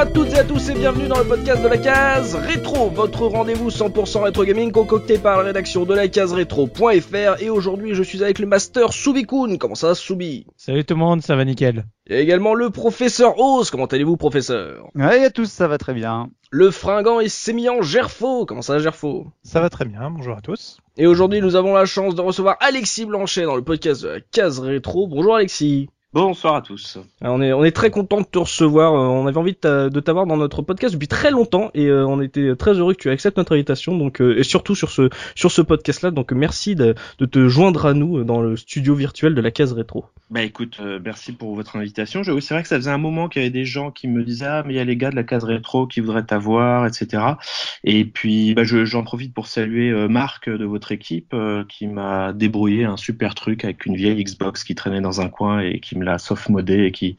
Bonjour à toutes et à tous et bienvenue dans le podcast de la case rétro, votre rendez-vous 100% rétro gaming concocté par la rédaction de la case rétro.fr et aujourd'hui je suis avec le master Soubikoun. Comment ça Soubi? Salut tout le monde, ça va nickel. Et également le professeur Oz. Comment allez-vous professeur? Ouais, à tous, ça va très bien. Le fringant et sémillant Gerfo. Comment ça Gerfo? Ça va très bien, bonjour à tous. Et aujourd'hui nous avons la chance de recevoir Alexis Blanchet dans le podcast de la case rétro. Bonjour Alexis. Bonsoir à tous. Alors, on est on est très content de te recevoir. Euh, On avait envie de t'a- de t'avoir dans notre podcast depuis très longtemps et euh, on était très heureux que tu acceptes notre invitation. Donc euh, et surtout sur ce sur ce podcast là. Donc merci de, de te joindre à nous dans le studio virtuel de la case rétro. Bah écoute, merci pour votre invitation. C'est vrai que ça faisait un moment qu'il y avait des gens qui me disaient ah mais il y a les gars de la case rétro qui voudraient t'avoir, etc. Et puis bah, je- j'en profite pour saluer Marc de votre équipe qui m'a débrouillé un super truc avec une vieille Xbox qui traînait dans un coin et qui me l'a soft modé et qui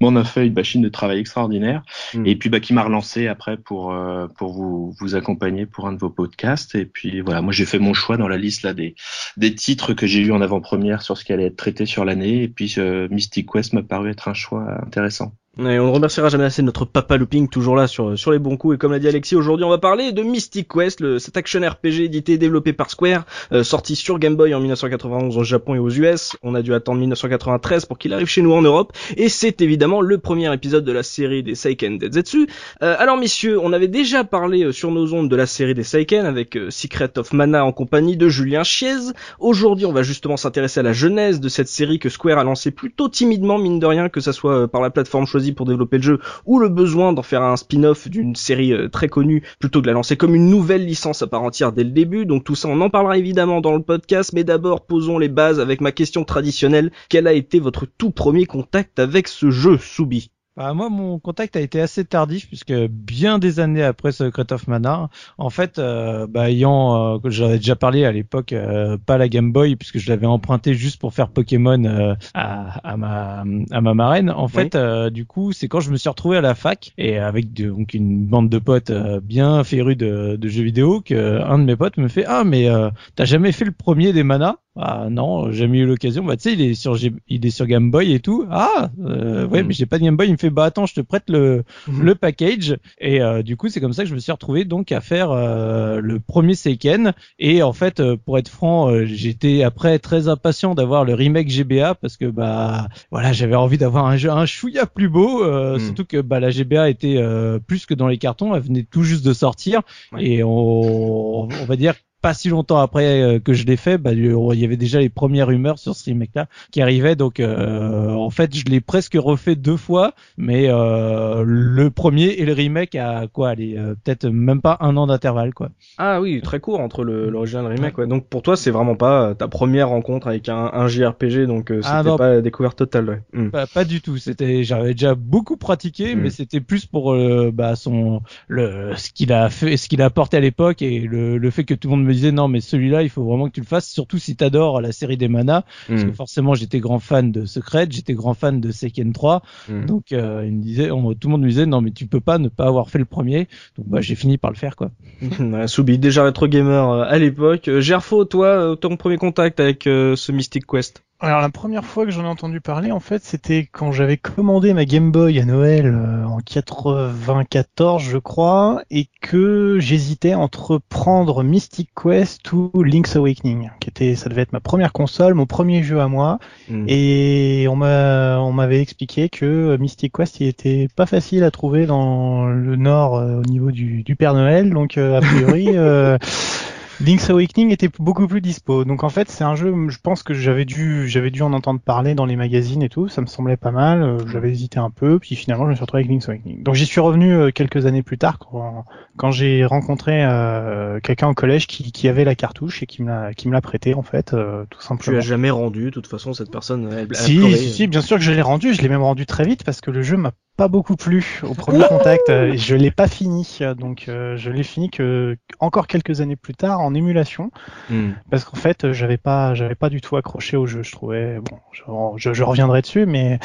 m'en a fait une machine de travail extraordinaire. Mm. Et puis bah qui m'a relancé après pour euh, pour vous vous accompagner pour un de vos podcasts. Et puis voilà, moi j'ai fait mon choix dans la liste là des des titres que j'ai eu en avant-première sur ce qui allait être traité sur l'année. Et puis euh, Mystic Quest m'a paru être un choix intéressant. Et on ne remerciera jamais assez notre papa Looping, toujours là sur, sur les bons coups. Et comme l'a dit Alexis, aujourd'hui on va parler de Mystic Quest, le, cet action RPG édité et développé par Square, euh, sorti sur Game Boy en 1991 au Japon et aux US. On a dû attendre 1993 pour qu'il arrive chez nous en Europe. Et c'est évidemment le premier épisode de la série des Seiken Densetsu. Euh, alors messieurs, on avait déjà parlé euh, sur nos ondes de la série des Seiken avec euh, Secret of Mana en compagnie de Julien Chiez. Aujourd'hui on va justement s'intéresser à la genèse de cette série que Square a lancée plutôt timidement, mine de rien, que ça soit euh, par la plateforme choisie pour développer le jeu ou le besoin d'en faire un spin-off d'une série euh, très connue plutôt que de la lancer comme une nouvelle licence à part entière dès le début. Donc tout ça, on en parlera évidemment dans le podcast, mais d'abord posons les bases avec ma question traditionnelle. Quel a été votre tout premier contact avec ce jeu, Soubi? Bah, moi, mon contact a été assez tardif puisque bien des années après Secret of Mana, en fait, euh, bah, ayant, euh, j'avais déjà parlé à l'époque, euh, pas la Game Boy puisque je l'avais emprunté juste pour faire Pokémon euh, à, à ma à ma marraine. En fait, euh, du coup, c'est quand je me suis retrouvé à la fac et avec de- donc une bande de potes euh, bien férus de, de jeux vidéo que un de mes potes me fait ah mais euh, t'as jamais fait le premier des Mana? Ah non, j'ai jamais eu l'occasion. Bah tu sais, il est sur il est sur Game Boy et tout. Ah euh, ouais, Mhm. mais j'ai pas de Game Boy. Il me fait bah attends, je te prête le le package. Et euh, du coup, c'est comme ça que je me suis retrouvé donc à faire euh, le premier Seiken. Et en fait, euh, pour être franc, euh, j'étais après très impatient d'avoir le remake GBA parce que bah voilà, j'avais envie d'avoir un jeu un chouïa plus beau. euh, Mhm. Surtout que bah la GBA était euh, plus que dans les cartons. Elle venait tout juste de sortir. Ouais. Et on, on va dire pas si longtemps après euh, que je l'ai fait, bah, il y avait déjà les premières rumeurs sur ce remake-là qui arrivaient. Donc, euh, en fait, je l'ai presque refait deux fois, mais euh, le premier et le remake à quoi Allez, euh, peut-être même pas un an d'intervalle, quoi. Ah oui, très court entre le- l'original et le remake. Ouais. Donc pour toi, c'est vraiment pas euh, ta première rencontre avec un, un JRPG, donc euh, Ah, c'était non. pas la découverte totale. Ouais. Hmm. Pas, pas du tout. C'était, j'avais déjà beaucoup pratiqué, Mm. mais c'était plus pour bah, son le ce qu'il a fait, ce qu'il a apporté à l'époque et le, le fait que tout le monde me disait non, mais celui-là, il faut vraiment que tu le fasses, surtout si t'adores la série des Mana, parce Hmm. que forcément j'étais grand fan de Secret, j'étais grand fan de Seiken 3, Hmm. donc euh, il me disait, on- tout le monde me disait non, mais tu peux pas ne pas avoir fait le premier, donc bah j'ai fini par le faire quoi. Soubi, déjà rétro gamer euh, à l'époque. Euh, Gerfo, toi, euh, ton premier contact avec euh, ce Mystic Quest? Alors la première fois que j'en ai entendu parler, en fait, c'était quand j'avais commandé ma Game Boy à Noël euh, en 94, je crois, et que j'hésitais entre prendre Mystic Quest ou Link's Awakening, qui était, ça devait être ma première console, mon premier jeu à moi, Hmm. et on m'a, on m'avait expliqué que Mystic Quest, il était pas facile à trouver dans le Nord euh, au niveau du, du Père Noël, donc euh, a priori. Link's Awakening était beaucoup plus dispo. Donc en fait, c'est un jeu, je pense que j'avais dû, j'avais dû en entendre parler dans les magazines et tout. Ça me semblait pas mal. euh, J'avais hésité un peu, puis finalement, je me suis retrouvé avec Link's Awakening. Donc j'y suis revenu euh, quelques années plus tard quand, quand j'ai rencontré euh, quelqu'un au collège qui, qui avait la cartouche et qui me l'a, qui me l'a prêté en fait, euh, tout Tu simplement. as jamais rendu, de toute façon, cette personne. Elle, Si, si, si, bien sûr que je l'ai rendu. Je l'ai même rendu très vite parce que le jeu m'a pas beaucoup plu au premier contact. euh, je l'ai pas fini, donc euh, je l'ai fini que encore quelques années plus tard en émulation. Hmm. parce qu'en fait j'avais pas j'avais pas du tout accroché au jeu je trouvais bon je, je, je reviendrai dessus mais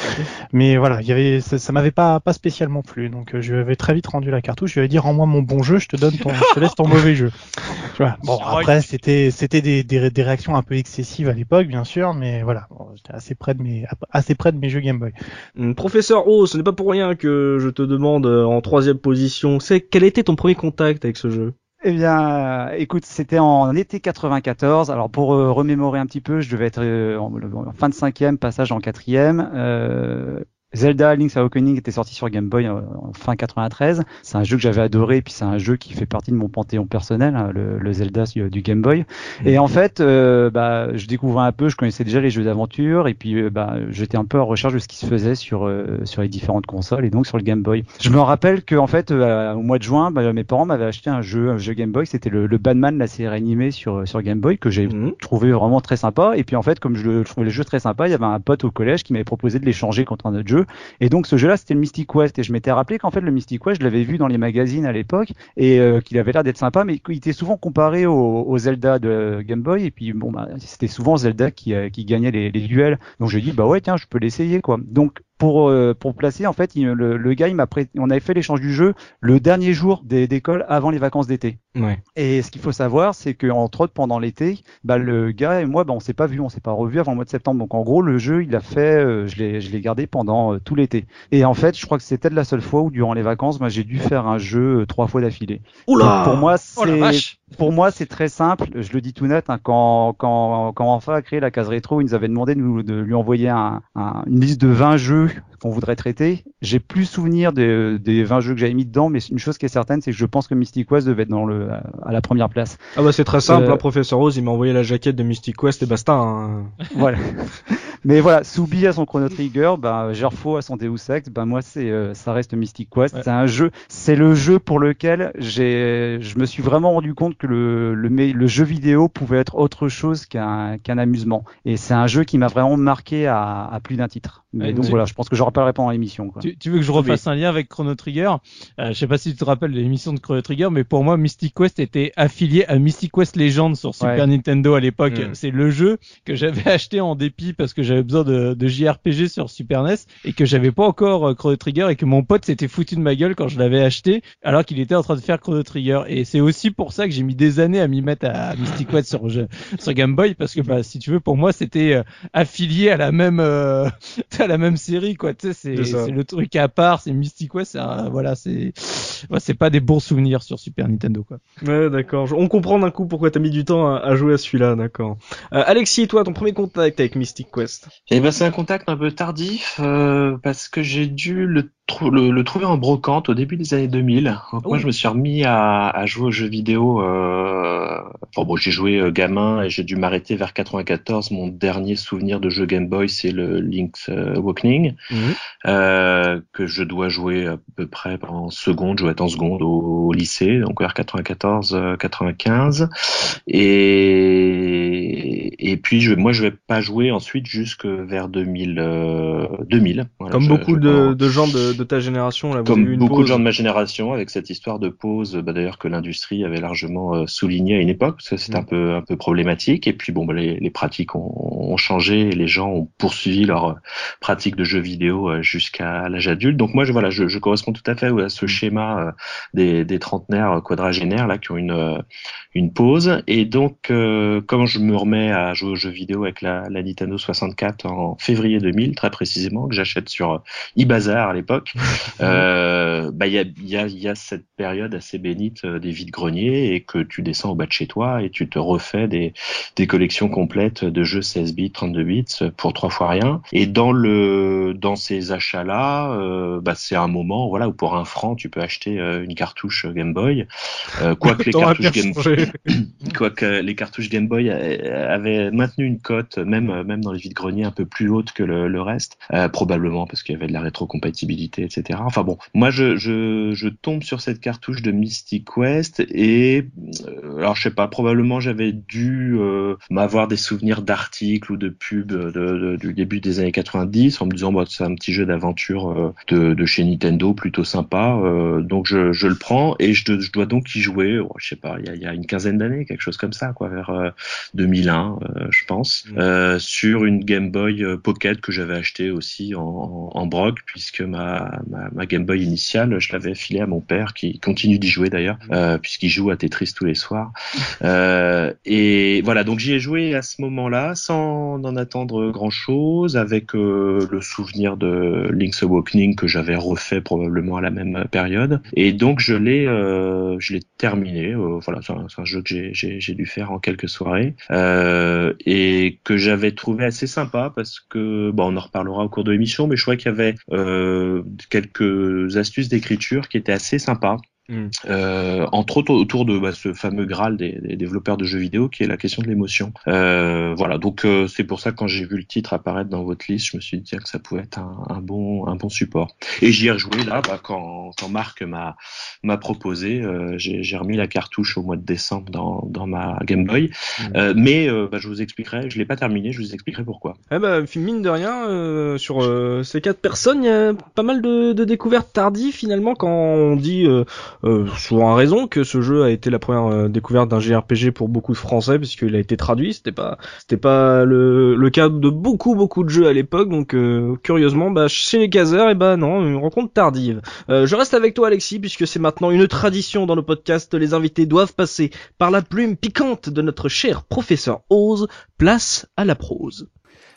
mais voilà il y avait ça, ça m'avait pas pas spécialement plu donc euh, je lui avais très vite rendu la cartouche je lui avais dit rends-moi mon bon jeu je te donne ton je te laisse ton mauvais jeu Bon, après, c'était c'était des, des, des, réactions un peu excessives à l'époque, bien sûr, mais voilà, j'étais assez près de mes assez près de mes jeux Game Boy. Hum, professeur O, ce n'est pas pour rien que je te demande euh, en troisième position, c'est quel était ton premier contact avec ce jeu? Eh bien, écoute, c'était en été 94. Alors pour euh, remémorer un petit peu, je devais être en, fin de cinquième, passage en quatrième. Euh, Zelda Link's Awakening était sorti sur Game Boy en fin 93. C'est un jeu que j'avais adoré, puis c'est un jeu qui fait partie de mon panthéon personnel, hein, le, le, Zelda du Game Boy. Et en fait, euh, bah, je découvrais un peu, je connaissais déjà les jeux d'aventure, et puis euh, bah, j'étais un peu en recherche de ce qui se faisait sur euh, sur les différentes consoles et donc sur le Game Boy. Je me rappelle que en fait, au mois de juin, bah, mes parents m'avaient acheté un jeu, un jeu Game Boy, c'était le, le Batman, la série animée sur sur Game Boy que j'ai mhm. trouvé vraiment très sympa. Et puis en fait, comme je, je trouvais le jeu très sympa, il y avait un pote au collège qui m'avait proposé de l'échanger contre un autre jeu. Et donc ce jeu-là, c'était le Mystic Quest. Et je m'étais rappelé qu'en fait le Mystic Quest, je l'avais vu dans les magazines à l'époque et euh, qu'il avait l'air d'être sympa, mais qu'il était souvent comparé au, Zelda de Game Boy. Et puis bon, bah, c'était souvent Zelda qui, euh, gagnait les, les duels. Donc je dis bah ouais tiens, je peux l'essayer quoi. Donc pour euh, pour placer en fait le, le, gars il m'a on avait fait l'échange du jeu le dernier jour d'école avant les vacances d'été ouais. et ce qu'il faut savoir c'est que entre autres pendant l'été bah le gars et moi bah on s'est pas vu on s'est pas revu avant le mois de septembre donc en gros le jeu il a fait euh, je l'ai je l'ai gardé pendant euh, tout l'été et en fait je crois que c'était la seule fois où durant les vacances moi j'ai dû faire un jeu trois fois d'affilée pour moi oh c'est pour moi, c'est très simple. Je le dis tout net. Hein, quand, quand, quand enfin a créé la case rétro, il nous avait demandé de, nous, de lui envoyer un, un, une liste de 20 jeux qu'on voudrait traiter. J'ai plus souvenir des, des 20 jeux que j'avais mis dedans, mais une chose qui est certaine, c'est que je pense que Mystic West devait être dans le, à la première place. Ah bah c'est très simple, euh... hein, professeur Rose, il m'a envoyé la jaquette de Mystic West et basta. Hein. voilà. mais voilà, Soubi à son Chrono Trigger, bah, Gerfo à son Deus Ex, bah moi c'est euh, ça reste Mystic Quest. C'est un jeu, c'est le jeu pour lequel j'ai, je me suis vraiment rendu compte que le, le, le jeu vidéo pouvait être autre chose qu'un qu'un amusement. Et c'est un jeu qui m'a vraiment marqué à, à plus d'un titre. Mais donc voilà, je pense que je reparlerai pendant l'émission. Tu, tu, veux que je refasse un lien avec Chrono Trigger? Euh, Je sais pas si tu te rappelles l'émission de Chrono Trigger, mais pour moi, Mystic Quest était affilié à Mystic Quest Legend sur Super Nintendo à l'époque. Mm. C'est le jeu que j'avais acheté en dépit parce que j'avais besoin de, de, JRPG sur Super NES et que j'avais pas encore euh, Chrono Trigger et que mon pote s'était foutu de ma gueule quand je l'avais acheté alors qu'il était en train de faire Chrono Trigger. Et c'est aussi pour ça que j'ai mis des années à m'y mettre à Mystic Quest sur, sur Game Boy parce que bah, si tu veux, pour moi, c'était euh, affilié à la même à la même série quoi tu sais c'est le truc à part c'est Mystic Quest voilà c'est c'est pas des bons souvenirs sur Super Nintendo quoi. Ouais d'accord. On comprend d'un coup pourquoi t'as mis du temps à, jouer à celui-là d'accord. Euh, Alexis toi ton premier contact avec Mystic Quest? Eh ben c'est un contact un peu tardif euh, parce que j'ai dû le le, trouver en brocante au début des années 2000. Donc moi, je me suis remis à, à jouer aux jeux vidéo. Euh... Enfin, bon, j'ai joué euh, gamin et j'ai dû m'arrêter vers 94. Mon dernier souvenir de jeu Game Boy, c'est le Link's euh, Awakening, euh, que je dois jouer à peu près en seconde. Je être en seconde au, lycée, donc vers 94-95. Et, et puis, je, moi, je vais pas jouer ensuite jusque vers 2000. 2000 voilà, Comme beaucoup de, de gens de de ta génération là, Comme beaucoup de gens de ma génération, avec cette histoire de pause, bah, d'ailleurs que l'industrie avait largement euh, souligné à une époque, parce que c'est un mm. peu un peu problématique. Et puis bon, bah, les, les, pratiques ont, ont, changé, et les gens ont poursuivi leur euh, pratique de jeux vidéo euh, jusqu'à l'âge adulte. Donc moi, je voilà, je, je, corresponds tout à fait à ce mm. schéma des, des trentenaires quadragénaires là qui ont une une pause. Et donc, euh, quand je me remets à jouer aux jeux vidéo avec la, la Nintendo 64 en février 2000, très précisément, que j'achète sur eBazaar à l'époque, euh, bah il y a, y, a, y a cette période assez bénite euh, des vides greniers et que tu descends au bas de chez toi et tu te refais des, des collections complètes de jeux 16 bits, 32 bits pour trois fois rien. Et dans le dans ces achats-là, euh, bah, c'est un moment voilà où pour un franc tu peux acheter une cartouche Game Boy, euh, quoique les cartouches Game Boy Quoique les cartouches Game Boy avaient maintenu une cote, même même dans les vides greniers, un peu plus haute que le, le reste, euh, probablement parce qu'il y avait de la rétrocompatibilité, etc. Enfin bon, moi je, je, je tombe sur cette cartouche de Mystic Quest et euh, alors je sais pas, probablement j'avais dû euh, m'avoir des souvenirs d'articles ou de pubs de, de, du début des années 90 en me disant bah, c'est un petit jeu d'aventure de, de, chez Nintendo plutôt sympa, donc je, je le prends et je, je dois donc y jouer. Oh, je sais pas, il y a, y a une quinzaine d'années, quelque chose comme ça, quoi, vers 2001, euh, euh, je pense, mmh. euh, sur une Game Boy Pocket que j'avais acheté aussi en, en, broc, puisque ma, ma, ma, Game Boy initiale, je l'avais filée à mon père, qui continue d'y jouer d'ailleurs, mmh. puisqu'il joue à Tetris tous les soirs. Euh, et voilà, donc j'y ai joué à ce moment-là sans en attendre grand-chose, avec euh, le souvenir de Link's Awakening que j'avais refait probablement à la même période. Et donc je l'ai, euh, je l'ai terminé. Euh, voilà, c'est un, un, jeu que j'ai dû faire en quelques soirées et que j'avais trouvé assez sympa parce que, bon, on en reparlera au cours de l'émission, mais je crois qu'il y avait quelques astuces d'écriture qui étaient assez sympas. Mm. Euh, entre autres autour de bah, ce fameux graal des, des, développeurs de jeux vidéo qui est la question de l'émotion. Euh, voilà, donc euh, c'est pour ça que quand j'ai vu le titre apparaître dans votre liste, je me suis dit que ça pouvait être un, un bon un bon support. Et j'y ai rejoué là bah, quand, quand Marc m'a m'a proposé, euh, j'ai remis la cartouche au mois de décembre dans, dans ma Game Boy. Mm. Euh, mais bah, je vous expliquerai, je l'ai pas terminé, je vous expliquerai pourquoi. Eh bah, mine de rien, sur ces quatre personnes, il y a pas mal de, de découvertes tardives finalement quand on dit euh, souvent à raison que ce jeu a été la première euh, découverte d'un JRPG pour beaucoup de Français puisqu'il a été traduit. C'était pas c'était pas le, le cas de beaucoup beaucoup de jeux à l'époque. Donc euh, curieusement, bah, chez les caseurs, et eh bah non, une rencontre tardive. je reste avec toi Alexis puisque c'est maintenant une tradition dans le podcast. Les invités doivent passer par la plume piquante de notre cher professeur Oz. Place à la prose.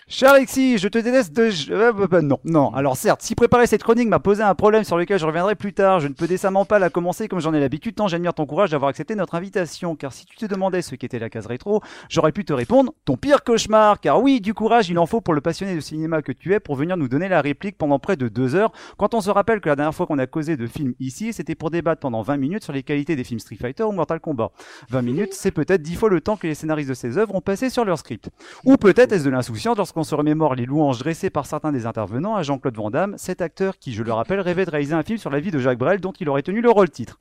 Cher Alexis, je te déteste de... Euh, bah, bah, non, non. Alors certes, si préparer cette chronique m'a posé un problème sur lequel je reviendrai plus tard, je ne peux décemment pas la commencer comme j'en ai l'habitude, tant j'admire ton courage d'avoir accepté notre invitation. Car si tu te demandais ce qu'était la case rétro, j'aurais pu te répondre ton pire cauchemar. Car oui, du courage, il en faut pour le passionné de cinéma que tu es pour venir nous donner la réplique pendant près de deux heures. Quand on se rappelle que la dernière fois qu'on a causé de films ici, c'était pour débattre pendant 20 minutes sur les qualités des films Street Fighter ou Mortal Kombat. 20 minutes, c'est peut-être 10 fois le temps que les scénaristes de ces œuvres ont passé sur leur script. Ou peut-être est-ce de l'insouciance lorsqu'on se remémore les louanges dressé par certains des intervenants à Jean-Claude Van Damme, cet acteur qui, je le rappelle, rêvait de réaliser un film sur la vie de Jacques Brel dont il aurait tenu le rôle titre.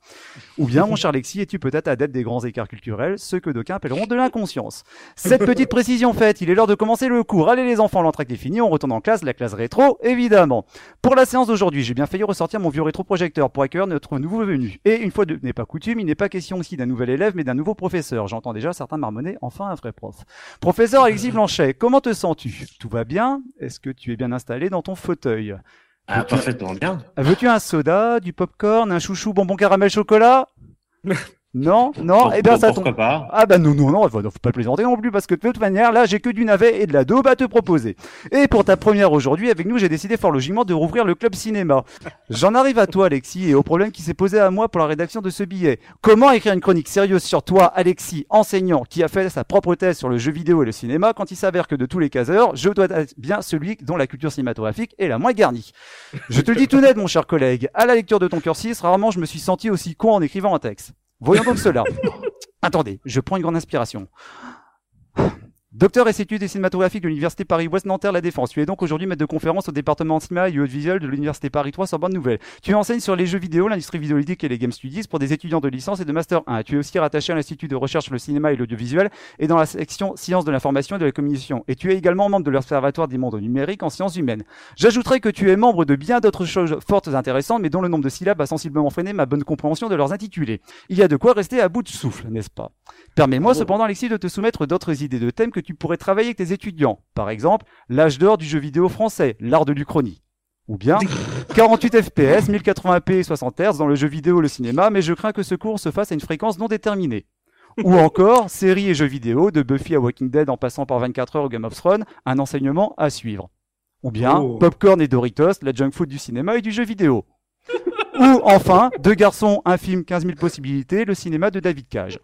Ou bien, mon cher Lexi, es-tu peut-être adepte des grands écarts culturels, ceux que d'aucuns appelleront de l'inconscience? Cette petite précision faite, il est l'heure de commencer le cours. Allez les enfants, l'entracte est fini, on retourne en classe, la classe rétro, évidemment. Pour la séance d'aujourd'hui, j'ai bien failli ressortir mon vieux rétroprojecteur pour accueillir notre nouveau venu. Et une fois de n'est pas coutume, il n'est pas question aussi d'un nouvel élève, mais d'un nouveau professeur. J'entends déjà certains marmonner, enfin un vrai prof. Professeur Alexis Blanchet, comment te sens-tu? Tout va bien? Est-ce que tu es bien installé dans ton fauteuil? Ah, parfaitement bien. Veux-tu un soda, du popcorn, un chouchou bonbon caramel chocolat? Non, non, eh bien ça tombe. pas Ah bah non, non, non, faut pas plaisanter non plus parce que de toute manière, là, j'ai que du navet et de la daube à te proposer. Et pour ta première aujourd'hui, avec nous, j'ai décidé fort logiquement de rouvrir le club cinéma. J'en arrive à toi, Alexis, et au problème qui s'est posé à moi pour la rédaction de ce billet. Comment écrire une chronique sérieuse sur toi, Alexis, enseignant, qui a fait sa propre thèse sur le jeu vidéo et le cinéma, quand il s'avère que de tous les caseurs, je dois être bien celui dont la culture cinématographique est la moins garnie. Je te le dis tout net, mon cher collègue, à la lecture de ton cursus, rarement je me suis senti aussi con en écrivant un texte. Voyons donc cela. Attendez, je prends une grande inspiration. Docteur et études cinématographiques de l'Université Paris-Ouest Nanterre La Défense. Tu es donc aujourd'hui maître de conférence au département cinéma et audiovisuel de l'Université Paris 3 sur bonne nouvelle. Tu enseignes sur les jeux vidéo, l'industrie vidéoludique et les game studies pour des étudiants de licence et de master 1. Tu es aussi rattaché à l'Institut de recherche sur le cinéma et l'audiovisuel et dans la section sciences de l'information et de la communication. Et tu es également membre de l'Observatoire des mondes numériques en sciences humaines. J'ajouterai que tu es membre de bien d'autres choses fortes et intéressantes, mais dont le nombre de syllabes a sensiblement freiné ma bonne compréhension de leurs intitulés. Il y a de quoi rester à bout de souffle, n'est-ce pas? Permets-moi cependant, Alexis, de te soumettre d'autres idées de thèmes que tu pourrais travailler avec étudiants. Par exemple, l'âge d'or du jeu vidéo français, l'art de l'Uchronie. Ou bien 48 FPS, 1080p et 60 Hz dans le jeu vidéo et le cinéma, mais je crains que ce cours se fasse à une fréquence non déterminée. Ou encore, séries et jeux vidéo, de Buffy à Walking Dead en passant par 24 heures au Game of Thrones, un enseignement à suivre. Ou bien oh. Popcorn et Doritos, la junk food du cinéma et du jeu vidéo. Ou enfin, Deux garçons, un film, 15 000 possibilités, le cinéma de David Cage.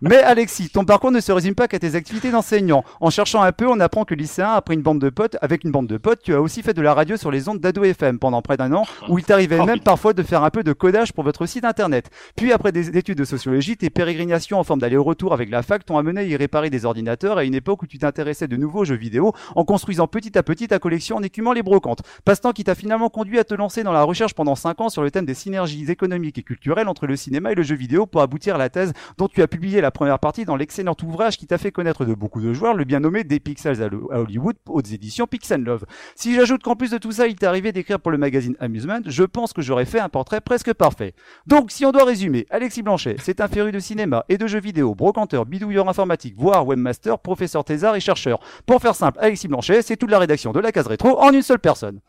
Mais... Alexis, ton parcours ne se résume pas qu'à tes activités d'enseignant. En cherchant un peu, on apprend que lycéen, après une bande de potes, avec une bande de potes, tu as aussi fait de la radio sur les ondes d'Ado FM pendant près d'un an, où il t'arrivait même parfois de faire un peu de codage pour votre site internet. Puis après des études de sociologie, tes pérégrinations en forme d'aller-retour avec la fac t'ont amené à y réparer des ordinateurs à une époque où tu t'intéressais de nouveau aux jeux vidéo en construisant petit à petit ta collection en écumant les brocantes. Passe-temps qui t'a finalement conduit à te lancer dans la recherche pendant 5 ans sur le thème des synergies économiques et culturelles entre le cinéma et le jeu vidéo pour aboutir à la thèse dont tu as publié la première partie dans l'excellent ouvrage qui t'a fait connaître de beaucoup de joueurs, le bien nommé Des Pixels à Hollywood, aux éditions Pixel Love. Si j'ajoute qu'en plus de tout ça, il t'est arrivé d'écrire pour le magazine Amusement, je pense que j'aurais fait un portrait presque parfait. Donc, si on doit résumer, Alexis Blanchet, c'est un féru de cinéma et de jeux vidéo, brocanteur, bidouilleur informatique, voire webmaster, professeur thésard et chercheur. Pour faire simple, Alexis Blanchet, c'est toute la rédaction de la case rétro en une seule personne.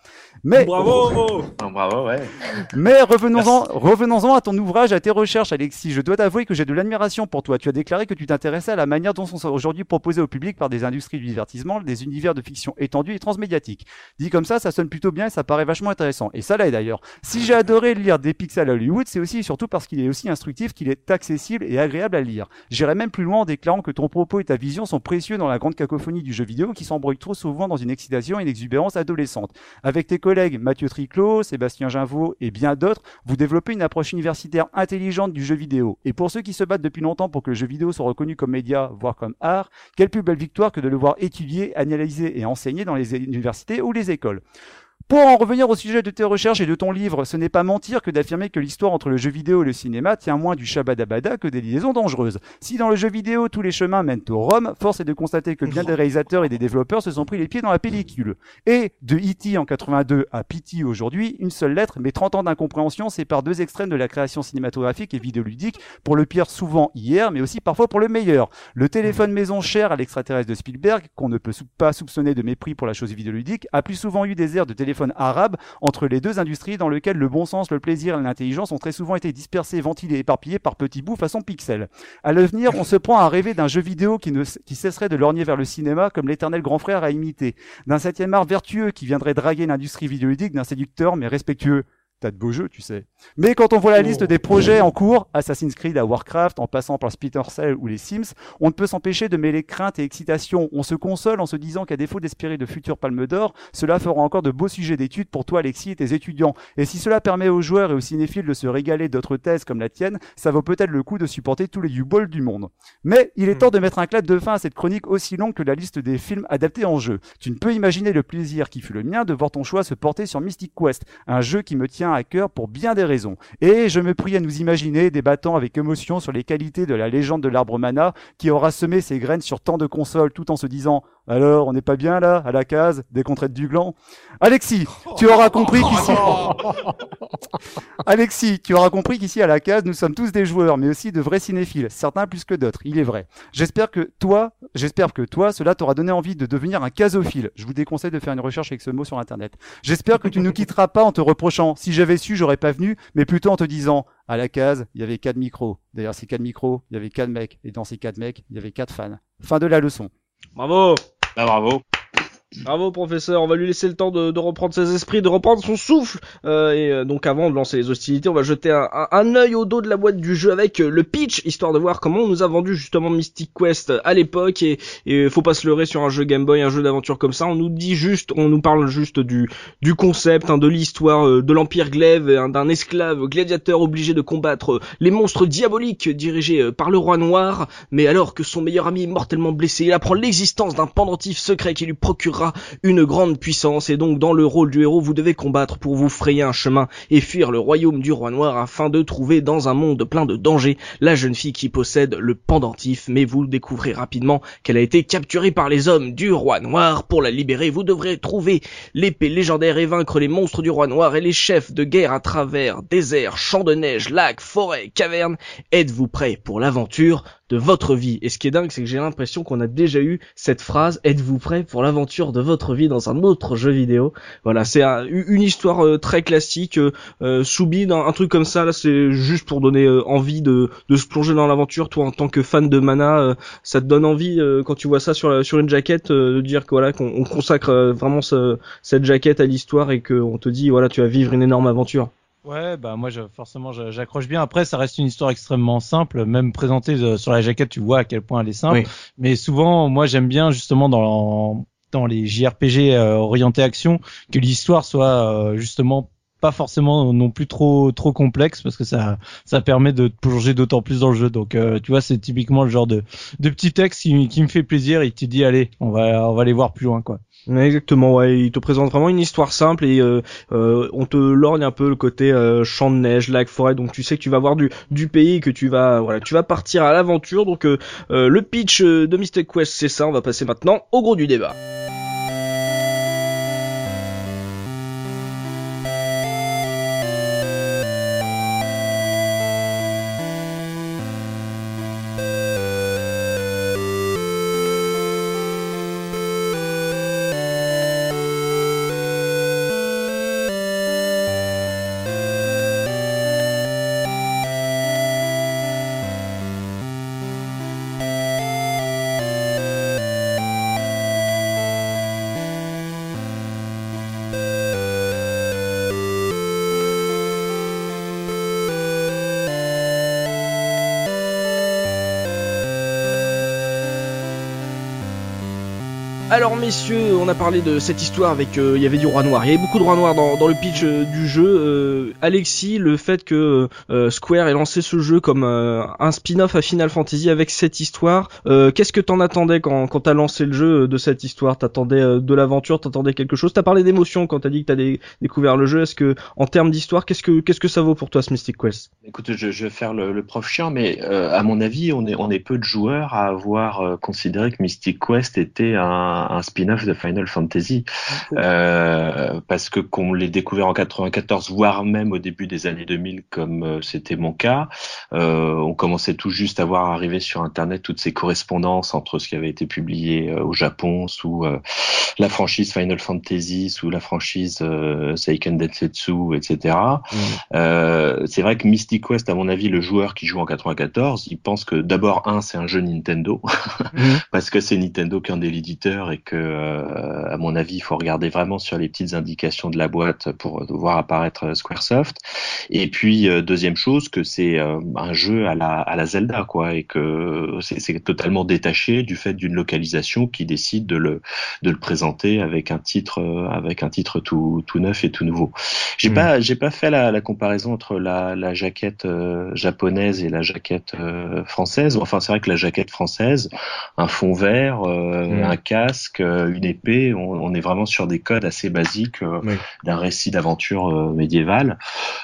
Mais Bravo bravo, ouais. mais revenons-en, revenons-en à ton ouvrage, tes recherches, Alexis. Je dois t'avouer que j'ai de l'admiration pour toi. Tu as déclaré que tu t'intéressais à la manière dont sont aujourd'hui proposés au public par des industries du divertissement des univers de fiction étendus et transmédiatiques. Dit comme ça, ça sonne plutôt bien et ça paraît vachement intéressant. Et ça l'est d'ailleurs. Si j'ai adoré lire des pixels à Hollywood, c'est aussi et surtout parce qu'il est aussi instructif, qu'il est accessible et agréable à lire. J'irai même plus loin en déclarant que ton propos et ta vision sont précieux dans la grande cacophonie du jeu vidéo qui s'embrouille trop souvent dans une excitation et une exubérance adolescente. Avec tes collègues Mathieu Triclot, Sébastien Ginvaux et bien d'autres, vous développez une approche universitaire intelligente du jeu vidéo. Et pour ceux qui se battent depuis longtemps pour que le jeu vidéo soit reconnu comme média, voire comme art, quelle plus belle victoire que de le voir étudier, analyser et enseigner dans les universités ou les écoles? Pour en revenir au sujet de tes recherches et de ton livre, ce n'est pas mentir que d'affirmer que l'histoire entre le jeu vidéo et le cinéma tient moins du shabadabada que des liaisons dangereuses. Si dans le jeu vidéo tous les chemins mènent au Rome, force est de constater que bien des réalisateurs et des développeurs se sont pris les pieds dans la pellicule. Et de E.T. en 82 à P.T. aujourd'hui, une seule lettre, mais 30 ans d'incompréhension séparent deux extrêmes de la création cinématographique et vidéoludique, pour le pire souvent hier, mais aussi parfois pour le meilleur. Le téléphone maison cher à l'extraterrestre de Spielberg, qu'on ne peut pas soupçonner de mépris pour la chose vidéoludique, a plus souvent eu des airs de téléphone arabe entre les deux industries dans lesquelles le bon sens, le plaisir et l'intelligence ont très souvent été dispersés, ventilés éparpillés par petits bouts façon pixel. À l'avenir, on se prend à rêver d'un jeu vidéo qui, ne, qui cesserait de lorgner vers le cinéma comme l'éternel grand frère à imiter, d'un septième art vertueux qui viendrait draguer l'industrie vidéoludique d'un séducteur mais respectueux. T'as de beaux jeux, tu sais. Mais quand on voit la liste des projets en cours, Assassin's Creed à Warcraft, en passant par Splinter Cell ou les Sims, on ne peut s'empêcher de mêler crainte et excitation. On se console en se disant qu'à défaut d'espérer de futures palmes d'or, cela fera encore de beaux sujets d'études pour toi, Alexis, et tes étudiants. Et si cela permet aux joueurs et aux cinéphiles de se régaler d'autres thèses comme la tienne, ça vaut peut-être le coup de supporter tous les U-Balls du monde. Mais il est temps de mettre un clap de fin à cette chronique aussi longue que la liste des films adaptés en jeu. Tu ne peux imaginer le plaisir qui fut le mien de voir ton choix se porter sur Mystic Quest, un jeu qui me tient à cœur pour bien des raisons. Et je me prie à nous imaginer débattant avec émotion sur les qualités de la légende de l'arbre mana qui aura semé ses graines sur tant de consoles tout en se disant alors on n'est pas bien là, à la case, des contraites du gland Alexis, tu auras compris qu'ici... Alexis, tu auras compris qu'ici à la case, nous sommes tous des joueurs, mais aussi de vrais cinéphiles, certains plus que d'autres, il est vrai. J'espère que toi, j'espère que toi, cela t'aura donné envie de devenir un casophile. Je vous déconseille de faire une recherche avec ce mot sur internet. J'espère que tu ne quitteras pas en te reprochant, si j'avais su, j'aurais pas venu, mais plutôt en te disant, à la case, il y avait quatre micros. D'ailleurs, ces quatre micros, il y avait quatre mecs, et dans ces quatre mecs, il y avait quatre fans. Fin de la leçon. Bravo Bah, bravo. Bravo professeur, on va lui laisser le temps de, de reprendre ses esprits, de reprendre son souffle. Euh, et euh, donc avant de lancer les hostilités, on va jeter un, un, un œil au dos de la boîte du jeu avec euh, le pitch, histoire de voir comment on nous a vendu justement Mystic Quest à l'époque. Et, et faut pas se leurrer sur un jeu Game Boy, un jeu d'aventure comme ça. On nous dit juste, on nous parle juste du du concept, hein, de l'histoire euh, de l'Empire Glaive, hein, d'un esclave gladiateur obligé de combattre les monstres diaboliques dirigés par le roi noir. Mais alors que son meilleur ami est mortellement blessé, il apprend l'existence d'un pendentif secret qui lui une grande puissance. Et donc dans le rôle du héros vous devez combattre pour vous frayer un chemin et fuir le royaume du roi noir afin de trouver dans un monde plein de dangers la jeune fille qui possède le pendentif. Mais vous découvrez rapidement qu'elle a été capturée par les hommes du roi noir. Pour la libérer vous devrez trouver l'épée légendaire et vaincre les monstres du roi noir et les chefs de guerre à travers déserts, champs de neige, lacs, forêts, cavernes. Êtes-vous prêts pour l'aventure de votre vie. Et ce qui est dingue, c'est que j'ai l'impression qu'on a déjà eu cette phrase Êtes-vous prêt pour l'aventure de votre vie dans un autre jeu vidéo? Voilà, c'est un- une histoire euh, très classique, euh, euh, un, truc comme ça. Là, c'est juste pour donner euh, envie de, se plonger dans l'aventure. Toi, en tant que fan de Mana, ça te donne envie quand tu vois ça sur une jaquette de dire que voilà qu'on on consacre vraiment ce- cette jaquette à l'histoire et qu'on te dit voilà tu vas vivre une énorme aventure. Ouais, bah moi je, forcément j'accroche bien. Après, ça reste une histoire extrêmement simple, même présentée euh, sur la jaquette, tu vois à quel point elle est simple. Oui. Mais souvent, moi j'aime bien justement dans dans les JRPG euh, orientés action que l'histoire soit euh, justement pas forcément non plus trop trop complexe parce que ça ça permet de plonger d'autant plus dans le jeu. Donc euh, tu vois, c'est typiquement le genre de de petit texte qui, qui me fait plaisir et qui te dit allez, on va on va aller voir plus loin quoi. Exactement, ouais, il te présente vraiment une histoire simple et euh, euh, on te lorgne un peu le côté euh, champ de neige, lac, forêt, donc tu sais que tu vas voir du, du pays que tu vas voilà, tu vas partir à l'aventure. Donc euh, euh, le pitch euh, de Mystic Quest, c'est ça. On va passer maintenant au gros du débat. Messieurs, on a parlé de cette histoire avec euh, il y avait du roi noir. Il y avait beaucoup de roi noir dans, dans le pitch euh, du jeu. Euh, Alexis, le fait que Square ait lancé ce jeu comme un spin-off à Final Fantasy avec cette histoire, qu'est-ce que t'en attendais quand quand t'as lancé le jeu de cette histoire? T'attendais de l'aventure, t'attendais quelque chose? T'as parlé d'émotion quand t'as dit que t'as dé- découvert le jeu. Est-ce que en termes d'histoire, qu'est-ce que qu'est-ce que ça vaut pour toi ce Mystic Quest? Écoute, je, je vais faire le, le prof chiant, mais à mon avis, on est, on est peu de joueurs à avoir considéré que Mystic Quest était un, un spin-off de Final Fantasy, euh, parce que qu'on l'ait découvert en 94, voire même au début des années 2000, comme euh, c'était mon cas, euh, on commençait tout juste à voir arriver sur Internet toutes ces correspondances entre ce qui avait été publié au Japon sous la franchise Final Fantasy, sous la franchise Seiken Densetsu, etc. Euh, c'est vrai que Mystic Quest, à mon avis, le joueur qui joue en 94, il pense que d'abord un, c'est un jeu Nintendo, parce que c'est Nintendo qui en est l'éditeur et que, euh, à mon avis, il faut regarder vraiment sur les petites indications de la boîte pour voir apparaître SquareSoft. Et puis euh, deuxième chose, que c'est euh, un jeu à la, à la Zelda, quoi, et que c'est c'est totalement détaché du fait d'une localisation qui décide de le, de le présenter avec un titre, euh, avec un titre tout, tout neuf et tout nouveau. J'ai Mm. pas, j'ai pas fait la, la comparaison entre la, la jaquette euh, japonaise et la jaquette euh, française. Enfin, c'est vrai que la jaquette française, un fond vert, euh, Mm. un casque, euh, une épée, on, on est vraiment sur des codes assez basiques euh, Oui. d'un récit d'aventure euh, médiévale.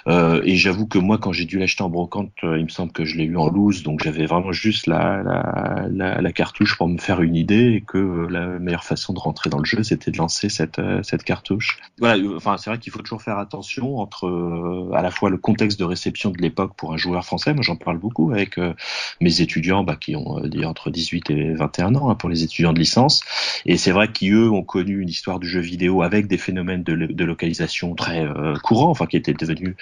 Euh, et j'avoue que moi, quand j'ai dû l'acheter en brocante, euh, il me semble que je l'ai eu en loose, donc j'avais vraiment juste la, la, la, la cartouche pour me faire une idée et que euh, la meilleure façon de rentrer dans le jeu, c'était de lancer cette, euh, cette cartouche. Voilà, euh, enfin, c'est vrai qu'il faut toujours faire attention entre euh, à la fois le contexte de réception de l'époque pour un joueur français, moi j'en parle beaucoup avec euh, mes étudiants bah, qui ont euh, entre 18 et 21 ans hein, pour les étudiants de licence, et c'est vrai qu'eux ont connu une histoire du jeu vidéo avec des phénomènes de, lo- de localisation très euh, courants, enfin qui étaient devenus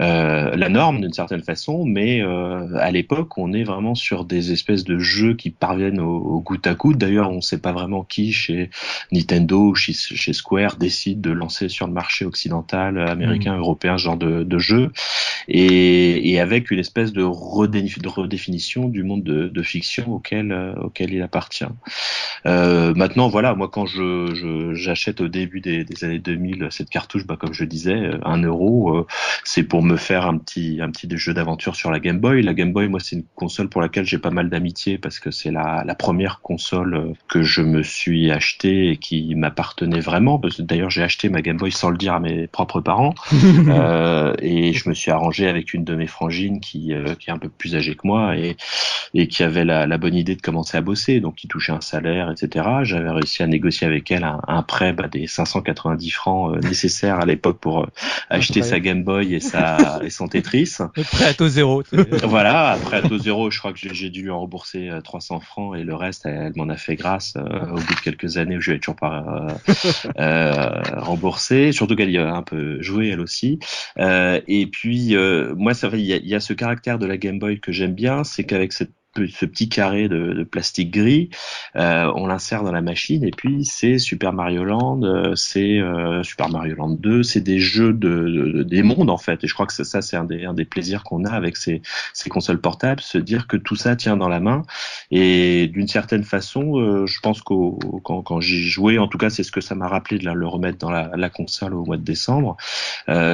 euh, la norme d'une certaine façon, mais euh, à l'époque, on est vraiment sur des espèces de jeux qui parviennent au, au goutte à goutte. D'ailleurs, on ne sait pas vraiment qui chez Nintendo ou chez, chez Square décide de lancer sur le marché occidental, américain, européen, ce genre de, de jeu, et, et avec une espèce de, redéfinition du monde de, de fiction auquel, euh, auquel il appartient. Maintenant, voilà, moi quand je j'achète au début des, des années 2000 cette cartouche, bah, comme je disais, euh, un euro, euh, c'est pour me faire un petit un petit jeu d'aventure sur la Game Boy. La Game Boy, moi, c'est une console pour laquelle j'ai pas mal d'amitié parce que c'est la, la première console euh, que je me suis achetée et qui m'appartenait vraiment. D'ailleurs, j'ai acheté ma Game Boy sans le dire à mes propres parents euh, et je me suis arrangé avec une de mes frangines qui euh, qui est un peu plus âgée que moi et et qui avait la, la bonne idée de commencer à bosser, donc qui touchait un salaire, etc. J'avais réussi à négocier avec elle un, un prêt bah, des 590 francs euh, nécessaires à l'époque pour euh, acheter sa Game Boy et sa et son Tetris. Prêt à taux zéro. Voilà, après à taux zéro, je crois que j'ai- dû lui en rembourser euh, 300 francs et le reste, elle, elle m'en a fait grâce euh, au bout de quelques années où je l'ai toujours pas euh, euh, remboursé. Surtout qu'elle y a un peu joué elle aussi. Euh, et puis euh, moi, ça va, il y a, il y a ce caractère de la Game Boy que j'aime bien, c'est qu'avec cette ce petit carré de, plastique gris, euh, on l'insère dans la machine et puis c'est Super Mario Land, euh, c'est euh, Super Mario Land 2, c'est des jeux de, de- des mondes en fait. Et je crois que ça c'est un des, plaisirs qu'on a avec ces, consoles portables, se dire que tout ça tient dans la main. Et d'une certaine façon, je pense qu'au quand, j'y jouais, en tout cas c'est ce que ça m'a rappelé de le remettre dans la, console au mois de décembre.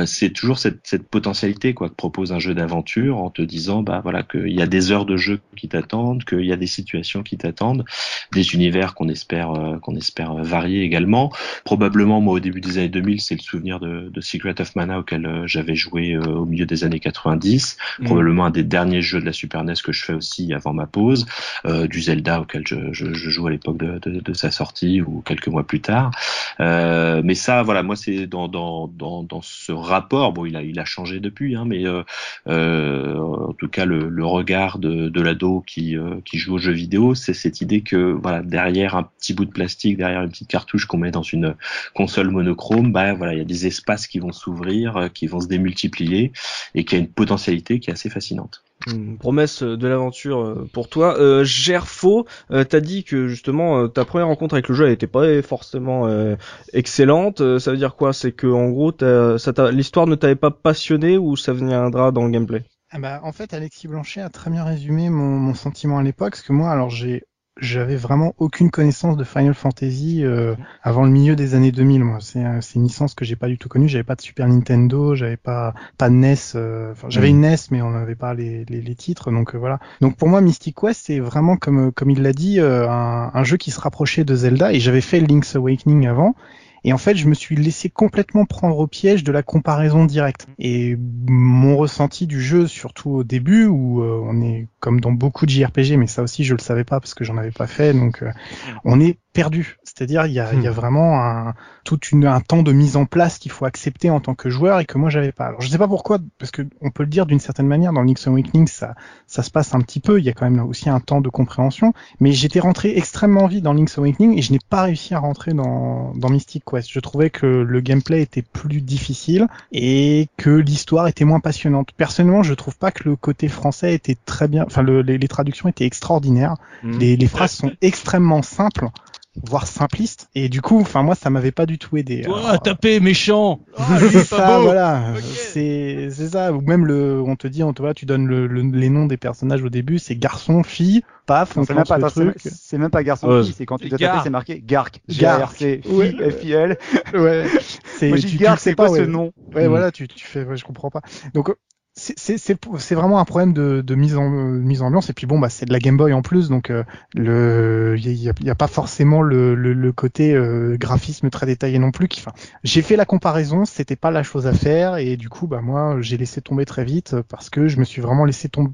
C'est toujours cette, cette potentialité quoi que propose un jeu d'aventure en te disant bah voilà qu'il y a des heures de jeu qui t'attendent, qu'il y a des situations qui t'attendent, des univers qu'on espère euh, qu'on espère euh, varier également. Probablement moi au début des années 2000 c'est le souvenir de, de Secret of Mana auquel euh, j'avais joué au milieu des années 90, Mm. probablement un des derniers jeux de la Super NES que je fais aussi avant ma pause, du Zelda auquel je, je, je joue à l'époque de, de, de sa sortie ou quelques mois plus tard. Mais ça, voilà, moi c'est dans, dans, dans, dans ce rapport. Bon, il a, il a changé depuis, hein, mais euh, euh, en tout cas le, le regard de, de l'ado qui, euh, qui joue aux jeux vidéo, c'est cette idée que voilà derrière un petit bout de plastique, derrière une petite cartouche qu'on met dans une console monochrome, bah voilà, il y a des espaces qui vont s'ouvrir, euh, qui vont se démultiplier et qui a une potentialité qui est assez fascinante. Une promesse euh, de l'aventure pour toi. Gerfo, t'as dit que justement ta première rencontre avec le jeu elle était pas forcément excellente. Ça veut dire quoi? C'est que en gros, l'histoire ne t'avait pas passionné ou ça viendra dans le gameplay? Ah bah, en fait, Alexis Blanchet a très bien résumé mon, mon sentiment à l'époque, parce que moi, alors j'ai j'avais vraiment aucune connaissance de Final Fantasy euh, avant le milieu des années 2000. Moi, c'est euh, c'est une licence que j'ai pas du tout connue. J'avais pas de Super Nintendo, j'avais pas pas de NES. euh, j'avais une NES, mais on n'avait pas les, les, les titres. Donc euh, voilà. Donc pour moi, Mystic Quest, c'est vraiment comme comme il l'a dit, euh, un, un jeu qui se rapprochait de Zelda. Et j'avais fait Link's Awakening avant. Et en fait, je me suis laissé complètement prendre au piège de la comparaison directe. Et mon ressenti du jeu, surtout au début, où euh, on est comme dans beaucoup de JRPG, mais ça aussi je le savais pas parce que j'en avais pas fait, donc euh, on est perdu. C'est-à-dire il y a, il y a vraiment un tout une, un temps de mise en place qu'il faut accepter en tant que joueur et que moi j'avais pas. Alors je sais pas pourquoi, parce que on peut le dire d'une certaine manière dans Link's Awakening, ça ça se passe un petit peu. Il y a quand même aussi un temps de compréhension, mais j'étais rentré extrêmement vite dans Link's Awakening et je n'ai pas réussi à rentrer dans dans Mystic Quest. Je trouvais que le gameplay était plus difficile et que l'histoire était moins passionnante. Personnellement, je trouve pas que le côté français était très bien. Enfin, le- les, les traductions étaient extraordinaires. Mm. Les, les phrases sont extrêmement simples, voire simplistes. Et du coup, enfin moi, ça m'avait pas du tout aidé. Toi, Alors, tapé, méchant Ah, c'est pas ça, beau. voilà. C'est c'est ça. Ou même le, on te dit, on te voit, tu donnes le, le- les noms des personnages au début, c'est garçon, fille, paf, on c'est même pas, le c'est- truc. c'est même pas garçon Ouais. fille, c'est quand tu C'est dois taper, Garc. c'est marqué Garc. Garc. G-A-R-C, Ouais. fille, F-I-L. Ouais. C'est Moi, tu, j'ai tu dit Garc, c'est quoi pas, ce ouais. nom Ouais, Mm. voilà, tu, tu fais, ouais, je comprends pas. Donc euh, c'est vraiment un problème de, de mise en euh, mise en ambiance. Et puis bon bah c'est de la Game Boy en plus donc euh, le il y a, y a pas forcément le, le, le côté euh, graphisme très détaillé non plus qui enfin j'ai fait la comparaison c'était pas la chose à faire. Et du coup bah moi j'ai laissé tomber très vite parce que je me suis vraiment laissé tomber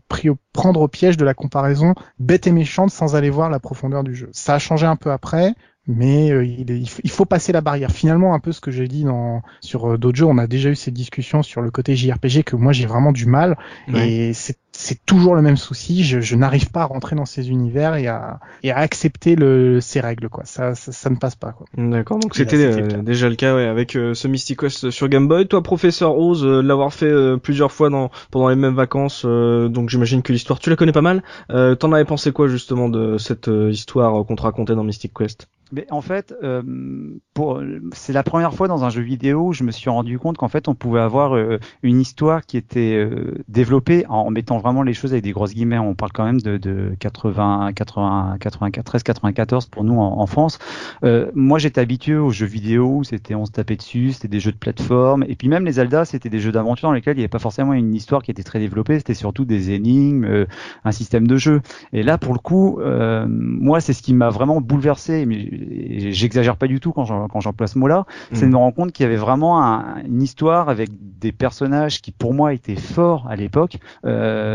prendre au piège de la comparaison bête et méchante sans aller voir la profondeur du jeu. Ça a changé un peu après mais euh, il, est- il faut- il faut passer la barrière. Finalement, un peu ce que j'ai dit dans, sur euh, d'autres jeux, on a déjà eu cette discussion sur le côté JRPG que moi j'ai vraiment du mal, Ouais. et c'est c'est toujours le même souci. Je, je n'arrive pas à rentrer dans ces univers et à, et à accepter le, ces règles, quoi. Ça, ça, ça ne passe pas, quoi. D'accord, donc c'était euh, déjà le cas ouais, avec euh, ce Mystic Quest sur Game Boy. Toi, professeur Rose, euh, l'avoir fait euh, plusieurs fois dans, pendant les mêmes vacances, euh, donc j'imagine que l'histoire, tu la connais pas mal. Euh, T'en avais pensé quoi justement de cette euh, histoire qu'on te racontait dans Mystic Quest? Mais en fait, euh, pour, c'est la première fois dans un jeu vidéo où je me suis rendu compte qu'en fait, on pouvait avoir euh, une histoire qui était euh, développée en mettant vraiment les choses avec des grosses guillemets. On parle quand même de, de 80, 80, 93, 94 pour nous en, en France. Euh, moi, j'étais habitué aux jeux vidéo où c'était on se tapait dessus, c'était des jeux de plateforme, et puis même les Zelda, c'était des jeux d'aventure dans lesquels il n'y avait pas forcément une histoire qui était très développée. C'était surtout des énigmes, euh, un système de jeu. Et là, pour le coup, euh, moi, c'est ce qui m'a vraiment bouleversé. Mais j'exagère pas du tout quand j'emploie ce mot-là. C'est de Mm. me rendre compte qu'il y avait vraiment un- une histoire avec des personnages qui, pour moi, étaient forts à l'époque. Euh,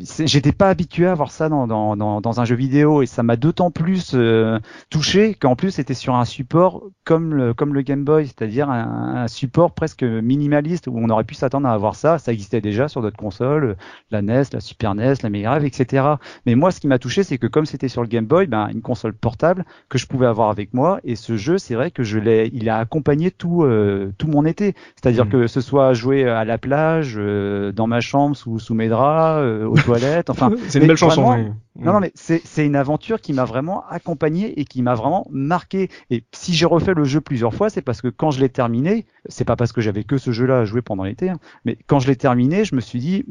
c'est- J'étais pas habitué à voir ça dans, dans, dans, dans un jeu vidéo et ça m'a d'autant plus euh, touché qu'en plus c'était sur un support comme le, comme le Game Boy, c'est-à-dire un, un support presque minimaliste où on aurait pu s'attendre à avoir ça. Ça existait déjà sur d'autres consoles, la NES, la Super NES, la Mega Drive, etc. Mais moi, ce qui m'a touché, c'est que comme c'était sur le Game Boy, ben, une console portable que je pouvais avoir avec moi. Et ce jeu, c'est vrai que je l'ai, il a accompagné tout, euh, tout mon été. C'est-à-dire Mhm. que ce soit jouer à la plage, euh, dans ma chambre, sous, sous mes draps, euh, aux toilettes, enfin. c'est une belle chanson. Non, non, mais c'est c'est une aventure qui m'a vraiment accompagné et qui m'a vraiment marqué. Et si j'ai refait le jeu plusieurs fois, c'est parce que quand je l'ai terminé, c'est pas parce que j'avais que ce jeu-là à jouer pendant l'été, hein, mais quand je l'ai terminé, je me suis dit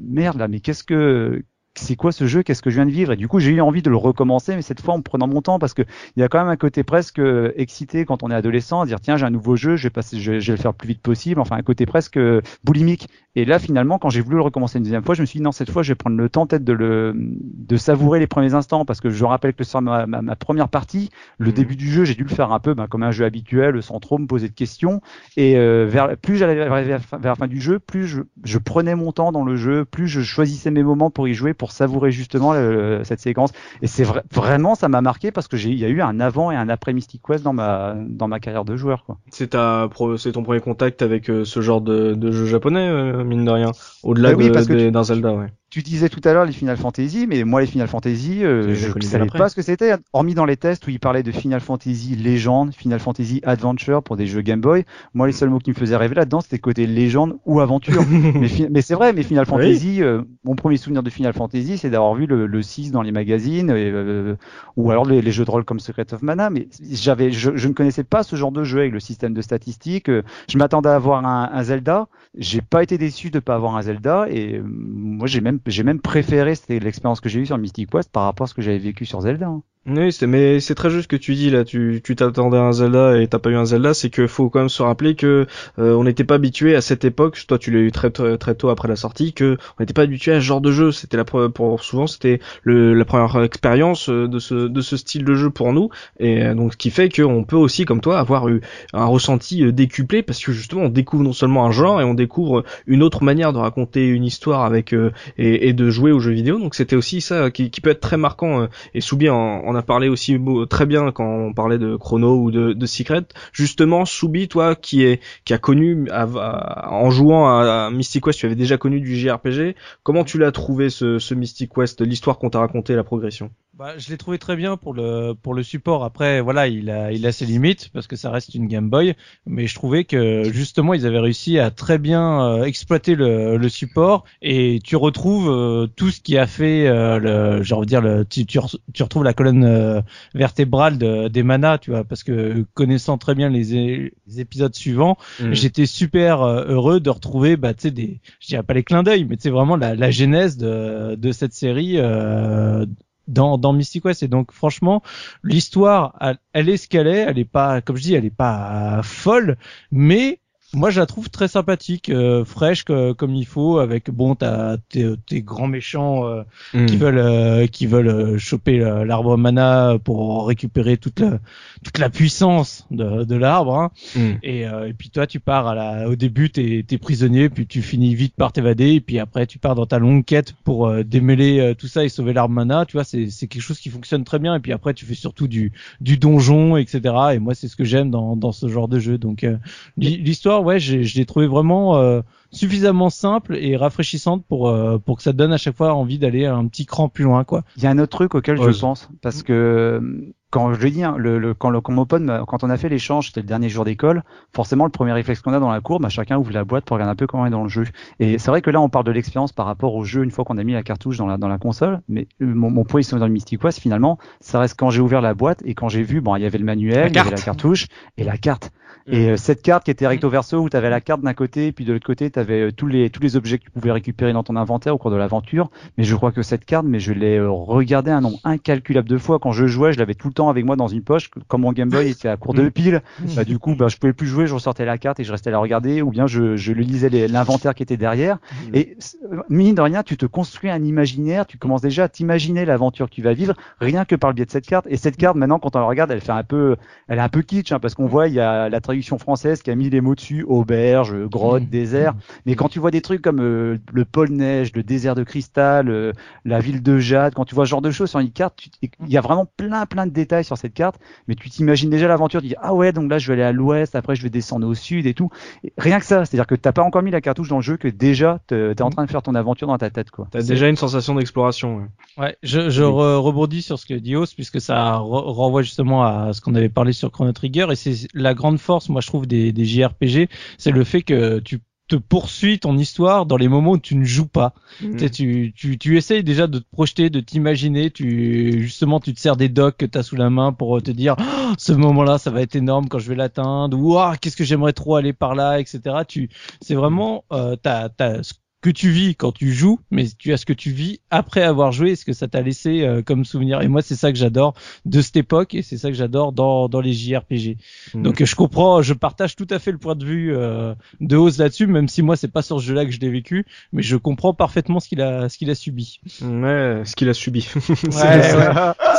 merde là, mais qu'est-ce que c'est quoi ce jeu? Qu'est-ce que je viens de vivre? Et du coup, j'ai eu envie de le recommencer, mais cette fois en prenant mon temps, parce que il y a quand même un côté presque euh, excité quand on est adolescent, à dire tiens, j'ai un nouveau jeu, je vais passer, je vais, je vais le faire le plus vite possible. Enfin, un côté presque euh, boulimique. Et là, finalement, quand j'ai voulu le recommencer une deuxième fois, je me suis dit non, cette fois, je vais prendre le temps peut-être de le de savourer les premiers instants, parce que je rappelle que sur ma, ma, ma première partie, le Mhm. début du jeu, j'ai dû le faire un peu ben, comme un jeu habituel, sans trop me poser de questions. Et euh, vers, plus j'allais vers, vers, vers la fin du jeu, plus je, je prenais mon temps dans le jeu, plus je choisissais mes moments pour y jouer, pour savourer justement le- cette séquence. Et c'est vrai, vraiment, ça m'a marqué parce que j'ai, il y a eu un avant et un après Mystic Quest dans ma dans ma carrière de joueur. Quoi. C'est ta, c'est ton premier contact avec euh, ce genre de, de jeu japonais, euh, mine de rien. Au-delà Bah oui, de- parce que des- tu- d'un Zelda, ouais. Tu disais tout à l'heure les Final Fantasy, mais moi les Final Fantasy, euh, je ne savais pas ce que c'était, hormis dans les tests où ils parlaient de Final Fantasy Legend, Final Fantasy Adventure pour des jeux Game Boy. Moi les seuls mots qui me faisaient rêver là-dedans c'était côté légende ou aventure. mais, c'est vrai, mais Final Fantasy, euh, mon premier souvenir de Final Fantasy, c'est d'avoir vu le, le 6 dans les magazines, et, euh, ou alors les, les jeux de rôle comme Secret of Mana, mais j'avais, je, je ne connaissais pas ce genre de jeu avec le système de statistiques. Je m'attendais à avoir un, un Zelda, j'ai pas été déçu de pas avoir un Zelda, et moi j'ai même, j'ai même préféré, c'était l'expérience que j'ai eue sur Mystic Quest par rapport à ce que j'avais vécu sur Zelda. hein. Oui, c'est mais c'est très juste ce que tu dis là. Tu tu t'attendais à un Zelda et t'as pas eu un Zelda. C'est que faut quand même se rappeler que euh, on n'était pas habitué à cette époque. Toi, tu l'as eu très très tôt après la sortie. Que on n'était pas habitué à ce genre de jeu. C'était la pour souvent c'était le la première expérience euh, de ce de ce style de jeu pour nous. Et euh, donc ce qui fait qu'on peut aussi comme toi avoir eu un ressenti euh, décuplé parce que justement on découvre non seulement un genre et on découvre une autre manière de raconter une histoire avec euh, et, et de jouer aux jeux vidéo. Donc c'était aussi ça qui, qui peut être très marquant. et Soubi en, en a parlé aussi beau- très bien quand on parlait de Chrono ou de, Secret. Justement, Soubi, toi qui est qui a connu en jouant à, Mystic Quest, tu avais déjà connu du JRPG. Comment tu l'as trouvé ce, ce Mystic Quest, l'histoire qu'on t'a raconté, la progression? Bah, je l'ai trouvé très bien pour le pour le support. Après, voilà, il a il a ses limites parce que ça reste une Game Boy, mais je trouvais que justement ils avaient réussi à très bien euh, exploiter le, le support. Et tu retrouves euh, tout ce qui a fait euh, le, j'ai envie de dire le, tu, tu, re- tu retrouves la colonne euh, vertébrale de, des manas, tu vois, parce que connaissant très bien les, épisodes suivants, j'étais super euh, heureux de retrouver bah tu sais des je dirais pas les clins d'œil mais c'est vraiment la, la genèse de de cette série euh, dans dans Mystic Quest et donc franchement l'histoire elle, elle est ce qu'elle est. Elle est pas comme je dis elle est pas folle mais moi je la trouve très sympathique euh, fraîche que- comme il faut avec bon t'as tes, tes grands méchants euh, Hmm. qui veulent euh, qui veulent euh, choper l'arbre mana pour récupérer toute la toute la puissance de, de l'arbre hein. Hmm. et, euh, et puis toi tu pars à la au début t'es t'es prisonnier puis tu finis vite par t'évader et puis après tu pars dans ta longue quête pour euh, démêler euh, tout ça et sauver l'arbre mana tu vois c'est c'est quelque chose qui fonctionne très bien et puis après tu fais surtout du du donjon etc et moi c'est ce que j'aime dans dans ce genre de jeu donc euh, l'hi- l'histoire ouais je l'ai trouvé vraiment euh, suffisamment simple et rafraîchissante pour euh, pour que ça donne à chaque fois envie d'aller un petit cran plus loin quoi Il y a un autre truc auquel Ouais. je pense, parce que euh, quand je hein, le, le- quand, le, quand m'a- quand on a fait l'échange, c'était le dernier jour d'école, forcément le premier réflexe qu'on a dans la cour, bah, chacun ouvre la boîte pour regarder un peu comment est dans le jeu. Et c'est vrai que là on parle de l'expérience par rapport au jeu une fois qu'on a mis la cartouche dans la, dans la console, mais mon, mon point ici dans le Mystic Quest finalement, ça reste quand j'ai ouvert la boîte et quand j'ai vu, bon il y avait le manuel, il y avait la cartouche et la carte. Et euh, cette carte qui était recto verso où tu avais la carte d'un côté, puis de l'autre côté tu avais tous les tous les objets que tu pouvais récupérer dans ton inventaire au cours de l'aventure. Mais je crois que cette carte, mais je l'ai euh, regardée un nombre incalculable de fois quand je jouais, je l'avais tout le temps avec moi dans une poche. Comme mon Game Boy était à court de piles, bah, du coup bah, je pouvais plus jouer, je ressortais la carte et je restais à la regarder, ou bien je, je lisais l'inventaire qui était derrière. Et euh, mine de rien, tu te construis un imaginaire, tu commences déjà à t'imaginer l'aventure que tu vas vivre rien que par le biais de cette carte. Et cette carte, maintenant, quand on la regarde, elle fait un peu, elle est un peu kitsch, hein, parce qu'on voit, il y a la traduction française qui a mis les mots dessus, auberge, grotte, désert. Mais quand tu vois des trucs comme euh, le pôle neige, le désert de cristal, euh, la ville de Jade, quand tu vois ce genre de choses sur une carte, il y a vraiment plein, plein de détails sur cette carte. Mais tu t'imagines déjà l'aventure, tu dis, ah ouais, donc là, je vais aller à l'ouest, après, je vais descendre au sud et tout. Et rien que ça, c'est-à-dire que t'as pas encore mis la cartouche dans le jeu, que déjà, t'es t'es en train de faire ton aventure dans ta tête, quoi. T'as déjà une sensation d'exploration. ouais. Ouais, je, je re- rebondis sur ce que dit Os, puisque ça re- renvoie justement à ce qu'on avait parlé sur Chrono Trigger, et c'est la grande force, moi je trouve, des, des JRPG, c'est le fait que tu te poursuis ton histoire dans les moments où tu ne joues pas. Tu, sais, tu, tu, tu essayes déjà de te projeter, de t'imaginer, tu justement tu te sers des docs que tu as sous la main pour te dire Ah, ce moment-là ça va être énorme quand je vais l'atteindre ou ah, qu'est-ce que j'aimerais trop aller par là, etc. Tu c'est vraiment euh, t'as, t'as que tu vis quand tu joues, mais tu as ce que tu vis après avoir joué, ce que ça t'a laissé euh, comme souvenir. Et moi c'est ça que j'adore de cette époque et c'est ça que j'adore dans, dans les JRPG. Mm. Donc euh, je comprends, je partage tout à fait le point de vue euh, de Oz là-dessus, même si moi c'est pas sur ce jeu-là que je l'ai vécu, mais je comprends parfaitement ce qu'il a ce qu'il a subi. Ouais, ce qu'il a subi. Ouais,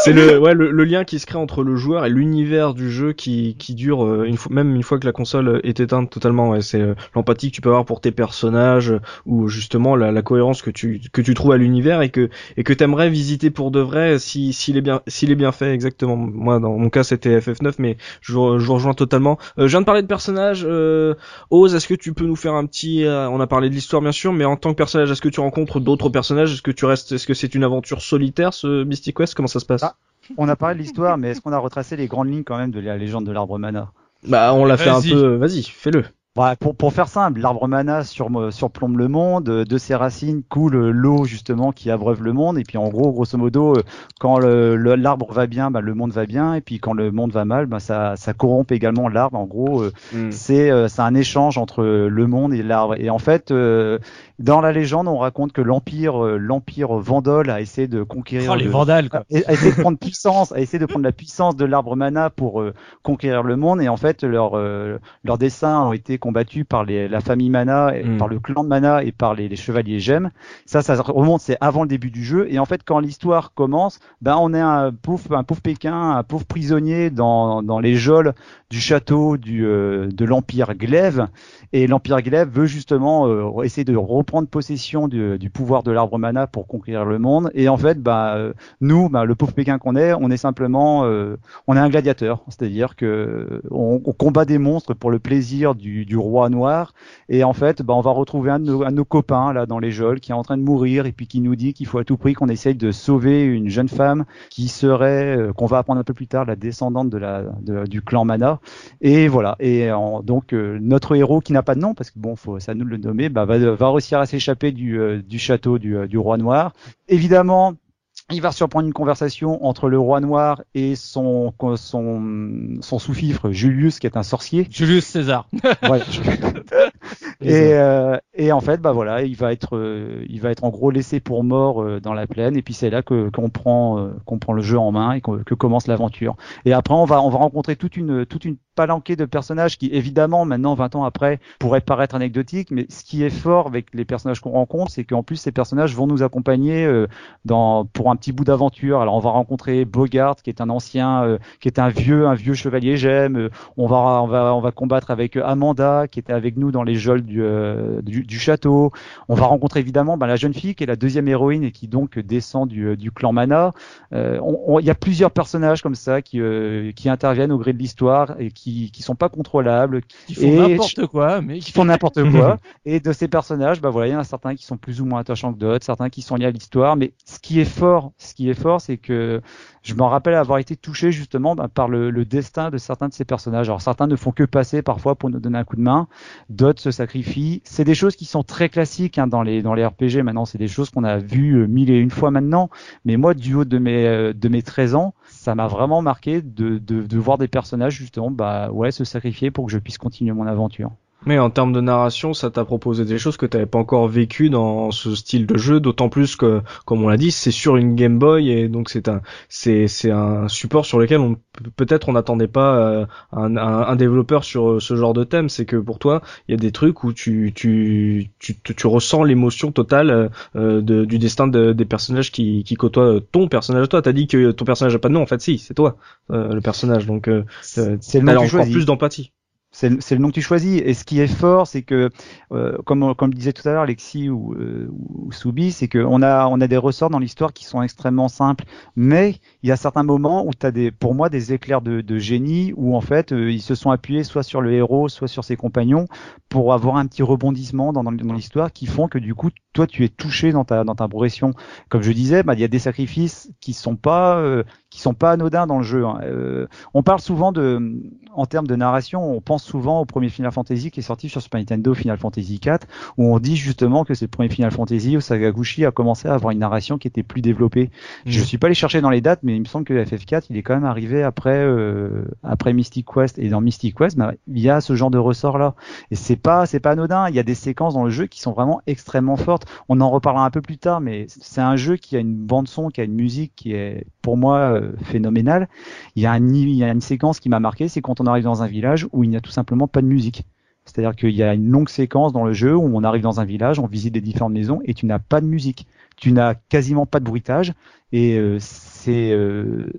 c'est le, ouais, le, le lien qui se crée entre le joueur et l'univers du jeu qui, qui dure euh, une même une fois que la console est éteinte totalement. Ouais, c'est euh, l'empathie que tu peux avoir pour tes personnages euh, ou justement la, la cohérence que tu que tu trouves à l'univers et que et que t'aimerais visiter pour de vrai si s'il est bien est bien fait exactement. Moi dans mon cas c'était FF9 mais je, je vous rejoins totalement. Euh, je viens de parler de personnages. Euh, Oz, est-ce que tu peux nous faire un petit euh, On a parlé de l'histoire bien sûr, mais en tant que personnage, est-ce que tu rencontres d'autres personnages? Est-ce que tu restes Est-ce que c'est une aventure solitaire ce Mystic Quest? Comment ça se passe? On a parlé de l'histoire, mais est-ce qu'on a retracé les grandes lignes quand même de la légende de l'arbre mana? Bah on l'a fait un peu. Vas-y, fais-le. Bah, pour, pour faire simple, l'arbre mana sur, surplombe le monde, euh, de ses racines coule l'eau justement qui abreuve le monde, et puis en gros, grosso modo, euh, quand l'arbre le, l'arbre va bien, bah, le monde va bien, et puis quand le monde va mal, bah, ça, ça corrompt également l'arbre. En gros, euh, Mm. c'est c'est un échange entre le monde et l'arbre. Et en fait, dans la légende, on raconte que l'empire l'empire Vandal a essayé de conquérir Oh, les le- vandales, quoi. a essayé de prendre puissance, a essayé de prendre la puissance de l'arbre mana pour euh, conquérir le monde et en fait leurs euh, leurs dessins ont été combattus par les, la famille mana, et Mm. par le clan de mana et par les, les chevaliers gemmes. Ça, ça remonte, c'est avant le début du jeu et en fait quand l'histoire commence, ben on est un pauvre un pauvre Pékin, un pauvre prisonnier dans dans les geôles du château du euh, de l'empire Glaive et l'empire Glaive veut justement euh, essayer de reprendre possession du, du pouvoir de l'arbre mana pour conquérir le monde et en fait bah euh, nous, bah, le pauvre Pékin qu'on est, on est simplement, euh, on est un gladiateur, c'est-à-dire que on, on combat des monstres pour le plaisir du, du roi noir, et en fait, bah, on va retrouver un de, nos, un de nos copains là dans les geôles qui est en train de mourir et puis qui nous dit qu'il faut à tout prix qu'on essaye de sauver une jeune femme qui serait, euh, qu'on va apprendre un peu plus tard, la descendante de la du clan Mana, et voilà. Et donc euh, notre héros qui n'a pas de nom parce que bon, faut, à nous le nommer, bah, va, va réussir à s'échapper du, euh, du château du, euh, du roi noir. Évidemment, il va surprendre une conversation entre le roi noir et son son, son sous-fifre Julius, qui est un sorcier. Julius César. Ouais. et, euh, et en fait, bah voilà, il va être, euh, il va être en gros laissé pour mort euh, dans la plaine. Et puis c'est là que qu'on prend, euh, qu'on prend le jeu en main et qu'on- que commence l'aventure. Et après, on va, on va rencontrer toute une, toute une palanquée de personnages qui, évidemment, maintenant, 20 ans après, pourraient paraître anecdotiques. Mais ce qui est fort avec les personnages qu'on rencontre, c'est qu'en plus, ces personnages vont nous accompagner dans, pour un petit bout d'aventure. Alors, on va rencontrer Bogart, qui est un ancien, euh, qui est un vieux, un vieux chevalier gemme. Euh, On va, on va, on va combattre avec Amanda, qui était avec nous dans les geôles du, euh, du, du château. On va rencontrer évidemment bah, la jeune fille qui est la deuxième héroïne et qui donc descend du, euh, du clan Mana. Euh, Il y a plusieurs personnages comme ça qui, euh, qui interviennent au gré de l'histoire et qui, qui sont pas contrôlables, Qui font n'importe quoi, mais qui font n'importe quoi. Et de ces personnages, bah voilà, il y en a certains qui sont plus ou moins attachants que d'autres, certains qui sont liés à l'histoire. Mais ce qui est fort, ce qui est fort, c'est que je me rappelle avoir été touché justement bah, par le, destin de certains de ces personnages. Alors certains ne font que passer parfois pour nous donner un coup de main, d'autres se sacrifient. C'est des choses qui sont très classiques hein, dans les dans RPG. Maintenant, c'est des choses qu'on a vues euh, mille et une fois maintenant. Mais moi, du haut de mes euh, de mes 13 ans, ça m'a vraiment marqué de, voir des personnages justement bah se sacrifier pour que je puisse continuer mon aventure. Mais en termes de narration, ça t'a proposé des choses que t'avais pas encore vécues dans ce style de jeu, d'autant plus que, comme on l'a dit, c'est sur une Game Boy et donc c'est un, c'est, c'est un support sur lequel on peut-être on n'attendait pas euh, un, un, un développeur sur euh, ce genre de thème. C'est que pour toi, il y a des trucs où tu, tu, tu, tu, tu ressens l'émotion totale euh, de, du destin de- des personnages qui, qui côtoient ton personnage. Toi, t'as dit que ton personnage a pas de nom. En fait, si, c'est toi euh, le personnage. Donc, euh, euh, C'est le nom encore plus d'empathie. C'est le, le nom que tu choisis. Et ce qui est fort, c'est que, euh, comme, comme le disait tout à l'heure Alexis ou, euh, ou Soubi, c'est qu'on a, on a des ressorts dans l'histoire qui sont extrêmement simples. Mais il y a certains moments où tu as des, pour moi des éclairs de, de génie où en fait euh, ils se sont appuyés soit sur le héros, soit sur ses compagnons pour avoir un petit rebondissement dans, dans, dans l'histoire qui font que du coup toi tu es touché dans ta, dans ta progression. Comme je disais, bah, il y a des sacrifices qui sont pas, euh, qui sont pas anodins dans le jeu. hein. Euh, on parle souvent de, en termes de narration, on pense souvent au premier Final Fantasy qui est sorti sur Super Nintendo, Final Fantasy 4, où on dit justement que c'est le premier Final Fantasy où Sagaguchi a commencé à avoir une narration qui était plus développée. Je suis pas allé chercher dans les dates, mais il me semble que FF4, il est quand même arrivé après, euh, après Mystic Quest. Et dans Mystic Quest, bah, il y a ce genre de ressort là. Et c'est pas, c'est pas anodin. Il y a des séquences dans le jeu qui sont vraiment extrêmement fortes. On en reparlera un peu plus tard, mais c'est un jeu qui a une bande son, qui a une musique qui est, pour moi, euh, phénoménale. Il y a, un, il y a une séquence qui m'a marqué, c'est quand on arrive dans un village où il n'y a tout simplement pas de musique. C'est-à-dire qu'il y a une longue séquence dans le jeu où on arrive dans un village, on visite des différentes maisons et tu n'as pas de musique. Tu n'as quasiment pas de bruitage et euh, c'est euh,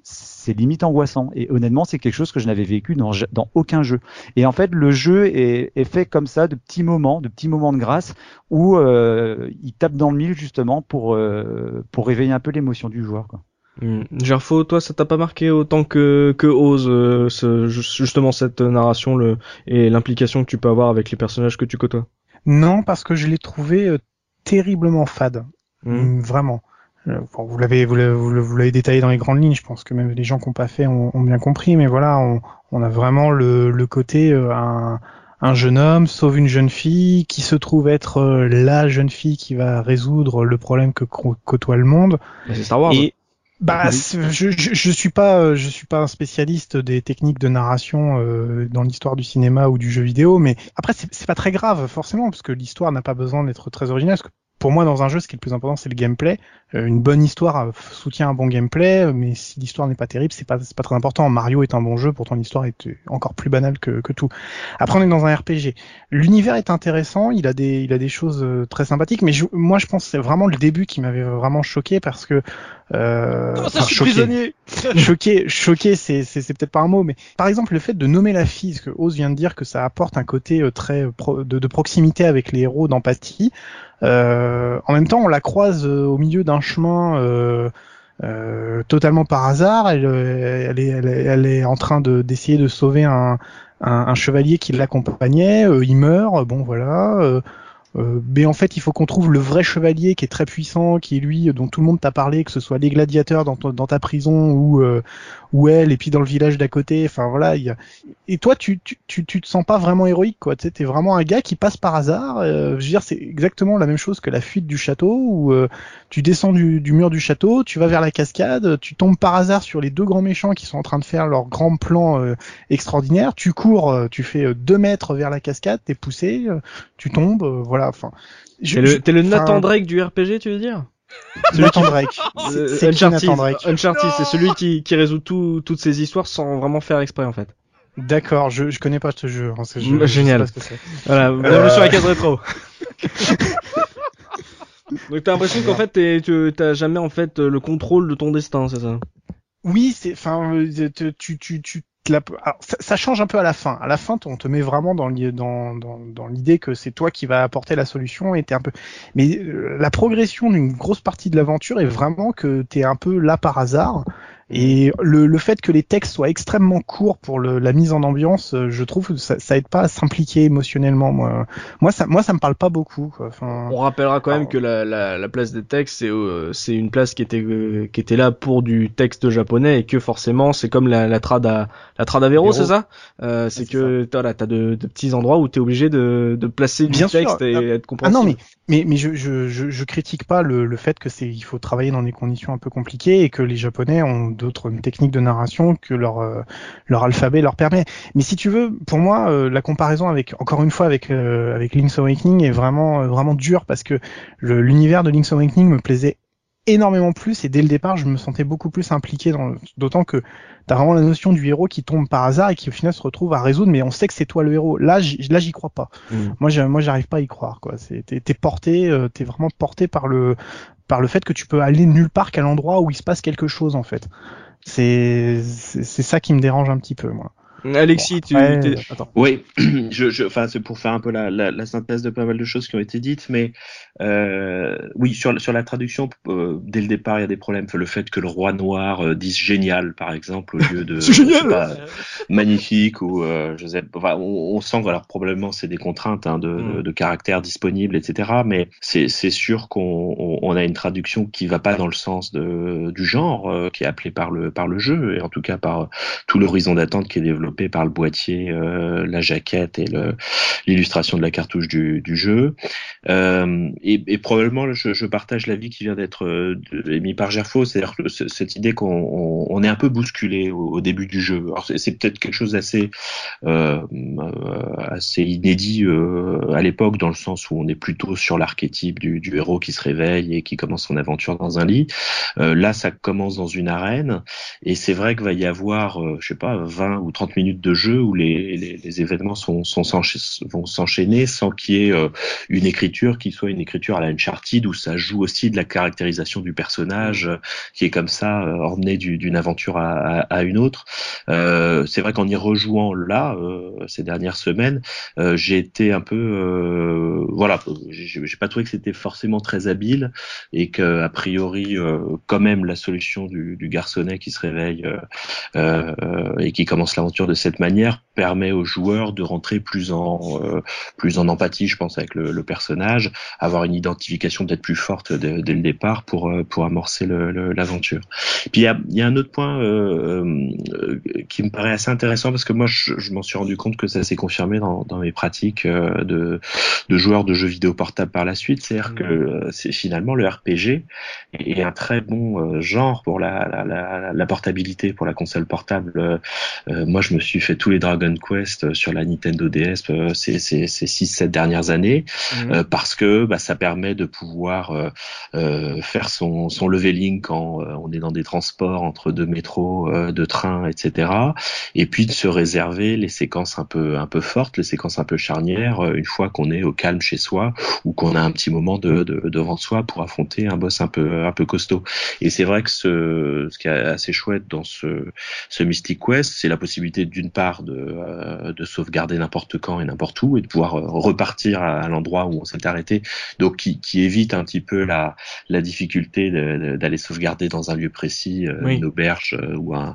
limite angoissant. Et honnêtement, c'est quelque chose que je n'avais vécu dans, dans aucun jeu. Et en fait, le jeu est, est fait comme ça, de petits moments, de petits moments de grâce où euh, il tape dans le mille justement pour euh, pour réveiller un peu l'émotion du joueur. Quoi. Hmm. Gerfo, toi, ça t'a pas marqué autant que que Ose, euh, ce, justement cette narration le et l'implication que tu peux avoir avec les personnages que tu côtoies? Non, parce que je l'ai trouvé euh, terriblement fade, Hmm. Mm, vraiment. Euh, bon, vous l'avez vous l'avez détaillé dans les grandes lignes. Je pense que même les gens qui n'ont pas fait ont, ont bien compris. Mais voilà, on, on a vraiment le, le côté euh, un, un jeune homme sauve une jeune fille qui se trouve être euh, la jeune fille qui va résoudre le problème que côtoie le monde. C'est Star Wars. Et bah, Oui. c'est- je, je, je suis pas, euh, je suis pas un spécialiste des techniques de narration euh, dans l'histoire du cinéma ou du jeu vidéo, mais après c'est c'est pas très grave forcément parce que l'histoire n'a pas besoin d'être très originale. Parce que pour moi, dans un jeu, ce qui est le plus important, c'est le gameplay. Euh, une bonne histoire euh, soutient un bon gameplay, euh, mais si l'histoire n'est pas terrible, c'est pas, pas très important. Mario est un bon jeu, pourtant l'histoire est encore plus banale que, que tout. Après, on est dans un RPG. L'univers est intéressant, il a des, il a des choses très sympathiques, mais je- moi, je pense que c'est vraiment le début qui m'avait vraiment choqué parce que euh, Comment ça, enfin, je suis choqué. prisonnier choqué, choqué, c'est c'est c'est peut-être pas un mot, mais par exemple le fait de nommer la fille, ce que Oz vient de dire que ça apporte un côté très pro- de, de proximité avec les héros, d'empathie. Euh, en même temps, on la croise euh, au milieu d'un chemin. Euh, totalement par hasard, elle, est, en train de d'essayer de sauver un, chevalier qui l'accompagnait. il meurt, bon voilà. Euh, mais en fait, il faut qu'on trouve le vrai chevalier qui est très puissant, qui est lui dont tout le monde t'a parlé, que ce soit les gladiateurs dans, ta prison ou euh, ou elle, et puis dans le village d'à côté. Enfin voilà. Et toi, tu, tu tu te sens pas vraiment héroïque, quoi. Tu t'es vraiment un gars qui passe par hasard. euh, je veux dire, c'est exactement la même chose que la fuite du château où euh, tu descends du, du mur du château, tu vas vers la cascade, tu tombes par hasard sur les deux grands méchants qui sont en train de faire leur grand plan euh, extraordinaire. Tu cours, tu fais deux mètres vers la cascade, t'es poussé, tu tombes, euh, Enfin, je- T'es le, je- Nathan Drake du RPG, tu veux dire? Nathan Drake. Euh, C'est qui Uncharted, Nathan Drake? Uncharted, c'est celui qui, qui résout tout, toutes ces histoires sans vraiment faire exprès en fait. D'accord, je, je connais pas ce jeu. hein, ce jeu, je sais génial. pas ce que c'est. Voilà, bienvenue sur la case rétro. Donc t'as l'impression qu'en fait tu t'as jamais en fait le contrôle de ton destin, c'est ça? Oui, c'est, enfin, euh, tu, tu, tu, alors, ça, ça change un peu à la fin. À la fin, on te met vraiment dans, l'i- dans, dans, l'idée que c'est toi qui va apporter la solution et t'es un peu. Mais euh, la progression d'une grosse partie de l'aventure est vraiment que t'es un peu là par hasard. Et le, le fait que les textes soient extrêmement courts pour le, la mise en ambiance, euh, je trouve que ça, ça aide pas à s'impliquer émotionnellement. Moi, moi, ça, moi, ça me parle pas beaucoup. Quoi. Enfin, On rappellera quand même que la, la, la place des textes c'est euh, c'est une place qui était euh, qui était là pour du texte japonais et que forcément c'est comme la, la trad à la trad à Véro, c'est ça? Euh, C'est c'est que t'as de, de petits endroits où t'es obligé de, de placer Bien du sûr. texte et Ah, être Ah compréhensible. non, mais mais mais je je je, je critique pas le, le fait que c'est il faut travailler dans des conditions un peu compliquées et que les Japonais ont d'autres techniques de narration que leur euh, leur alphabet leur permet. Mais si tu veux, pour moi, euh, la comparaison avec encore une fois avec euh, avec Link's Awakening est vraiment euh, vraiment dure parce que l'univers de Link's Awakening me plaisait énormément plus et dès le départ je me sentais beaucoup plus impliqué dans le- d'autant que t'as vraiment la notion du héros qui tombe par hasard et qui au final se retrouve à résoudre mais on sait que c'est toi le héros. Là j'y- là j'y crois pas. Mm. moi j'ai- moi j'arrive pas à y croire quoi. C'est t'es t'es porté euh, t'es vraiment porté par le par le fait que tu peux aller nulle part qu'à l'endroit où il se passe quelque chose en fait. C'est c'est c'est ça qui me dérange un petit peu moi Alexis, Bon, après, tu euh, attends. Oui, je, je, enfin, c'est pour faire un peu la, la, la synthèse de pas mal de choses qui ont été dites, mais euh, oui, sur, sur la traduction, euh, dès le départ, il y a des problèmes. Le fait que le roi noir euh, dise génial, par exemple, au lieu de pas, magnifique ou euh, je sais, enfin, on, on sent que alors probablement c'est des contraintes hein, de, Mm. de, de caractère disponible, etc. Mais c'est c'est sûr qu'on on, on a une traduction qui va pas dans le sens de, du genre euh, qui est appelé par le par le jeu et en tout cas par tout l'horizon d'attente qui est développé par le boîtier, euh, la jaquette et l'illustration de la cartouche du, jeu. Euh, et, probablement, je, je partage l'avis qui vient d'être euh, émis par Gerfo, c'est-à-dire cette idée qu'on on, on est un peu bousculé au, début du jeu. C'est- peut-être quelque chose d'assez assez inédit à l'époque, dans le sens où on est plutôt sur l'archétype du, héros qui se réveille et qui commence son aventure dans un lit. Là, ça commence dans une arène. Et c'est vrai qu'il va y avoir, euh, je sais pas, 20 ou 30 minutes de jeu où les, les, les événements sont, sont vont s'enchaîner sans qu'il y ait euh, une écriture qui soit une écriture à la Uncharted où ça joue aussi de la caractérisation du personnage euh, qui est comme ça euh, emmené du- d'une aventure à, à, à une autre. Euh, c'est vrai qu'en y rejouant là euh, ces dernières semaines, j'ai été un peu, voilà, j'ai pas trouvé que c'était forcément très habile et que a priori quand même la solution du, du garçonnet qui se réveille et qui commence l'aventure de cette manière permet aux joueurs de rentrer plus en euh, plus en empathie, je pense, avec le, le personnage, avoir une identification peut-être plus forte dès, dès le départ pour euh, pour amorcer l'aventure. Puis il y a, y a, un autre point euh, euh, qui me paraît assez intéressant parce que moi je, je m'en suis rendu compte que ça s'est confirmé dans, dans mes pratiques de de joueurs de jeux vidéo portables par la suite, c'est-à-dire que mmh. c'est finalement le RPG est un très bon genre pour la, la, la, la portabilité pour la console portable. moi je me suis fait tous les Dragon Quest euh, sur la Nintendo DS euh, ces, ces, ces 6-7 dernières années mhm. euh, parce que bah, ça permet de pouvoir faire son, son leveling quand on est dans des transports entre deux métros, deux trains, etc. Et puis de se réserver les séquences un peu un peu fortes, les séquences un peu charnières une fois qu'on est au calme chez soi ou qu'on a un petit moment de, de, devant soi pour affronter un boss un peu un peu costaud. Et c'est vrai que ce, ce qui est assez chouette dans ce, ce Mystic Quest, c'est la possibilité d'une part de euh, de sauvegarder n'importe quand et n'importe où et de pouvoir euh, repartir à, l'endroit où on s'est arrêté. Donc qui, qui, évite un petit peu la, la difficulté d'aller sauvegarder dans un lieu précis, euh, une auberge ou un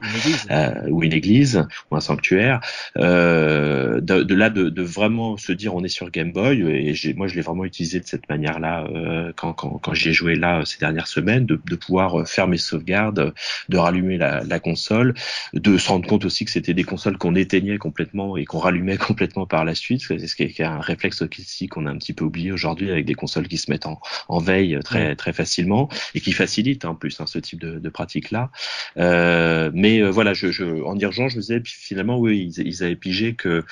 une ou une église ou un sanctuaire. de, de, là de, de, vraiment se dire on est sur Game Boy et moi je l'ai vraiment utilisé de cette manière-là quand, quand, quand j'y ai joué là ces dernières semaines, de, de pouvoir faire mes sauvegardes, de rallumer la, la console, de se rendre compte aussi que c'était des consoles qu'on éteignait complètement et qu'on rallumait complètement par la suite. C'est ce qui est un réflexe aussi qu'on a un petit peu oublié aujourd'hui avec des consoles qui se mettent en, en veille très très facilement et qui facilitent en plus hein, ce type de, de pratique là. Euh, mais euh, voilà, je, je, en je vous disais finalement oui, ils, ils avaient pigé que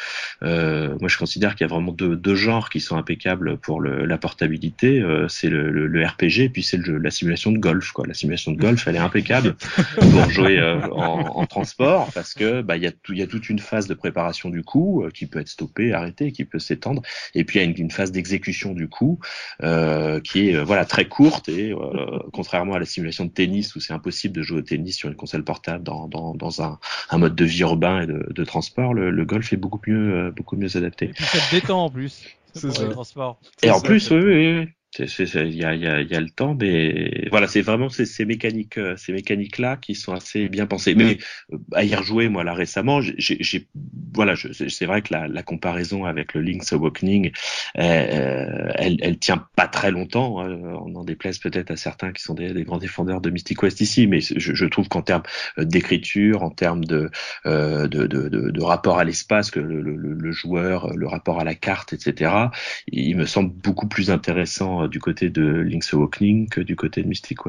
euh, moi je considère qu'il y a vraiment deux, deux, genres qui sont impeccables pour le, la portabilité. Euh, c'est le, le, RPG et puis c'est la simulation de golf. Quoi. La simulation de golf, elle est impeccable pour jouer euh, en, en, transport parce que bah il y a tout, y a toute une phase de préparation du coup euh, qui peut être stoppée, arrêtée, qui peut s'étendre, et puis il y a une, phase d'exécution du coup euh, qui est euh, voilà très courte et contrairement à la simulation de tennis où c'est impossible de jouer au tennis sur une console portable dans, dans, dans un, un, mode de vie urbain et de, de transport, le, le, golf est beaucoup mieux beaucoup mieux adapté. Et puis ça détend en plus. C'est ça. Transport. Et en plus, oui, oui, oui. Il y a, y, a, y a, le temps, mais voilà, c'est vraiment ces, ces mécaniques, euh, ces mécaniques là qui sont assez bien pensées. Mais euh, à y rejouer, moi là récemment, j'ai, voilà, c'est vrai que la, la, comparaison avec le Link's Awakening, euh, elle, elle tient pas très longtemps. Hein. On en déplaise peut-être à certains qui sont des, des, grands défendeurs de Mystic Quest ici, mais je, je trouve qu'en termes d'écriture, en termes de, de, de, de, de, rapport à l'espace, que le, le, le, joueur, le rapport à la carte, etc., il me semble beaucoup plus intéressant du côté de Link's Awakening que du côté de Mystic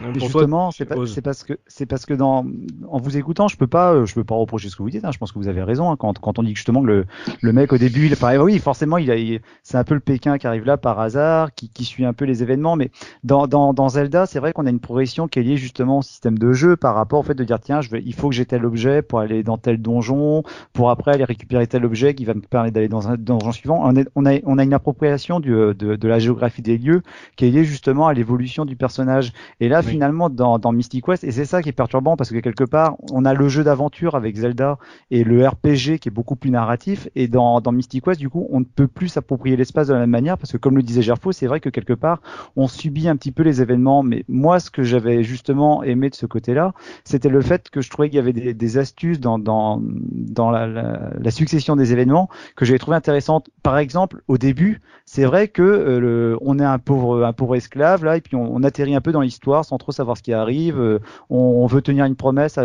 West. Justement, c'est parce que c'est parce que dans en vous écoutant, je peux pas euh, je peux pas reprocher ce que vous dites. Hein, je pense que vous avez raison hein, quand quand on dit justement que le le mec au début, il paraît oui forcément il a c'est un peu le Pékin qui arrive là par hasard, qui qui suit un peu les événements. Mais dans dans dans Zelda, c'est vrai qu'on a une progression qui est liée justement au système de jeu par rapport au fait de dire tiens je vais il faut que j'ai tel objet pour aller dans tel donjon, pour après aller récupérer tel objet qui va me permettre d'aller dans un donjon suivant. On, on a on a une appropriation du, de de la géographie des lieux qui est liée justement à l'évolution du personnage. Et là finalement dans, dans Mystic Quest, et c'est ça qui est perturbant parce que quelque part, on a le jeu d'aventure avec Zelda et le RPG qui est beaucoup plus narratif, et dans, dans Mystic Quest, du coup, on ne peut plus s'approprier l'espace de la même manière parce que comme le disait Gerfo, c'est vrai que quelque part, on subit un petit peu les événements, mais moi, ce que j'avais justement aimé de ce côté-là, c'était le fait que je trouvais qu'il y avait des, astuces dans, dans, dans la, la, succession des événements que j'avais trouvé intéressantes. Par exemple, au début, c'est vrai que euh, le, on est un pauvre, un pauvre esclave là, et puis on atterrit un peu dans l'histoire sans trop savoir ce qui arrive. Euh, on, veut tenir une promesse à,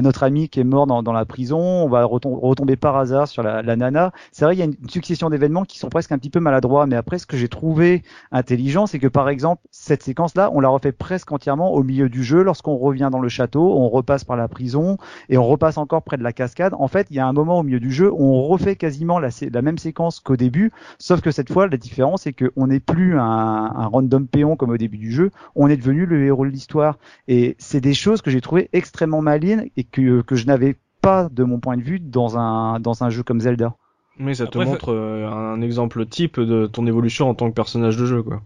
notre ami qui est mort dans, la prison. On va retomber par hasard sur la, nana. C'est vrai, il y a une succession d'événements qui sont presque un petit peu maladroits. Mais après, ce que j'ai trouvé intelligent, c'est que par exemple, cette séquence-là, on la refait presque entièrement au milieu du jeu. Lorsqu'on revient dans le château, on repasse par la prison et on repasse encore près de la cascade. En fait, il y a un moment au milieu du jeu où on refait quasiment la, la même séquence qu'au début, sauf que cette fois, la différence, c'est qu'on n'est plus un, un random péon comme au début du jeu. On est devenu le héros de l'histoire. Et c'est des choses que j'ai trouvé extrêmement malines et que, que je n'avais pas, de mon point de vue, dans un, dans un jeu comme Zelda. Oui, ça te montre euh, un exemple type de ton évolution en tant que personnage de jeu, quoi.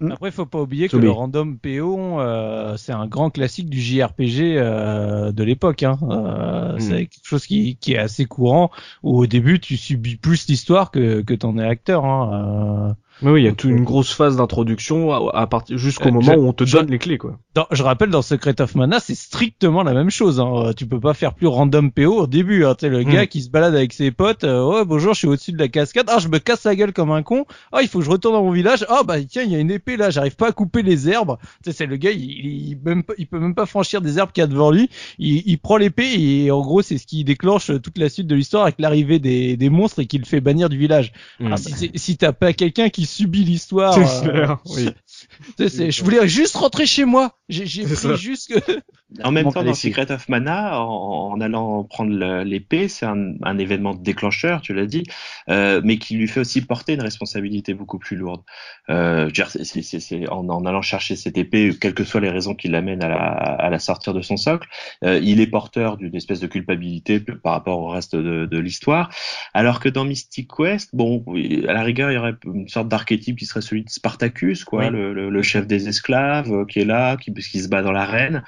Mm. Après, il faut pas oublier que le random PO, euh, c'est un grand classique du JRPG euh, de l'époque. Hein. Euh, mm. C'est quelque chose qui, qui, est assez courant. Où au début, tu subis plus l'histoire que que t'en es acteur. Hein. Mais oui, il y a toute euh, une grosse phase d'introduction à, à partir jusqu'au Euh, moment je- où on te je- donne les clés, quoi. Dans- je rappelle dans Secret of Mana, c'est strictement la même chose. Hein. Tu peux pas faire plus random PO au début. Hein. Le Mm. gars qui se balade avec ses potes. Euh, ouais, bonjour, je suis au-dessus de la cascade. Ah, je me casse la gueule comme un con. Ah, il faut que je retourne dans mon village. Ah, bah tiens, il y a une épée là. J'arrive pas à couper les herbes. Tu sais, c'est le gars. Il, il, il même pas- il peut même pas franchir des herbes qu'il y a devant lui. Il, prend l'épée et en gros, c'est ce qui déclenche toute la suite de l'histoire avec l'arrivée des, des monstres et qui le fait bannir du village. Mm. Alors, si, c'est- si t'as pas quelqu'un qui subit l'histoire. euh, C'est clair, oui. je voulais juste rentrer chez moi. J'ai j'ai C'est pris juste que. En même temps, dans. Secret of Mana, en, en allant prendre l'épée, c'est un, un événement déclencheur, tu l'as dit, euh, mais qui lui fait aussi porter une responsabilité beaucoup plus lourde. Euh, je veux dire, c'est- c'est- c'est- c'est- en, en allant chercher cette épée, quelles que soient les raisons qui l'amènent à la, à la sortir de son socle, euh, il est porteur d'une espèce de culpabilité par rapport au reste de, de l'histoire. Alors que dans Mystic Quest, bon, oui, à la rigueur, il y aurait une sorte d'archétype qui serait celui de Spartacus, quoi, Oui. le, le- le chef des esclaves euh, qui est là, qui, qui se bat dans l'arène.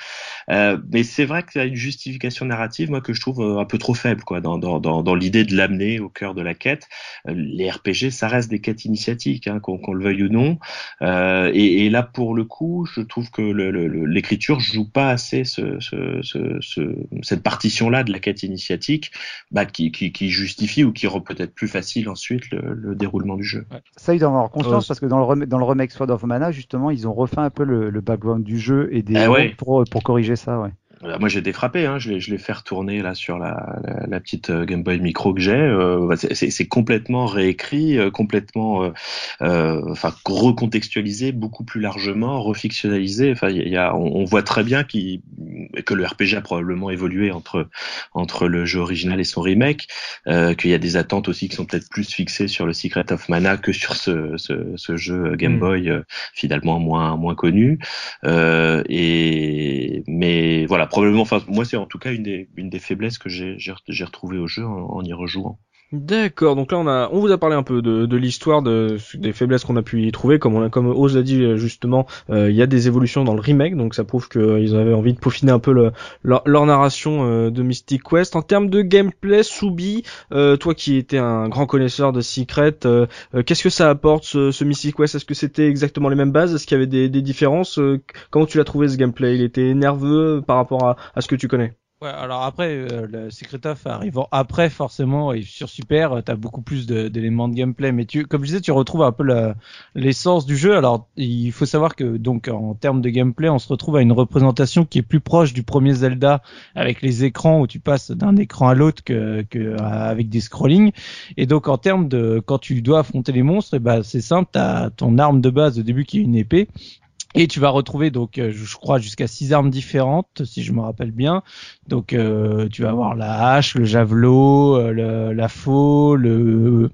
Euh, mais c'est vrai qu'il y a une justification narrative, moi, que je trouve euh, un peu trop faible, quoi, dans, dans, dans, dans l'idée de l'amener au cœur de la quête. Euh, les RPG, ça reste des quêtes initiatiques, hein, qu'on le veuille ou non. Euh, et, et là, pour le coup, je trouve que l'écriture joue pas assez ce, ce, ce, ce- cette partition-là de la quête initiatique, bah, qui, qui, qui justifie ou qui rend peut-être plus facile ensuite le, le déroulement du jeu. Ça, ils doivent en avoir conscience Ouais. parce que dans le, rem- dans le remake Sword of Mana, justement, ils ont refait un peu le, le background du jeu et des ouais. pour, pour corriger ça, ouais. Euh, Moi j'ai été frappé, hein. je l'ai je l'ai fait retourner là sur la, la, la petite euh, Game Boy Micro que j'ai. Euh, bah, c'est- c'est c'est complètement réécrit, euh, complètement, euh, euh, enfin recontextualisé, beaucoup plus largement, refictionnalisé. Enfin, il y a, on, on voit très bien que le RPG a probablement évolué entre entre le jeu original et son remake, euh, qu'il y a des attentes aussi qui sont peut-être plus fixées sur le Secret of Mana que sur ce, ce, ce jeu Game Mm. Boy euh, finalement moins moins connu. Euh, et mais voilà, probablement. Enfin, moi, c'est en tout cas une des une des faiblesses que j'ai j'ai j'ai retrouvé au jeu en y rejouant. D'accord, donc là on a, on vous a parlé un peu de, l'histoire, de, des faiblesses qu'on a pu y trouver, comme on a, comme Oz l'a dit euh, justement, euh, il y a des évolutions dans le remake, donc ça prouve qu'ils avaient envie de peaufiner un peu le, leur, narration euh, de Mystic Quest. En termes de gameplay, Soubi, euh, toi qui étais un grand connaisseur de Secret, euh, euh, qu'est-ce que ça apporte ce, ce Mystic Quest? Est-ce que c'était exactement les mêmes bases? Est-ce qu'il y avait des, différences? Euh, Comment tu l'as trouvé ce gameplay? Il était nerveux par rapport à, à ce que tu connais? Ouais, alors après, euh, le Secret of arrivant après, forcément, et sur Super, euh, t'as beaucoup plus d'éléments de, gameplay. Mais tu, comme je disais, tu retrouves un peu l'essence du jeu. Alors, il faut savoir que, donc, en termes de gameplay, on se retrouve à une représentation qui est plus proche du premier Zelda, avec les écrans où tu passes d'un écran à l'autre que, que euh, avec des scrollings. Et donc, en termes de, quand tu dois affronter les monstres, eh ben, c'est simple, t'as ton arme de base au début qui est une épée. Et tu vas retrouver donc, euh, je crois, jusqu'à six armes différentes, si je me rappelle bien. Donc, euh, tu vas avoir la hache, le javelot, euh, le- la faux, le,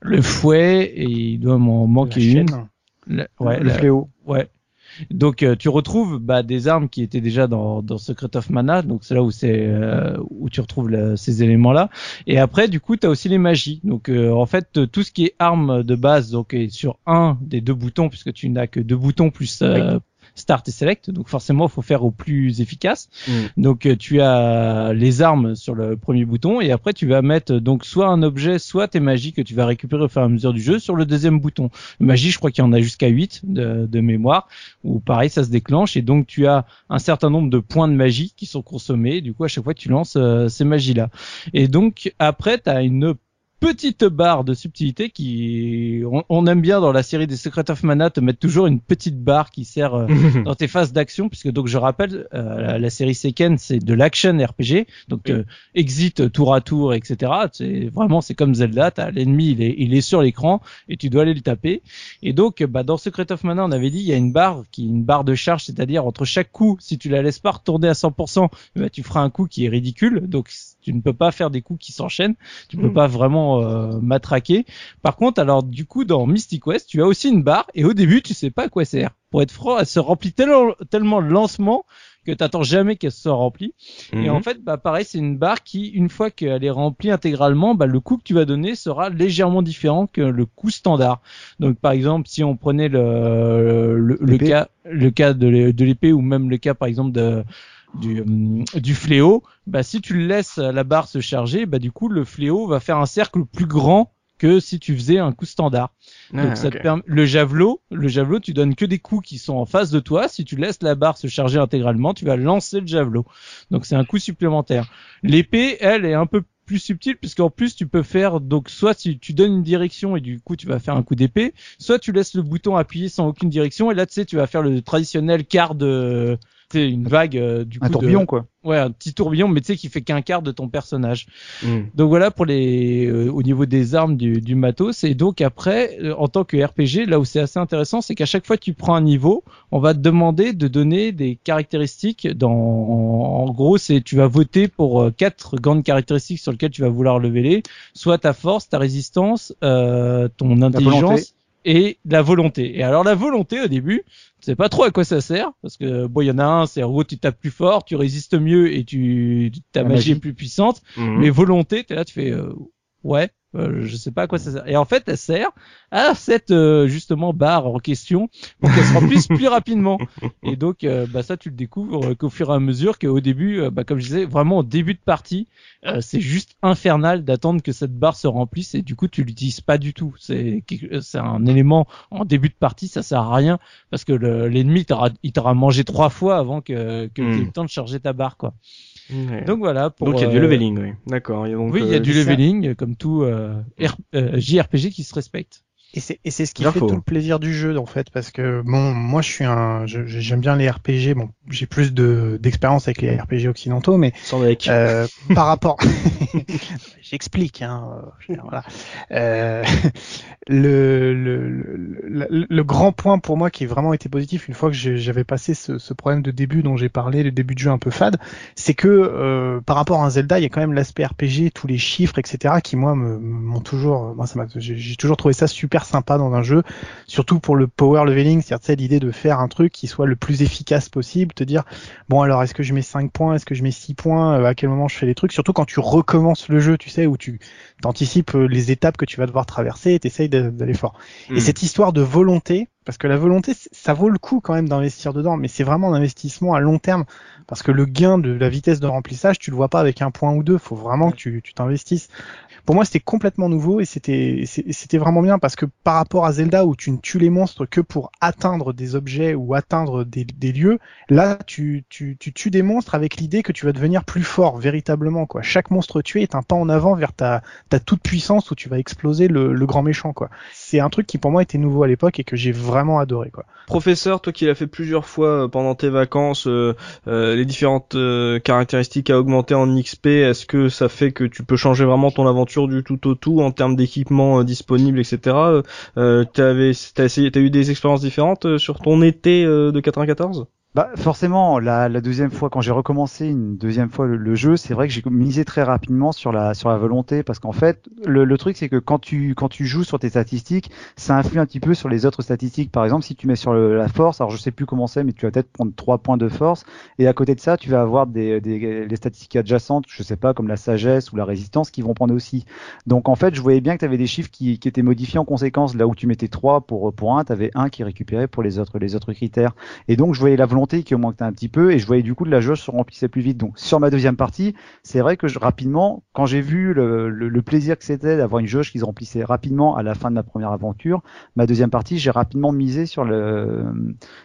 le fouet, et il doit m'en manquer une. chaîne. La- ouais, le la- fléau. Ouais. Donc euh, tu retrouves bah, des armes qui étaient déjà dans, dans Secret of Mana, donc c'est là où c'est euh, où tu retrouves ces éléments-là. Et après, du coup, tu as aussi les magies. Donc euh, en fait, tout ce qui est arme de base, donc est sur un des deux boutons, puisque tu n'as que deux boutons plus Start et Select. Donc forcément, il faut faire au plus efficace. Donc euh, tu as les armes sur le premier bouton et après tu vas mettre donc soit un objet, soit tes magies que tu vas récupérer au fur et à mesure du jeu sur le deuxième bouton. Magie, je crois qu'il y en a jusqu'à 8 de, de mémoire où pareil ça se déclenche et donc tu as un certain nombre de points de magie qui sont consommés. Du coup à chaque fois tu lances euh, ces magies là. Et donc après tu as une petite barre de subtilité qui on, on aime bien dans la série des Secret of Mana te mettre toujours une petite barre qui sert euh, dans tes phases d'action, puisque donc je rappelle, euh, la, la série Seiken c'est de l'action RPG, donc Oui. euh, exit tour à tour, etc. C'est vraiment c'est comme Zelda, t'as l'ennemi il est il est sur l'écran et tu dois aller le taper. Et donc bah dans Secret of Mana on avait dit il y a une barre qui est une barre de charge, c'est-à-dire entre chaque coup si tu la laisses pas retourner à 100%, bah, tu feras un coup qui est ridicule, donc tu ne peux pas faire des coups qui s'enchaînent, tu peux Mm. pas vraiment euh, matraquer. Par contre, alors du coup dans Mystic Quest, tu as aussi une barre et au début tu sais pas à quoi sert. Pour être franc, elle se remplit tellement, tellement lentement que t'attends jamais qu'elle se soit remplie. Et en fait, bah pareil, c'est une barre qui, une fois qu'elle est remplie intégralement, bah le coup que tu vas donner sera légèrement différent que le coup standard. Donc par exemple, si on prenait le le, cas le cas de de l'épée ou même le cas par exemple de du, hum, du fléau, bah si tu laisses la barre se charger, bah du coup le fléau va faire un cercle plus grand que si tu faisais un coup standard. Ah, Donc ça te permet le javelot, le javelot, tu donnes que des coups qui sont en face de toi. Si tu laisses la barre se charger intégralement, tu vas lancer le javelot. Donc c'est un coup supplémentaire. L'épée, elle, est un peu plus subtile puisqu'en plus tu peux faire donc soit tu, tu donnes une direction et du coup tu vas faire un coup d'épée, soit tu laisses le bouton appuyé sans aucune direction et là tu sais tu vas faire le traditionnel quart de sais, une vague euh, du coup Un de- tourbillon, quoi. ouais un petit tourbillon mais tu sais qui fait qu'un quart de ton personnage. Mm. Donc voilà pour les euh, au niveau des armes du, du matos et donc après euh, en tant que RPG là où c'est assez intéressant c'est qu'à chaque fois que tu prends un niveau on va te demander de donner des caractéristiques dans en, en gros c'est tu vas voter pour euh, quatre grandes caractéristiques sur lesquelles tu vas vouloir leveler soit ta force ta résistance euh, ton intelligence et la volonté. Et alors la volonté au début, sais pas trop à quoi ça sert parce que bon il y en a un c'est en gros tu tapes plus fort, tu résistes mieux et tu ta magie. est plus puissante. Mhm. Mais volonté, t'es là, tu fais euh, ouais, euh, je sais pas à quoi ça sert. Et en fait, elle sert à cette euh, justement barre en question pour qu'elle se remplisse plus rapidement. Et donc, euh, bah ça, tu le découvres euh, qu'au fur et à mesure qu'au début, euh, bah comme je disais, vraiment au début de partie, euh, c'est juste infernal d'attendre que cette barre se remplisse et du coup, tu l'utilises pas du tout. C'est c'est un élément en début de partie, ça sert à rien parce que le- l'ennemi t'aura il t'aura mangé trois fois avant que que Hmm. tu aies le temps de charger ta barre quoi. Ouais. Donc voilà pour Donc il y a du euh, leveling, oui. D'accord. Donc, oui, il y a euh, du leveling, comme tout euh, R- euh, JRPG qui se respecte. Et c'est et c'est ce qui fait tout le plaisir du jeu en fait parce que bon moi je suis un j'aime bien les RPG bon j'ai plus de d'expérience avec les RPG occidentaux mais euh, par rapport j'explique hein euh, voilà. Euh, le, le, le, le- grand point pour moi qui a vraiment été positif une fois que j'avais passé ce, ce problème de début dont j'ai parlé, le début de jeu un peu fade, c'est que euh, par rapport à un Zelda, il y a quand même l'aspect RPG, tous les chiffres, etc. qui moi me- m'ont toujours, moi ça m'a, j'ai j'ai toujours trouvé ça super sympa dans un jeu, surtout pour le power leveling, c'est-à-dire l'idée de faire un truc qui soit le plus efficace possible, te dire bon alors est-ce que je mets 5 points, est-ce que je mets 6 points, euh, à quel moment je fais les trucs, surtout quand tu recommences le jeu, tu sais, où tu t'anticipes euh, les étapes que tu vas devoir traverser et t'essayes d'a- d'aller fort. Et cette histoire de volonté, parce que la volonté, ça vaut le coup quand même d'investir dedans, mais c'est vraiment un investissement à long terme, parce que le gain de la vitesse de remplissage, tu le vois pas avec un point ou deux, faut vraiment que tu tu t'investisses. Pour moi, c'était complètement nouveau et c'était c'était vraiment bien parce que par rapport à Zelda où tu ne tues les monstres que pour atteindre des objets ou atteindre des, lieux, là tu, tu, tu tues des monstres avec l'idée que tu vas devenir plus fort véritablement quoi. Chaque monstre tué est un pas en avant vers ta ta toute puissance où tu vas exploser le, le grand méchant quoi. C'est un truc qui pour moi était nouveau à l'époque et que j'ai vraiment adoré quoi. Professeur, toi qui l'as fait plusieurs fois euh, pendant tes vacances, euh, euh, les différentes caractéristiques à augmenter en XP, est-ce que ça fait que tu peux changer vraiment ton aventure du tout au tout en termes d'équipement euh, disponible, etc. Euh, euh, t'avais, t'as essayé, t'as eu des expériences différentes euh, sur ton été de 94 Bah forcément, la, la deuxième fois, quand j'ai recommencé une deuxième fois le, le jeu, c'est vrai que j'ai misé très rapidement sur la sur la volonté, parce qu'en fait, le, le truc c'est que quand tu quand tu joues sur tes statistiques, ça influe un petit peu sur les autres statistiques. Par exemple, si tu mets sur le- la force, alors je sais plus comment c'est, mais tu vas peut-être prendre trois points de force, et à côté de ça, tu vas avoir des, des les statistiques adjacentes, je sais pas, comme la sagesse ou la résistance, qui vont prendre aussi. Donc en fait, je voyais bien que tu avais des chiffres qui, qui étaient modifiés en conséquence. Là où tu mettais 3 pour pour un, tu avais un qui récupérait pour les autres les autres critères. Et donc je voyais la volonté qui augmentait un petit peu et je voyais du coup que la jauge se remplissait plus vite. Donc sur ma deuxième partie, c'est vrai que rapidement, quand j'ai vu le, plaisir que c'était d'avoir une jauge qui se remplissait rapidement à la fin de ma première aventure, ma deuxième partie, j'ai rapidement misé sur le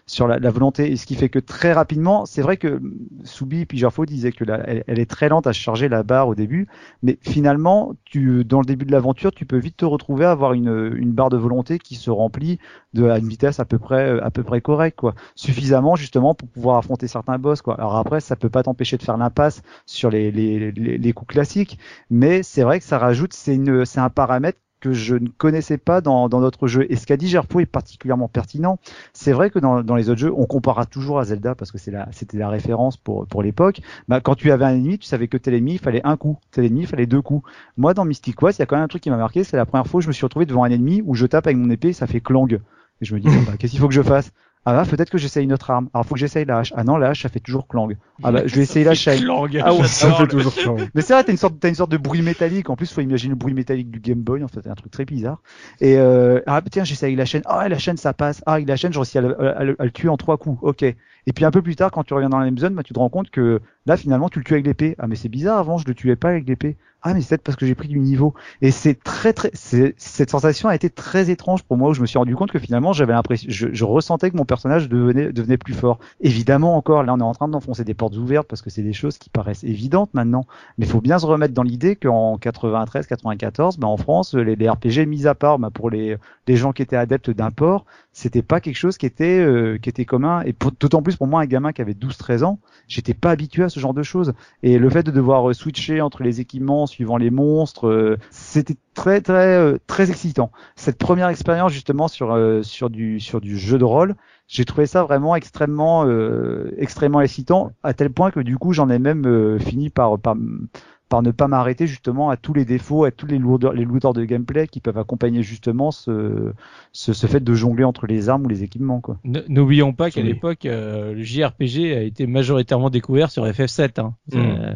sur la, volonté. Et ce qui fait que très rapidement, c'est vrai que Soubi puis Gerfo disaient que la, elle, est très lente à charger la barre au début, mais finalement, tu dans le début de l'aventure, tu peux vite te retrouver à avoir une, une barre de volonté qui se remplit de à une vitesse à peu près à peu près correcte quoi suffisamment justement pour pouvoir affronter certains boss quoi alors après ça peut pas t'empêcher de faire l'impasse sur les, les, les, les coups classiques mais c'est vrai que ça rajoute c'est un paramètre que je ne connaissais pas dans, dans notre jeu. Et ce qu'a dit Gerpo est particulièrement pertinent. C'est vrai que dans, dans les autres jeux, on comparera toujours à Zelda parce que c'est la, c'était la référence pour, pour l'époque. Bah, quand tu avais un ennemi, tu savais que tel ennemi, il fallait un coup. Tel ennemi, il fallait deux coups. Moi, dans Mystic Quest, il y a quand même un truc qui m'a marqué. C'est la première fois où je me suis retrouvé devant un ennemi où je tape avec mon épée, ça fait clang. Et je me dis, bah, qu'est-ce qu'il faut que je fasse? Ah bah peut-être que j'essaye une autre arme. Alors faut que j'essaye la hache. Ah non la hache ça fait toujours clang. Ah bah je vais essayer la chaîne. Ah ouais, ça fait toujours clang. Mais c'est vrai, t'as une sorte, t'as une sorte de bruit métallique. En plus, faut imaginer le bruit métallique du Game Boy. En fait, c'est un truc très bizarre. Et euh, ah tiens, j'essaye la chaîne. Ah la chaîne, ça passe. Ah la chaîne, je réussis à le, à le- à le tuer en trois coups. Ok. Et puis un peu plus tard, quand tu reviens dans la même zone, bah, tu te rends compte que là, finalement, tu le tues avec l'épée. Ah, mais c'est bizarre, avant, je le tuais pas avec l'épée. Ah, mais c'est peut-être parce que j'ai pris du niveau. Et c'est très, très, cette sensation a été très étrange pour moi où je me suis rendu compte que finalement, j'avais l'impression, je, je ressentais que mon personnage devenait, devenait plus fort. Évidemment, encore, là, on est en train d'enfoncer des portes ouvertes parce que c'est des choses qui paraissent évidentes maintenant. Mais il faut bien se remettre dans l'idée qu'en 93, 94, bah, en France, les, les RPG mis à part, bah, pour les, les gens qui étaient adeptes d'un port, c'était pas quelque chose qui était, euh, qui était commun. Et d'autant plus pour moi, un gamin qui avait 12, 13 ans, j'étais pas habitué à ce genre de choses. Et le fait de devoir euh, switcher entre les équipements suivant les monstres, euh, c'était très, très, euh, très excitant. Cette première expérience, justement, sur, sur du, sur du jeu de rôle, j'ai trouvé ça vraiment extrêmement, euh, extrêmement excitant, à tel point que du coup, j'en ai même euh, fini par, par, par ne pas m'arrêter justement à tous les défauts, à tous les lourdeurs, les lourdeurs de gameplay qui peuvent accompagner justement ce, ce, ce fait de jongler entre les armes ou les équipements, quoi. N'oublions pas qu'à Oui. l'époque, euh, le JRPG a été majoritairement découvert sur FF7. Hein. Mm. Euh,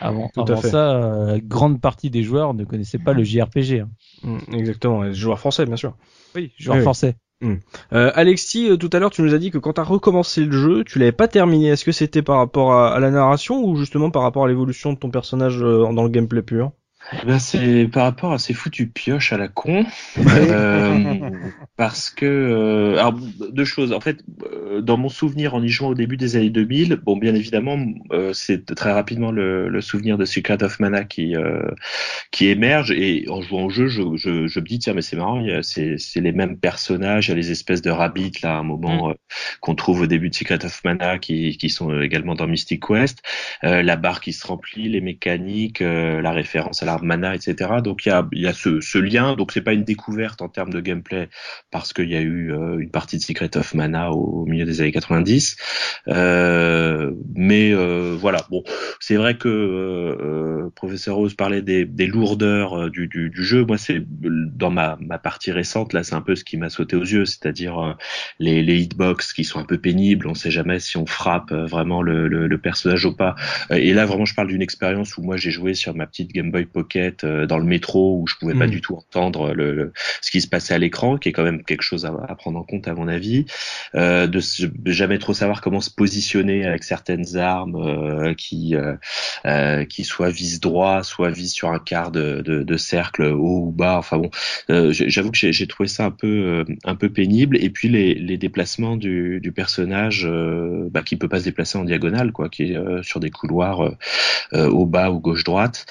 avant ça, euh, grande partie des joueurs ne connaissaient pas le JRPG. Hein. Mm, Exactement, et joueur français, bien sûr. Oui, joueurs Oui. français. Euh, Alexis, euh, tout à l'heure, tu nous as dit que quand t'as recommencé le jeu, tu l'avais pas terminé. Est-ce que c'était par rapport à, à la narration ou justement par rapport à l'évolution de ton personnage euh, dans le gameplay pur? Eh Ben c'est par rapport à ces foutus pioches à la con, euh, parce que euh, alors deux choses. En fait, euh, dans mon souvenir en y jouant au début des années 2000, bon bien évidemment, euh, c'est très rapidement le, le souvenir de Secret of Mana qui euh, qui émerge. Et en jouant au jeu, je, je, je me dis tiens mais c'est marrant, il y a- c'est c'est les mêmes personnages, il y a les espèces de rabbits là à un moment euh, qu'on trouve au début de Secret of Mana qui qui sont également dans Mystic Quest, euh, la barre qui se remplit, les mécaniques, euh, la référence à l'arbre mana, etc. Donc il y a, y a ce, ce lien. Donc c'est pas une découverte en termes de gameplay parce qu'il y a eu euh, une partie de Secret of Mana au, au milieu des années 90. Euh, mais euh, voilà. Bon, c'est vrai que euh, euh, Professeur Rose parlait des, des lourdeurs du, du, du jeu. Moi, c'est dans ma, ma partie récente là, c'est un peu ce qui m'a sauté aux yeux, c'est-à-dire les, les hitbox qui sont un peu pénibles. On sait jamais si on frappe vraiment le, le, le personnage ou pas. Et là, vraiment, je parle d'une expérience où moi j'ai joué sur ma petite Game Boy Pocket euh, dans le métro où je pouvais pas Mm. du tout entendre le, le- ce qui se passait à l'écran, qui est quand même quelque chose à, à prendre en compte à mon avis. Euh, de, de jamais trop savoir comment se positionner avec certaines armes euh, qui euh, euh, qui soit visent droit, soit visent sur un quart de, de, de cercle haut ou bas. Enfin bon, euh, j'avoue que j'ai trouvé ça un peu un peu pénible. Et puis les, les déplacements du, du personnage bah, qui peut pas se déplacer en diagonale, quoi, qui est sur des couloirs au bas ou gauche droite.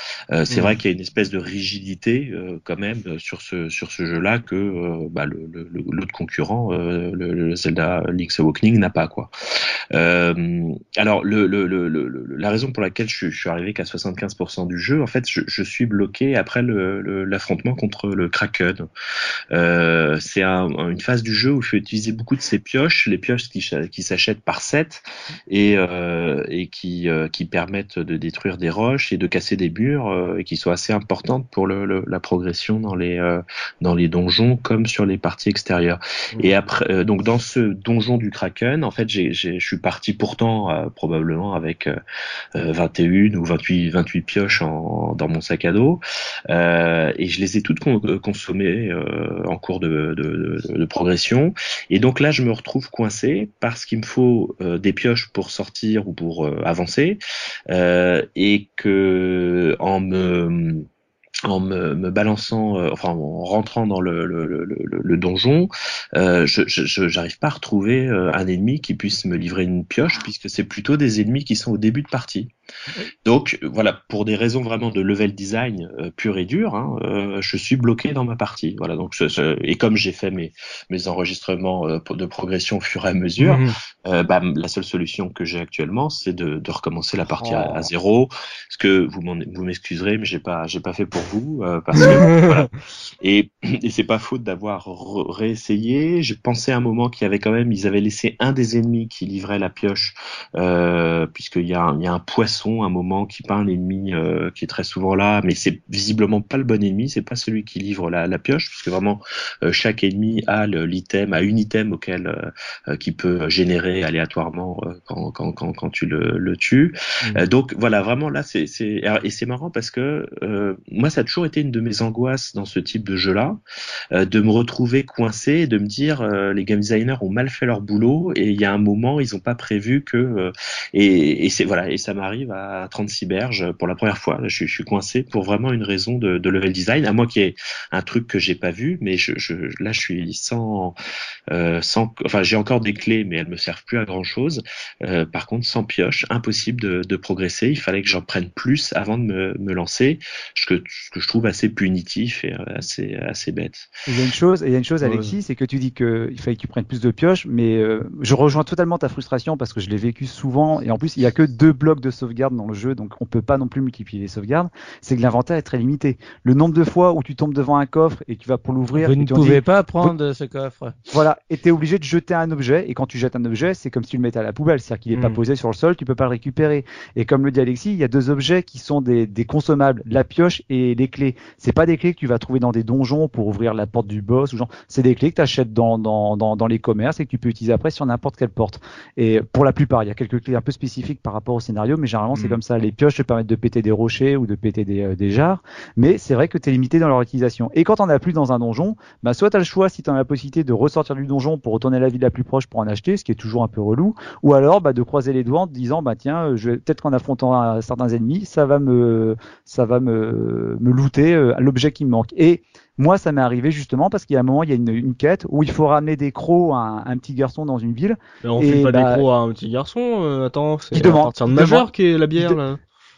C'est Mhm. vrai qu'il y a une espèce de rigidité euh, quand même euh, sur ce jeu-là que euh, bah, l'autre concurrent, le, Zelda Link's Awakening, n'a pas quoi. Alors la raison pour laquelle je, suis arrivé qu'à 75% du jeu, en fait, je, suis bloqué après l'affrontement contre le Kraken. C'est un, une phase du jeu où il faut utiliser beaucoup de ces pioches, les pioches qui, ch- qui s'achètent par set et, qui, permettent de détruire des roches et de casser des murs et qui sont assez importantes pour le, le- la progression dans les, euh, dans les donjons comme sur les parties extérieures. Et après, euh, donc dans ce donjon du Kraken, en fait, je suis parti pourtant euh, probablement avec euh, euh, 21 ou 28, 28 pioches en, dans mon sac à dos, euh, et je les ai toutes con- euh, consommées euh, en cours de, de, de, de progression. Et donc là, je me retrouve coincé parce qu'il me faut euh, des pioches pour sortir ou pour euh, avancer, euh, et que en me um, en me, me balançant, euh, enfin en rentrant dans le, le, le, le, donjon, euh, je je- j'arrive pas à retrouver euh, un ennemi qui puisse me livrer une pioche puisque c'est plutôt des ennemis qui sont au début de partie. Donc voilà, pour des raisons vraiment de level design euh, pur et dur, hein, euh, je suis bloqué dans ma partie. Voilà, donc je- je- et comme j'ai fait mes mes enregistrements euh, de progression au fur et à mesure, euh, bah, la seule solution que j'ai actuellement, c'est de, de recommencer la partie à, Oh. à zéro. Ce que vous m'excuserez, mais j'ai pas j'ai pas fait pour vous euh, parce que voilà. Et, et c'est pas faute d'avoir réessayé. J'ai pensé à un moment qu'il y avait quand même, ils avaient laissé un des ennemis qui livrait la pioche, euh, puisqu'il y a un, il y a un poisson poisson, un moment qui peint l'ennemi euh, qui est très souvent là, mais c'est visiblement pas le bon ennemi, c'est pas celui qui livre la, la pioche, puisque vraiment euh, chaque ennemi a l'item, a une item auquel qui peut générer aléatoirement quand, quand, quand, quand, tu le, le tues. Mmh. donc voilà, vraiment là, c'est et c'est marrant parce que moi, ça a toujours été une de mes angoisses dans ce type de jeu-là, de me retrouver coincé et de me dire les game designers ont mal fait leur boulot et il y a un moment ils ont pas prévu que et, et c'est voilà et ça m'arrive à 36 berges pour la première fois. Je, je, suis coincé pour vraiment une raison de, de level design, à moi qui est un truc que j'ai pas vu, mais je, je, là je suis sans, euh, sans, enfin j'ai encore des clés, mais elles me servent plus à grand chose. Euh, par contre, sans pioche, impossible de, de progresser. Il fallait que j'en prenne plus avant de me, me lancer, ce que, ce que je trouve assez punitif et assez, assez bête. Il y a une chose, il y a une chose, Alexis, c'est que tu dis qu'il fallait que tu prennes plus de pioche, mais euh, je rejoins totalement ta frustration parce que je l'ai vécu souvent et en plus il y a que deux blocs de sauvegarde dans le jeu, donc on peut pas non plus multiplier les sauvegardes. C'est que l'inventaire est très limité. Le nombre de fois où tu tombes devant un coffre et tu vas pour l'ouvrir, vous ne pouvez pas prendre ce coffre. Voilà, et t'es obligé de jeter un objet. Et quand tu jettes un objet, c'est comme si tu le mettais à la poubelle, c'est-à-dire qu'il est pas hmm. posé sur le sol, tu peux pas le récupérer. Et comme le dit Alexis, il y a deux objets qui sont des, des consommables, la pioche et les clés. C'est pas des clés que tu vas trouver dans des donjons pour ouvrir la porte du boss ou genre. C'est des clés que tu achètes dans, dans, dans, dans les commerces et que tu peux utiliser après sur n'importe quelle porte. Et pour la plupart, il y a quelques clés un peu spécifiques par rapport au scénario, mais généralement c'est mm. comme ça. Les pioches te permettent de péter des rochers ou de péter des, euh, des jarres, mais c'est vrai que tu es limité dans leur utilisation. Et quand on as plus dans un donjon, bah soit tu as le choix si tu as la possibilité de ressortir du donjon pour retourner à la ville la plus proche pour en acheter, ce qui est toujours un peu relou, ou alors bah, de croiser les doigts en te disant bah tiens, euh, je vais peut-être qu'en affrontant certains ennemis, ça va me ça va me me looter euh, l'objet qui me manque. Et moi, ça m'est arrivé justement parce qu'il y a un moment, il y a une, une quête où il faut ramener des crocs à un, petit garçon dans une ville. Mais on fait pas des bah, crocs à un petit garçon. Euh, attends, c'est à partir de majeur qui est la bière là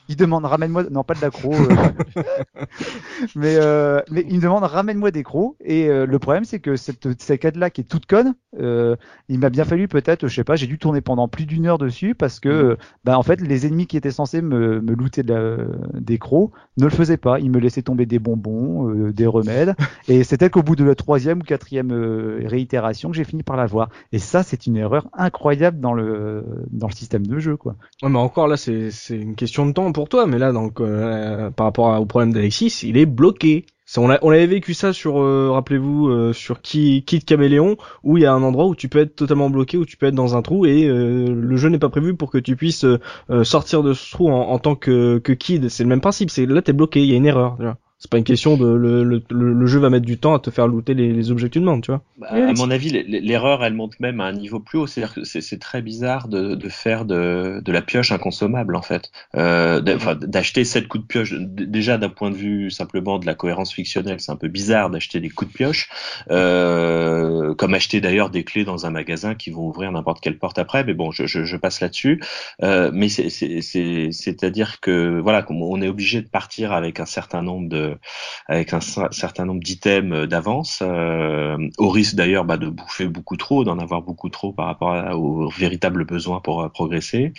il demande ramène-moi non pas de l'accro euh, mais euh, mais il me demande ramène-moi des crocs. Et euh, le problème c'est que cette cette quête là qui est toute conne il m'a bien fallu peut-être je sais pas j'ai dû tourner pendant plus d'une heure dessus parce que mm. bah en fait les ennemis qui étaient censés me, me looter de des crocs ne le faisaient pas. Ils me laissaient tomber des bonbons des remèdes. Et c'était qu'au bout de la troisième ou quatrième réitération que j'ai fini par l'avoir. Et ça c'est une erreur incroyable dans le dans le système de jeu quoi. Ouais mais encore là c'est c'est une question de temps pour toi, mais là, donc, euh, par rapport au problème d'Alexis, il est bloqué. On, on avait vécu ça sur, euh, rappelez-vous, euh, sur Kid Caméléon, où il y a un endroit où tu peux être totalement bloqué, où tu peux être dans un trou, et le jeu n'est pas prévu pour que tu puisses sortir de ce trou en, tant que, que Kid. C'est le même principe. C'est là t'es bloqué, il y a une erreur. C'est pas une question de le, le, le, jeu va mettre du temps à te faire looter les, les objets que tu demandes, tu vois. Bah, à mon avis, l'erreur elle monte même à un niveau plus haut. C'est-à-dire que c'est très bizarre de, de faire de, de, la pioche inconsommable en fait. Euh, d'acheter sept coups de pioche. Déjà d'un point de vue simplement de la cohérence fictionnelle, c'est un peu bizarre d'acheter des coups de pioche. Euh, comme acheter d'ailleurs des clés dans un magasin qui vont ouvrir n'importe quelle porte après. Mais bon, je, je, je passe là-dessus. Euh, mais c'est-à-dire que voilà, on est obligé de partir avec un certain nombre de avec un, certain nombre d'items euh, d'avance, euh, au risque d'ailleurs bah, de bouffer beaucoup trop, d'en avoir beaucoup trop par rapport aux véritables besoins pour euh, progresser.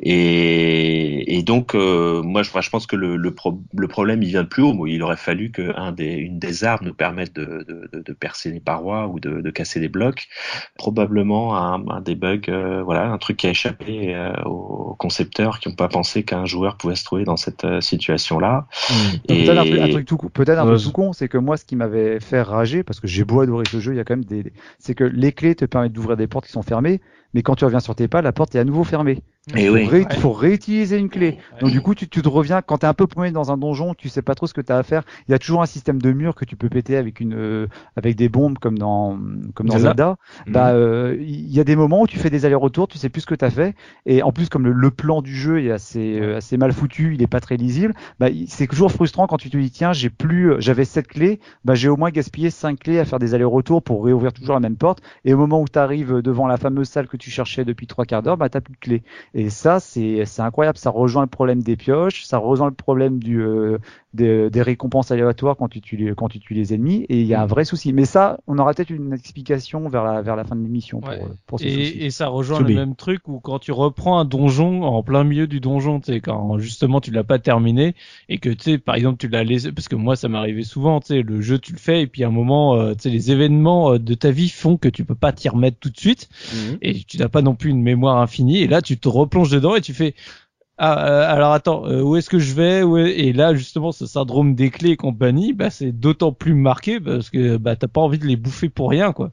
Et, et donc, moi, je, je, pense que le, le, le, problème, il vient de plus haut. Il aurait fallu qu'une des, des armes nous permette de, de, de, percer les parois ou de, de casser des blocs. Probablement un, un des bugs, voilà, un truc qui a échappé aux concepteurs qui n'ont pas pensé qu'un joueur pouvait se trouver dans cette situation-là. Mmh. Et, un truc tout peut-être un peu tout con, c'est que moi, ce qui m'avait fait rager, parce que j'ai beau adorer ce jeu, il y a quand même des, c'est que les clés te permettent d'ouvrir des portes qui sont fermées, mais quand tu reviens sur tes pas, la porte est à nouveau fermée. Et il faut, faut réutiliser une clé. Donc du coup, tu, tu te reviens quand t'es un peu paumé dans un donjon, tu sais pas trop ce que t'as à faire. Il y a toujours un système de mur que tu peux péter avec une euh, avec des bombes comme dans comme dans Zelda. Mhm. Bah euh, il y a des moments où tu fais des allers-retours, tu sais plus ce que t'as fait. Et en plus, comme le, le, plan du jeu est assez euh, assez mal foutu, il est pas très lisible. Bah c'est toujours frustrant quand tu te dis tiens j'ai plus j'avais sept clés, bah j'ai au moins gaspillé cinq clés à faire des allers-retours pour réouvrir toujours la même porte. Et au moment où tu arrives devant la fameuse salle que tu cherchais depuis trois quarts d'heure, bah t'as plus de clés. Et ça c'est c'est incroyable. Ça rejoint le problème des pioches, ça rejoint le problème du euh, des, des, récompenses aléatoires quand tu tues quand tu tues les ennemis. Et il y a un mm. vrai souci. Mais ça, on aura peut-être une explication vers la vers la fin de l'émission pour, pour et, et, ça rejoint le même truc où quand tu reprends un donjon en plein milieu du donjon, tu sais quand justement tu l'as pas terminé et que tu sais par exemple tu l'as laissé parce que moi ça m'arrivait souvent, tu sais le jeu tu le fais et puis à un moment euh, tu sais les événements euh, de ta vie font que tu peux pas t'y remettre tout de suite mm. et tu n'as pas non plus une mémoire infinie et là tu te replonges dedans et tu fais Ah, euh, alors attends, euh, où est-ce que je vais où est- Et là, justement, ce syndrome des clés et compagnie, bah, c'est d'autant plus marqué parce que bah, t'as pas envie de les bouffer pour rien, quoi.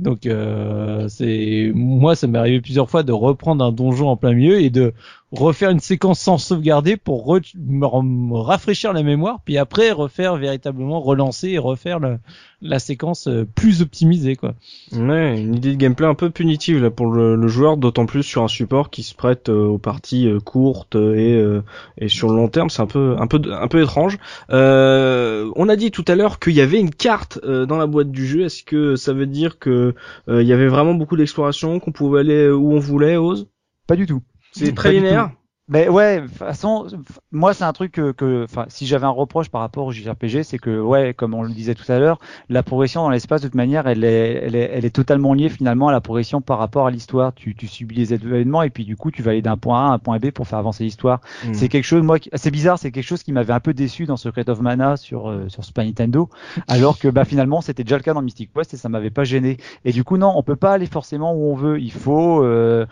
Donc, euh, c'est moi, ça m'est arrivé plusieurs fois de reprendre un donjon en plein milieu et de refaire une séquence sans sauvegarder pour re- me, rafraîchir la mémoire, puis après refaire véritablement relancer et refaire le- la séquence euh, plus optimisée, quoi. Ouais, une idée de gameplay un peu punitive là pour le, le joueur, d'autant plus sur un support qui se prête euh, aux parties euh, courtes et euh, et sur le long terme, c'est un peu un peu un peu étrange. Euh, on a dit tout à l'heure qu'il y avait une carte euh, dans la boîte du jeu. Est-ce que ça veut dire que euh, il y avait vraiment beaucoup d'exploration, qu'on pouvait aller où on voulait, Ose Pas du tout. C'est très linéaire. Mais ouais, de toute façon, moi c'est un truc que, que- enfin, si j'avais un reproche par rapport au JRPG, c'est que ouais, comme on le disait tout à l'heure, la progression dans l'espace de toute manière, elle est, elle est, elle est totalement liée finalement à la progression par rapport à l'histoire. Tu, tu subis les événements et puis du coup tu vas aller d'un point A à un point B pour faire avancer l'histoire. Mm. C'est quelque chose, moi, c'est bizarre, c'est quelque chose qui m'avait un peu déçu dans Secret of Mana sur euh, sur Super Nintendo, alors que bah finalement c'était déjà le cas dans Mystic Quest et ça m'avait pas gêné. Et du coup non, on peut pas aller forcément où on veut. Il faut, euh,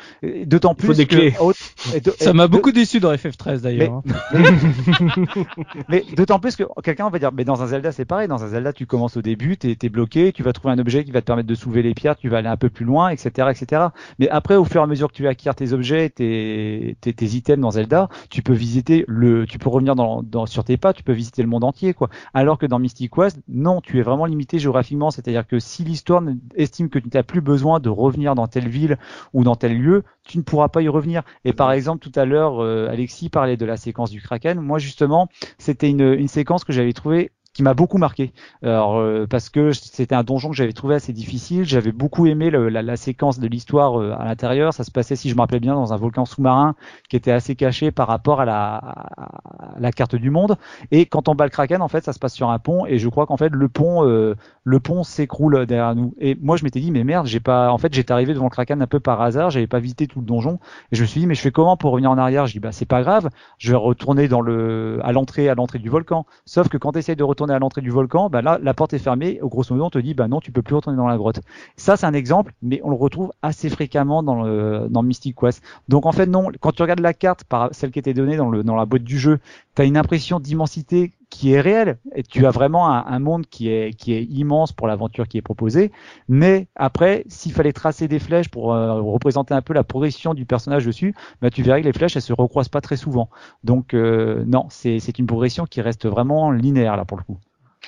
d'autant Il plus faut des que- clés. autre- et de- Ça m'a de- beaucoup déçu dans FF13 d'ailleurs. hein. mais d'autant plus que quelqu'un va dire, mais dans un Zelda c'est pareil, dans un Zelda tu commences au début, t'es es bloqué, tu vas trouver un objet qui va te permettre de soulever les pierres, tu vas aller un peu plus loin, etc., etc. Mais après, au fur et à mesure que tu acquiers tes objets, tes, tes, tes items dans Zelda, tu peux visiter le, tu peux revenir dans, dans, sur tes pas, tu peux visiter le monde entier, quoi. Alors que dans Mystic Quest, non, tu es vraiment limité géographiquement, c'est-à-dire que si l'histoire estime que tu n'as plus besoin de revenir dans telle ville ou dans tel lieu, tu ne pourras pas y revenir. Et par exemple, tout à l'heure, Alexis parlait de la séquence du Kraken. Moi, justement, c'était une, une séquence que j'avais trouvée qui m'a beaucoup marqué. Alors euh, parce que c'était un donjon que j'avais trouvé assez difficile. J'avais beaucoup aimé la, séquence de l'histoire euh, à l'intérieur. Ça se passait, si je me rappelle bien, dans un volcan sous-marin qui était assez caché par rapport à la, carte du monde. Et quand on bat le Kraken, en fait, ça se passe sur un pont. Et je crois qu'en fait, le pont, euh, le pont s'écroule derrière nous. Et moi, je m'étais dit, mais merde, j'ai pas. En fait, j'étais arrivé devant le Kraken un peu par hasard. J'avais pas visité tout le donjon. Et je me suis dit, mais je fais comment pour revenir en arrière? Je dis, bah c'est pas grave. Je vais retourner dans le, à l'entrée, à l'entrée du volcan. Sauf que quand tu de retourner à l'entrée du volcan, bah là, la porte est fermée. Au grosso modo, on te dit, bah non, tu peux plus retourner dans la grotte. Ça, c'est un exemple, mais on le retrouve assez fréquemment dans le, dans Mystic Quest. Donc en fait, non. Quand tu regardes la carte, par celle qui était donnée dans le, dans la boîte du jeu, tu as une impression d'immensité qui est réelle. Et tu as vraiment un, monde qui est, qui est immense pour l'aventure qui est proposée. Mais après, s'il fallait tracer des flèches pour euh, représenter un peu la progression du personnage dessus, bah, tu verrais que les flèches, elles se recroisent pas très souvent. Donc euh, non, c'est une progression qui reste vraiment linéaire là pour le coup.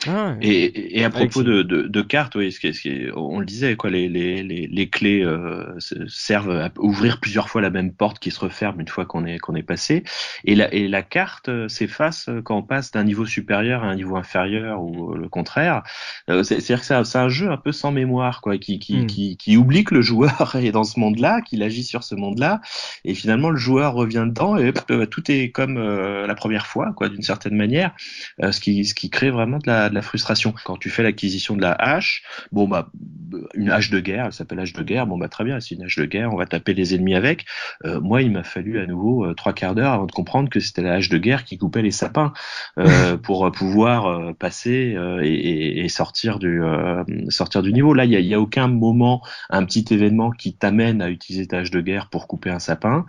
Ah, Et, et- à propos Alexis. de, de, de cartes, oui, ce qui ce qui on le disait, quoi, les, les, les, les clés euh, se- servent à ouvrir plusieurs fois la même porte qui se referme une fois qu'on est qu'on est passé. Et la, et la carte euh, s'efface quand on passe d'un niveau supérieur à un niveau inférieur ou euh, le contraire. Euh, c'est- C'est-à-dire que c'est un- jeu un peu sans mémoire, quoi, qui, qui, Hmm. qui, qui oublie que le joueur est dans ce monde-là, qu'il agit sur ce monde-là, et finalement le joueur revient dedans et tout est comme euh, la première fois, quoi, d'une certaine manière. Euh, ce qui ce qui crée vraiment de la, de la frustration. Quand tu fais l'acquisition de la hache, bon bah une hache de guerre, elle s'appelle hache de guerre, bon bah très bien, c'est une hache de guerre, on va taper les ennemis avec. Euh, moi, il m'a fallu à nouveau euh, trois quarts d'heure avant de comprendre que c'était la hache de guerre qui coupait les sapins euh, pour pouvoir passer et, sortir du sortir du niveau. Là, il y a, il y a aucun moment, un petit événement qui t'amène à utiliser ta hache de guerre pour couper un sapin,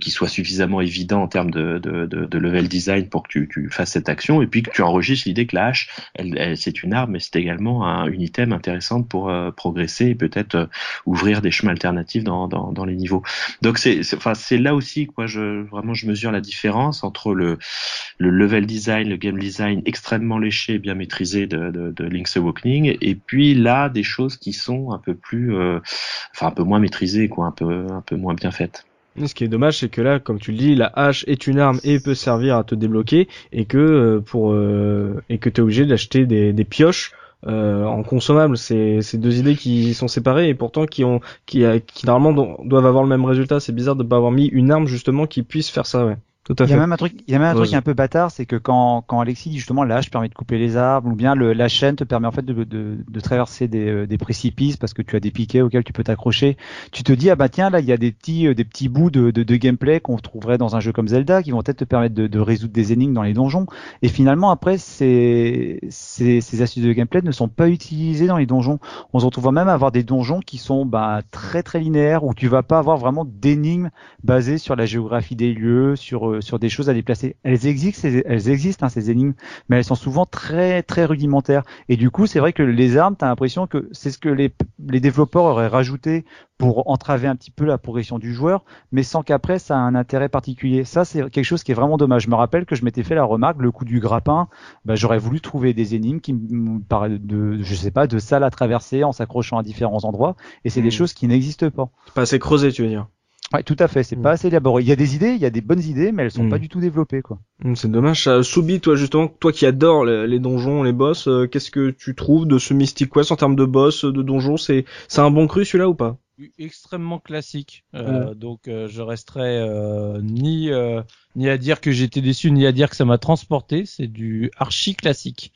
qui soit suffisamment évident en termes de, de, de, de level design pour que tu, tu fasses cette action, et puis que tu enregistres l'idée que la hache, elle, c'est une arme, mais c'est également un, une item intéressante pour euh, progresser et peut-être euh, ouvrir des chemins alternatifs dans, dans, dans les niveaux. Donc c'est, c'est- enfin c'est là aussi quoi, je vraiment je mesure la différence entre le le level design, le game design extrêmement léché et bien maîtrisé de, de, de Link's Awakening, et puis là des choses qui sont un peu plus, euh, enfin un peu moins maîtrisées quoi, un peu un peu moins bien faites. Ce qui est dommage, c'est que là, comme tu le dis, la hache est une arme et peut servir à te débloquer, et que euh, pour euh, et que t'es obligé d'acheter des, pioches euh, en consommables. C'est deux idées qui sont séparées et pourtant qui ont qui, euh, qui normalement do- doivent avoir le même résultat. C'est bizarre de pas avoir mis une arme justement qui puisse faire ça. Ouais. Tout à Il y a même un truc, il y a même un truc un peu bâtard, c'est que quand, quand Alexis dit justement l'âge permet de couper les arbres, ou bien le, la chaîne te permet en fait de, de, de traverser des, euh, des précipices parce que tu as des piquets auxquels tu peux t'accrocher. Tu te dis ah bah tiens là il y a des petits euh, des petits bouts de, de, de gameplay qu'on trouverait dans un jeu comme Zelda qui vont peut-être te permettre de, de résoudre des énigmes dans les donjons. Et finalement après ces, ces, ces astuces de gameplay ne sont pas utilisées dans les donjons. On se retrouve même à avoir des donjons qui sont bah, très très linéaires où tu vas pas avoir vraiment d'énigmes basées sur la géographie des lieux, sur euh, sur des choses à déplacer. Elles existent, ces- elles existent hein, ces énigmes, mais elles sont souvent très très rudimentaires. Et du coup, c'est vrai que les armes, t'as l'impression que c'est ce que les les développeurs auraient rajouté pour entraver un petit peu la progression du joueur, mais sans qu'après ça a un intérêt particulier. Ça, c'est quelque chose qui est vraiment dommage. Je me rappelle que je m'étais fait la remarque, le coup du grappin, bah, j'aurais voulu trouver des énigmes qui me parlaient de, je sais pas, de salles à traverser en s'accrochant à différents endroits, et c'est des Mhm. choses qui n'existent pas. C'est pas assez creusé, tu veux dire. Ouais, tout à fait. C'est Mm. pas assez élaboré. Il y a des idées, il y a des bonnes idées, mais elles sont Mm. pas du tout développées, quoi. Hum, C'est dommage. Ça. Soubi, toi justement, toi qui adores les, les donjons, les boss, euh, qu'est-ce que tu trouves de ce Mystic Quest en termes de boss, de donjons? C'est c'est un bon cru celui-là ou pas? Extrêmement classique. Euh, Donc euh, je resterai euh, ni euh, ni à dire que j'étais déçu, ni à dire que ça m'a transporté. C'est du archi classique.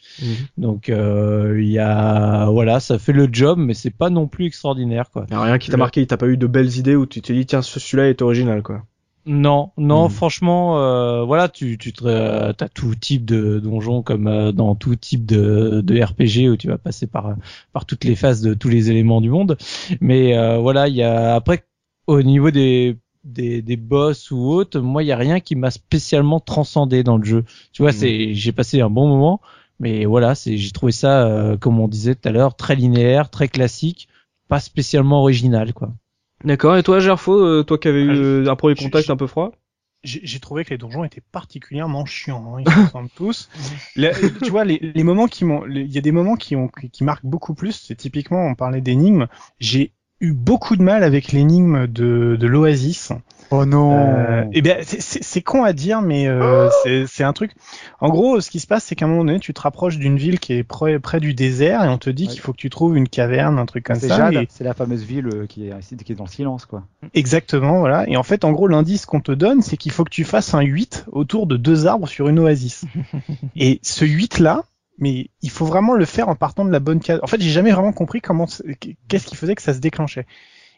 Donc euh, il y a voilà, ça fait le job, mais c'est pas non plus extraordinaire quoi. Y a rien qui t'a Le- marqué, t'as pas eu de belles idées où tu t'es dit tiens ce- celui-là est original quoi. Non, non, Mhm. franchement, euh, voilà, tu, tu te, euh, t'as tout type de donjons comme euh, dans tout type de, de RPG où tu vas passer par par toutes les phases de tous les éléments du monde. Mais euh, voilà, il y a après au niveau des des, des boss ou autres, moi il y a rien qui m'a spécialement transcendé dans le jeu. Tu vois, Mhm. c'est j'ai passé un bon moment, mais voilà, c'est j'ai trouvé ça euh, comme on disait tout à l'heure très linéaire, très classique, pas spécialement original quoi. D'accord. Et toi Gerfo, euh, toi qui avais eu Ah, euh, un premier contact je- un peu froid? J'ai trouvé que les donjons étaient particulièrement chiants. Hein, ils se ressemblent tous. Tu vois, les, les moments qui m'ont, il y a des moments qui ont, qui, qui marquent beaucoup plus. C'est typiquement, on parlait d'énigmes. J'ai eu beaucoup de mal avec l'énigme de, de l'Oasis. Oh non. Euh, eh bien, c'est- c'est c'est con à dire, mais euh, c'est- c'est un truc. En gros, ce qui se passe, c'est qu'à un moment donné, tu te rapproches d'une ville qui est près, près du désert et on te dit Ouais. qu'il faut que tu trouves une caverne, un truc comme c'est ça. Et- c'est la fameuse ville euh, qui est, qui est dans le silence, quoi. Exactement, voilà. Et en fait, en gros, l'indice qu'on te donne, c'est qu'il faut que tu fasses un 8 autour de deux arbres sur une oasis. et ce 8 là, mais il faut vraiment le faire en partant de la bonne case. En fait, j'ai jamais vraiment compris comment, qu'est-ce qui faisait que ça se déclenchait.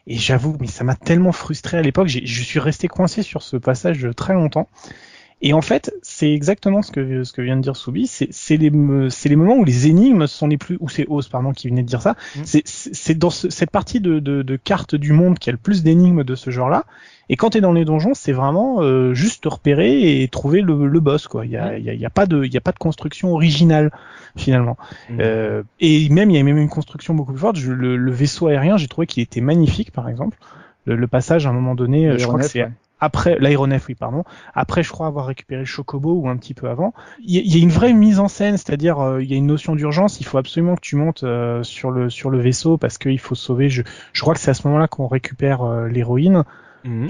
Et j'avoue, mais ça m'a tellement frustré à l'époque, je suis resté coincé sur ce passage très longtemps. Et en fait, c'est exactement ce que ce que vient de dire Soubi. C'est les les moments où les énigmes sont les plus ou c'est Oz pardon qui venait de dire ça. Mm. C'est dans ce- cette partie de, de de carte du monde qui a le plus d'énigmes de ce genre-là. Et quand t'es dans les donjons, c'est vraiment euh, juste te repérer et trouver le, le boss quoi. Il y a y a, il y a pas de y a pas de construction originale finalement. Mm. Euh, et même il y a même une construction beaucoup plus forte. Je- le, le vaisseau aérien, j'ai trouvé qu'il était magnifique par exemple. Le, le passage à un moment donné, euh, je crois que L'aéronef, c'est ouais. Après l'aéronef oui pardon. Après je crois avoir récupéré le chocobo ou un petit peu avant. Il y, y a une vraie mise en scène c'est-à-dire euh, il y a une notion d'urgence. Il faut absolument que tu montes euh, sur le sur le vaisseau parce qu'il faut sauver. Je je crois que c'est à ce moment-là qu'on récupère euh, l'héroïne Mhm.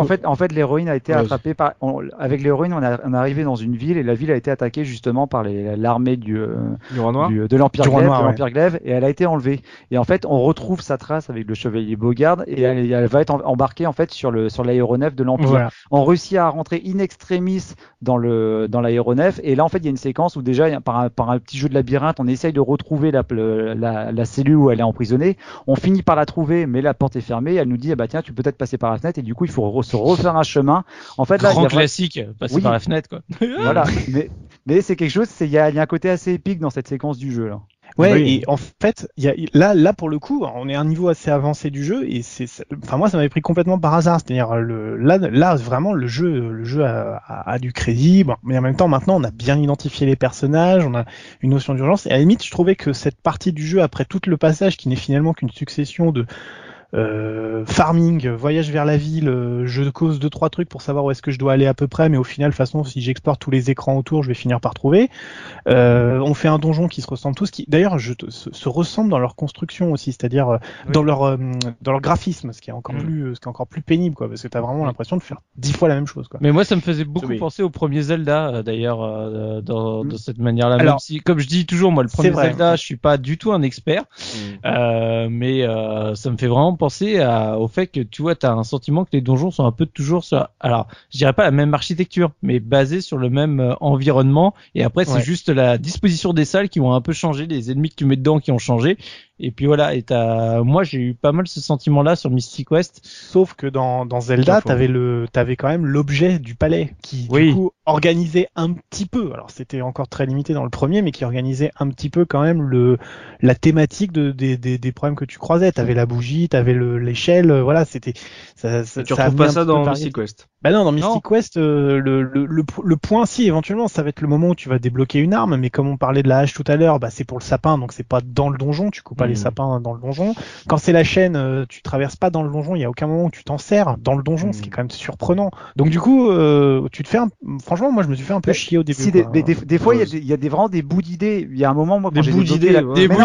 En fait, en fait, l'héroïne a été attrapée par. on- avec l'héroïne, on, a- on est arrivé dans une ville et la ville a été attaquée justement par l'armée du, euh, Du roi noir du- de l'Empire Glaive, noir, de ouais. l'Empire Glaive, et elle a été enlevée. Et en fait, on retrouve sa trace avec le chevalier Bogard et elle, elle va être en- embarquée en fait sur le sur l'aéronef de l'Empire. voilà On réussit à rentrer in extremis dans le dans l'aéronef et là en fait il y a une séquence où déjà par un, par un petit jeu de labyrinthe on essaye de retrouver la, la cellule où elle est emprisonnée. On finit par la trouver mais la porte est fermée. Elle nous dit ah bah tiens tu peux peut-être passer par la fenêtre et du coup il faut re- se refaire un chemin. En fait là il y Grand a classique, passer Oui. par la fenêtre quoi. voilà mais mais c'est quelque chose il y a, il y a un côté assez épique dans cette séquence du jeu là. Ouais, Oui. et en fait, il y a, là, là pour le coup, on est à un niveau assez avancé du jeu et c'est, c'est- enfin moi, ça m'avait pris complètement par hasard. C'est-à-dire le, là, là vraiment, le jeu, le jeu a, a- a du crédit, bon, mais en même temps, maintenant, on a bien identifié les personnages, on a une notion d'urgence. Et à la limite, je trouvais que cette partie du jeu, après tout le passage, qui n'est finalement qu'une succession de euh, farming, voyage vers la ville, euh, je cause deux trois trucs pour savoir où est-ce que je dois aller à peu près, mais au final, de toute façon, si j'exporte tous les écrans autour, je vais finir par trouver. Euh, on fait un donjon qui se ressemble tous, qui d'ailleurs je, se, se ressemblent dans leur construction aussi, c'est-à-dire euh, dans leur euh, dans leur graphisme, ce qui est encore Mm. plus ce qui est encore plus pénible quoi, parce que t'as vraiment l'impression de faire dix fois la même chose quoi. Mais moi, ça me faisait beaucoup Oui. penser au premier Zelda, d'ailleurs, euh, dans, Mm. de cette manière-là. Même Alors, si, comme je dis toujours, moi, le premier vrai. Zelda, je suis pas du tout un expert, euh, mais euh, ça me fait vraiment penser à, au fait que tu vois, t'as un sentiment que les donjons sont un peu toujours sur, alors, je dirais pas la même architecture, mais basés sur le même euh, environnement. Et après, c'est Ouais. juste la disposition des salles qui vont un peu changer, les ennemis que tu mets dedans qui ont changé. Et puis voilà. Et t'as, moi, j'ai eu pas mal ce sentiment-là sur Mystic West. Sauf que dans, dans Zelda, t'avais le, t'avais quand même l'objet du palais qui, Oui. du coup, organisait un petit peu. Alors, c'était encore très limité dans le premier, mais qui organisait un petit peu quand même le, la thématique de, des, des, des problèmes que tu croisais. T'avais la bougie, t'avais le, l'échelle, euh, voilà, c'était, ça, ça, tu ça retrouves pas ça dans. Mystic Quest. Bah non, dans Mystic Quest, euh, le, le, le, le point, si, éventuellement, ça va être le moment où tu vas débloquer une arme, mais comme on parlait de la hache tout à l'heure, bah, c'est pour le sapin, donc c'est pas dans le donjon, tu coupes pas les sapins dans le donjon. Quand c'est la chaîne, euh, tu traverses pas dans le donjon, il y a aucun moment où tu t'en sers dans le donjon, ce qui est quand même surprenant. Donc du coup, euh, tu te fais un... franchement, moi je me suis fait un peu Mais chier au début. Si, des, des, des fois, il y a, des, il y a des, vraiment des bouts d'idées. Il y a un moment, moi, quand Des j'ai bouts d'idées. Des bouts.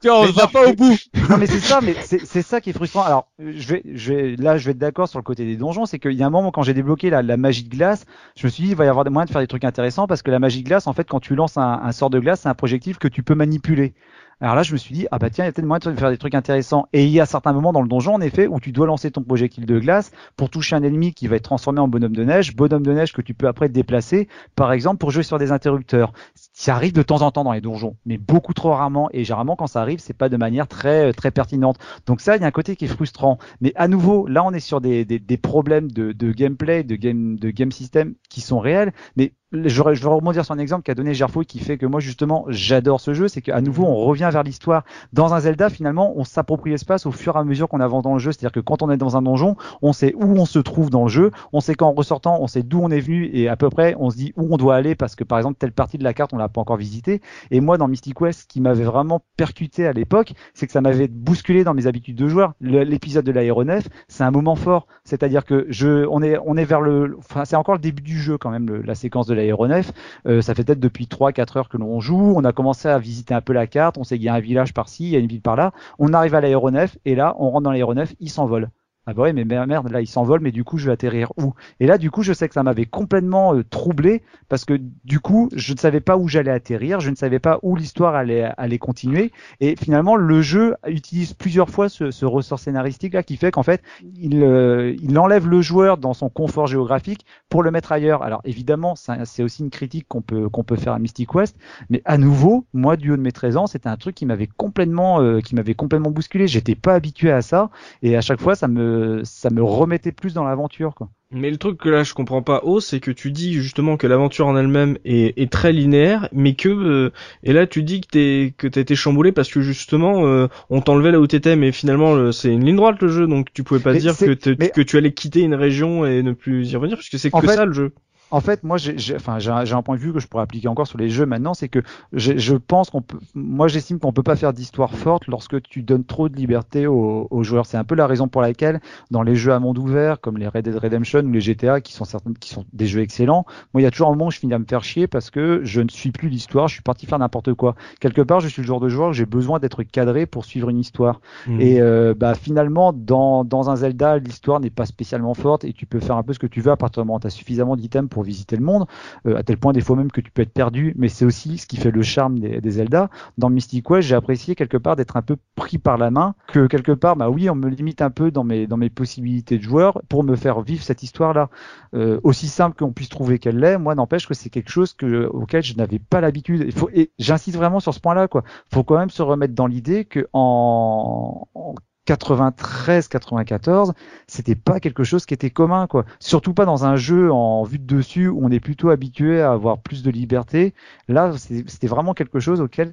Tiens, on Mais va pas au bout. Non mais c'est ça, mais c'est c'est ça qui est frustrant. Alors je vais, je vais, là je vais être d'accord sur le côté des donjons, c'est qu'il y a un moment quand j'ai débloqué la, la magie de glace, je me suis dit il va y avoir des moyens de faire des trucs intéressants parce que la magie de glace, en fait, quand tu lances un, un sort de glace, c'est un projectile que tu peux manipuler. Alors là, je me suis dit, ah bah tiens, il y a peut-être moyen de faire des trucs intéressants. Et il y a certains moments dans le donjon, en effet, où tu dois lancer ton projectile de glace pour toucher un ennemi qui va être transformé en bonhomme de neige, bonhomme de neige que tu peux après déplacer, par exemple, pour jouer sur des interrupteurs. Ça arrive de temps en temps dans les donjons, mais beaucoup trop rarement. Et généralement, quand ça arrive, c'est pas de manière très très pertinente. Donc ça, il y a un côté qui est frustrant. Mais à nouveau, là, on est sur des, des, des problèmes de, de gameplay, de game, de game system qui sont réels. Mais je, je vais rebondir sur un exemple qu'a donné Gerfo qui fait que moi justement j'adore ce jeu, c'est qu'à nouveau on revient vers l'histoire. Dans un Zelda finalement on s'approprie l'espace au fur et à mesure qu'on avance dans le jeu, c'est-à-dire que quand on est dans un donjon, on sait où on se trouve dans le jeu, on sait qu'en ressortant on sait d'où on est venu et à peu près on se dit où on doit aller parce que par exemple telle partie de la carte on l'a pas encore visitée. Et moi dans Mystic Quest, ce qui m'avait vraiment percuté à l'époque, c'est que ça m'avait bousculé dans mes habitudes de joueur. L'épisode de l'aéronef, c'est un moment fort, c'est-à-dire que je, on est, on est vers le, enfin c'est encore le début du jeu quand même, le- la séquence de l'aéronef. Euh, ça fait peut-être depuis 3-4 heures que l'on joue. On a commencé à visiter un peu la carte. On sait qu'il y a un village par-ci, il y a une ville par-là. On arrive à l'aéronef et là, on rentre dans l'aéronef, il s'envole. Ah bah ouais, mais mer- merde, là il s'envole, mais du coup je vais atterrir où? Et là du coup je sais que ça m'avait complètement euh, troublé parce que du coup je ne savais pas où j'allais atterrir, je ne savais pas où l'histoire allait, allait continuer et finalement le jeu utilise plusieurs fois ce, ce ressort scénaristique là qui fait qu'en fait il, euh, il enlève le joueur dans son confort géographique pour le mettre ailleurs. Alors évidemment c'est aussi une critique qu'on peut qu'on peut faire à Mystic West, mais à nouveau moi du haut de mes 13 ans c'était un truc qui m'avait complètement euh, qui m'avait complètement bousculé. J'étais pas habitué à ça et à chaque fois ça me ça me remettait plus dans l'aventure quoi. Mais le truc que là je comprends pas, oh, c'est que tu dis justement que l'aventure en elle-même est, est très linéaire, mais que euh, et là tu dis que t'es que t'as été chamboulé parce que justement euh, on t'enlevait là où t'étais, mais finalement le- c'est une ligne droite le jeu, donc tu pouvais pas Mais dire que, mais- que tu allais quitter une région et ne plus y revenir, puisque c'est que fait- ça le jeu. En fait, moi, j'ai, enfin, un, point de vue que je pourrais appliquer encore sur les jeux maintenant, c'est que je pense qu'on peut, moi, j'estime qu'on peut pas faire d'histoire forte lorsque tu donnes trop de liberté aux, aux joueurs. C'est un peu la raison pour laquelle, dans les jeux à monde ouvert, comme les Red Dead Redemption ou les GTA, qui sont certains, qui sont des jeux excellents, moi, il y a toujours un moment où je finis à me faire chier parce que je ne suis plus l'histoire, je suis parti faire n'importe quoi. Quelque part, je suis le genre de joueur où j'ai besoin d'être cadré pour suivre une histoire. Mm. Et euh, bah, finalement, dans, dans un Zelda, l'histoire n'est pas spécialement forte et tu peux faire un peu ce que tu veux à partir du moment où tu as suffisamment d'items pour visiter le monde, euh, à tel point des fois même que tu peux être perdu, mais c'est aussi ce qui fait le charme des, des Zelda. Dans Mystic Quest, j'ai apprécié quelque part d'être un peu pris par la main, que quelque part, bah oui, on me limite un peu dans mes, dans mes possibilités de joueur pour me faire vivre cette histoire-là. Euh, aussi simple qu'on puisse trouver qu'elle l'est, moi n'empêche que c'est quelque chose que, auquel je n'avais pas l'habitude. Et j'insiste vraiment sur ce point-là, quoi. Faut quand même se remettre dans l'idée que en, en 93, 94, c'était pas quelque chose qui était commun, quoi. Surtout pas dans un jeu en vue de dessus où on est plutôt habitué à avoir plus de liberté. Là, c'était vraiment quelque chose auquel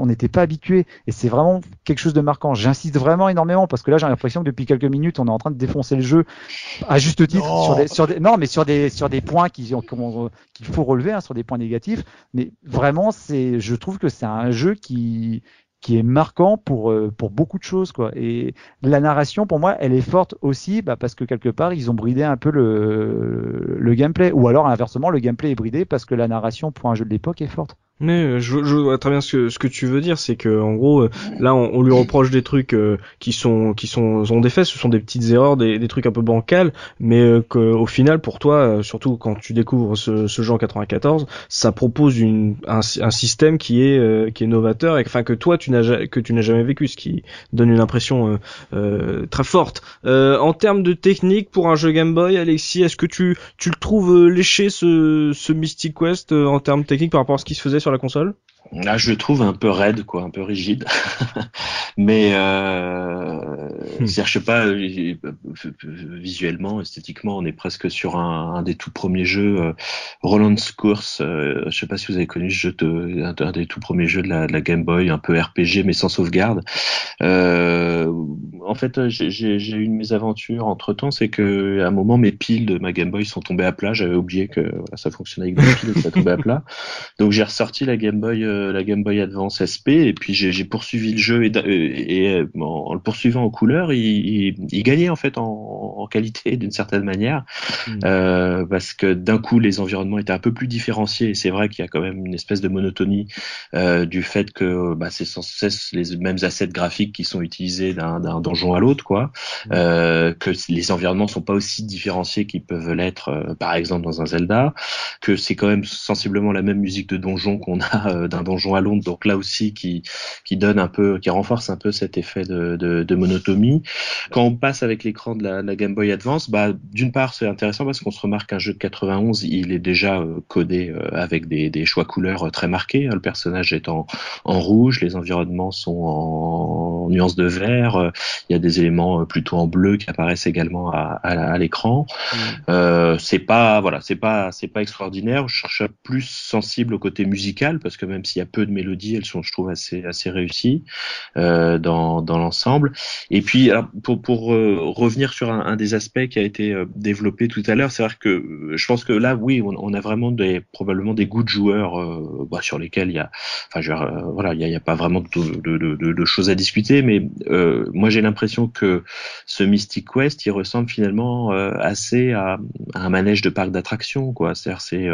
on n'était pas habitué et c'est vraiment quelque chose de marquant. J'insiste vraiment énormément parce que là j'ai l'impression que depuis quelques minutes on est en train de défoncer le jeu à juste titre Non. sur des, sur des non mais sur des sur des points qui- qu'il faut relever hein, sur des points négatifs mais vraiment c'est je trouve que c'est un jeu qui qui est marquant pour euh, pour beaucoup de choses quoi. Et la narration pour moi elle est forte aussi bah, parce que quelque part ils ont bridé un peu le le gameplay. Ou alors inversement le gameplay est bridé parce que la narration pour un jeu de l'époque est forte Mais euh, je, je vois très bien ce que, ce que tu veux dire, c'est que en gros euh, là on, on lui reproche des trucs euh, qui sont qui sont ont des faits, ce sont des petites erreurs, des, des trucs un peu bancals, mais euh, qu'au final pour toi, euh, surtout quand tu découvres ce, ce jeu en 94, ça propose une un, un système qui est euh, qui est novateur et enfin que toi tu n'as que tu n'as jamais vécu, ce qui donne une impression très forte. En termes de technique pour un jeu Game Boy, Alexis, est-ce que tu tu le trouves léché ce ce Mystic Quest en termes techniques par rapport à ce qui se faisait sur la console Là, je le trouve un peu raide, quoi, un peu rigide. Mais euh, Hmm. je sais pas, euh, visuellement, esthétiquement, on est presque sur un, un des tout premiers jeux, euh, Roland's Course. Euh, je sais pas si vous avez connu ce jeu, de, un, un des tout premiers jeux de la, de la Game Boy, un peu RPG mais sans sauvegarde. Euh, en fait, j'ai- eu une mésaventure entre temps, c'est que à un moment, mes piles de ma Game Boy sont tombées à plat. J'avais oublié que voilà, ça fonctionnait avec des piles et que ça tombait à plat. Donc j'ai ressorti la Game Boy, euh, la Game Boy Advance SP et puis j'ai poursuivi le jeu et, et, euh, en, en le poursuivant en couleur, il, il, il gagnait en fait en, en qualité d'une certaine manière. Mm. euh, parce que d'un coup les environnements étaient un peu plus différenciés et c'est vrai qu'il y a quand même une espèce de monotonie euh, du fait que bah, c'est sans cesse les mêmes assets graphiques qui sont utilisés d'un d'un donjon à l'autre quoi, euh, que les environnements sont pas aussi différenciés qu'ils peuvent l'être euh, par exemple dans un Zelda, que c'est quand même sensiblement la même musique de donjon qu'on a euh, d'un donjon à l'autre, donc là aussi qui qui donne un peu, qui renforce un peu cet effet de, de, de monotomie. Quand on passe avec l'écran de la, la Game Boy Advance, bah d'une part c'est intéressant parce qu'on se remarque qu'un jeu de 91, il est déjà euh, codé euh, avec des, des choix couleurs euh, très marqués. Le personnage est en, en rouge, les environnements sont en nuances de vert, euh, il y a des éléments euh, plutôt en bleu qui apparaissent également à, à, à l'écran. Euh, c'est pas voilà, c'est pas c'est pas extraordinaire. Je cherche plus sensible au côté musical parce que même s'il y a peu de mélodies, elles sont je trouve assez assez réussies euh, dans dans l'ensemble. Et puis pour pour euh, revenir sur un, un des aspects qui a été euh, développé tout à l'heure, c'est vrai que euh, je pense que là oui, on, on a vraiment des probablement des goûts de joueurs euh, bah, sur lesquels il y a enfin je veux dire, voilà, il y a, a pas vraiment de, de, de, de- choses à discuter, mais moi j'ai l'impression que ce Mystic Quest, il ressemble finalement assez à, à un manège de parc d'attractions, quoi. C'est-à-dire c'est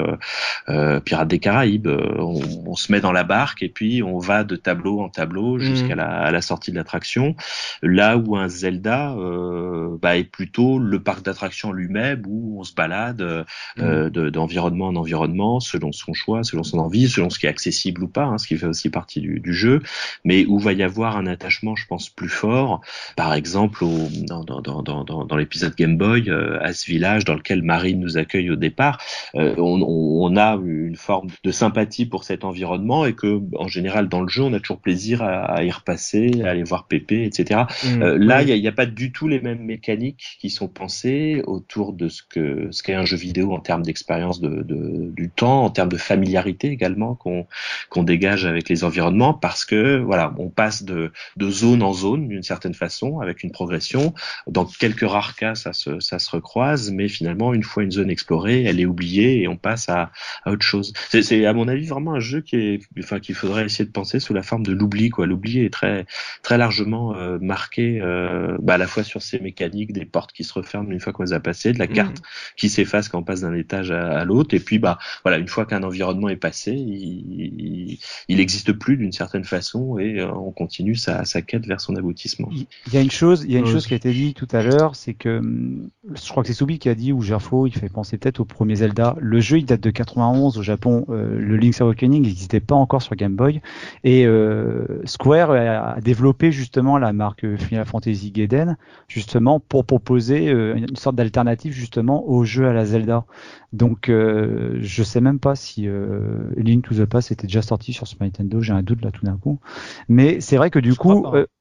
Pirates des Caraïbes. on, on se met dans la barque et puis on va de tableau en tableau jusqu'à la, à la sortie de l'attraction. Là où un Zelda euh, bah, est plutôt le parc d'attractions lui-même où on se balade euh, euh, de- d'environnement en environnement selon son choix, selon son envie, selon ce qui est accessible ou pas, hein, ce qui fait aussi partie du, du jeu, mais où va y avoir un attachement, je pense, plus fort. Par exemple, au, dans, dans, dans, dans, dans- dans l'épisode Game Boy, euh, à ce village dans lequel Marine nous accueille au départ, euh, on, on, on a une forme de sympathie pour cet environnement et que, en général, dans le jeu, on a toujours plaisir à, à y repasser, à aller voir Pépé, etc. Mm. Euh, là, il n'y a, a pas du tout les mêmes mécaniques qui sont pensées autour de ce que ce qu'est un jeu vidéo en termes d'expérience de, de- du temps, en termes de familiarité également qu'on qu'on dégage avec les environnements, parce que voilà, on passe de, de zone en zone d'une certaine façon avec une progression. Dans quelques rares cas, ça se ça se recroise, mais finalement, une fois une zone explorée, elle est oubliée et on passe à, à autre chose. C'est- C'est à mon avis vraiment un jeu qui est, enfin, qu'il faudrait essayer de penser sous la forme de l'oubli, quoi. L'oubli est très très largement euh, marqué euh, bah, à la fois sur ces mécaniques des portes qui se referment une fois qu'on les a passées, de la carte qui s'efface quand on passe d'un étage à, à l'autre, et puis bah voilà, une fois qu'un environnement est passé, il, il existe plus d'une certaine façon et euh, on continue sa, sa quête vers son aboutissement. Il y a une chose, il y a une chose qui a été dit tout à l'heure, c'est que hum, je crois que c'est Soubi qui a dit ou Gerfo, il fait penser peut-être au premier Zelda. Le jeu, il date de 91 au Japon. Euh, le Link's Awakening n'existait pas encore sur Game Boy et euh, Square a, développé justement la marque euh, Final Fantasy Gaiden justement pour proposer euh, une sorte d'alternative justement au jeu à la Zelda. Donc euh, je sais même pas si euh, Link to the Past était déjà sorti sur Super Nintendo, j'ai un doute là tout d'un coup. Mais c'est vrai que du Je coup, euh, c'est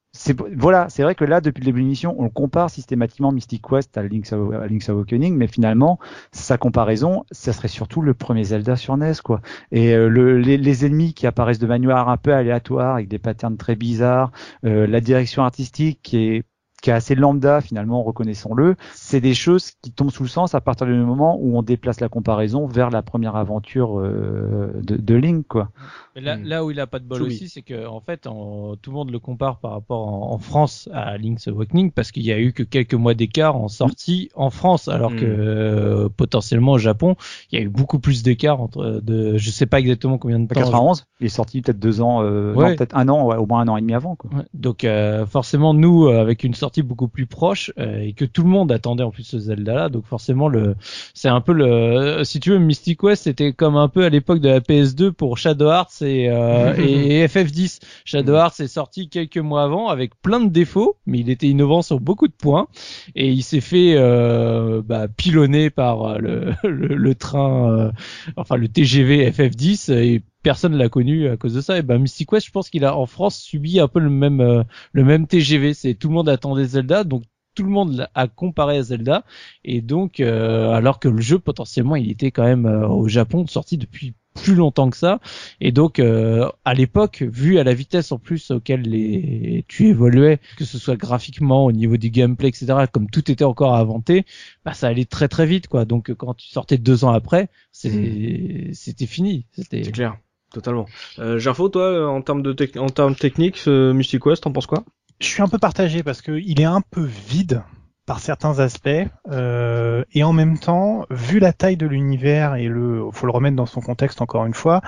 voilà, c'est vrai que là depuis le début de l'émission, on compare systématiquement Mystic Quest à Link's, à Link's Awakening, mais finalement sa comparaison, ça serait surtout le premier Zelda sur NES quoi. Et euh, le, les, les ennemis qui apparaissent de manière un peu aléatoire avec des patterns très bizarres, euh, la direction artistique qui est qui est assez lambda finalement, reconnaissons-le. C'est des choses qui tombent sous le sens à partir du moment où on déplace la comparaison vers la première aventure euh, de, de Link, quoi. Mais là, Hmm. là où il a pas de bol aussi, c'est que en fait, en- tout le monde le compare par rapport en, en France à Link's Awakening parce qu'il y a eu que quelques mois d'écart en sortie en France, alors Hmm. que euh, potentiellement au Japon, il y a eu beaucoup plus d'écart entre de, je sais pas exactement combien de En temps. 91, il est sorti peut-être deux ans, euh, Ouais. peut-être un an, ouais, au moins un an et demi avant, quoi. Ouais, Donc euh, forcément nous euh, avec une sortie beaucoup plus proche euh, et que tout le monde attendait en plus ce Zelda là donc forcément le c'est un peu le si tu veux Mystic West c'était comme un peu à l'époque de la PS2 pour Shadow Hearts et, euh, et, et FF10 Shadow Hearts est sorti quelques mois avant avec plein de défauts mais il était innovant sur beaucoup de points. Et il s'est fait euh, bah, pilonner par le, le, le train euh, enfin le TGV FF10 et personne l'a connu à cause de ça et ben Mystic West je pense qu'il a en France subi un peu le même euh, le même TGV. C'est tout le monde attendait Zelda, donc tout le monde a comparé à Zelda, et donc euh, alors que le jeu potentiellement il était quand même euh, au Japon sorti depuis plus longtemps que ça, et donc euh, à l'époque, vu à la vitesse en plus auquel les tu évoluais, que ce soit graphiquement au niveau du gameplay, etc., comme tout était encore à inventer, bah ça allait très très vite quoi. Donc quand tu sortais deux ans après, c'est c'était fini. C'était C'est clair. Totalement. Euh, Gerfo, toi, euh, en termes de en termes techniques, euh, Mystic West, t'en penses quoi? Je suis un peu partagé parce que il est un peu vide par certains aspects euh, et en même temps, vu la taille de l'univers et le, faut le remettre dans son contexte encore une fois,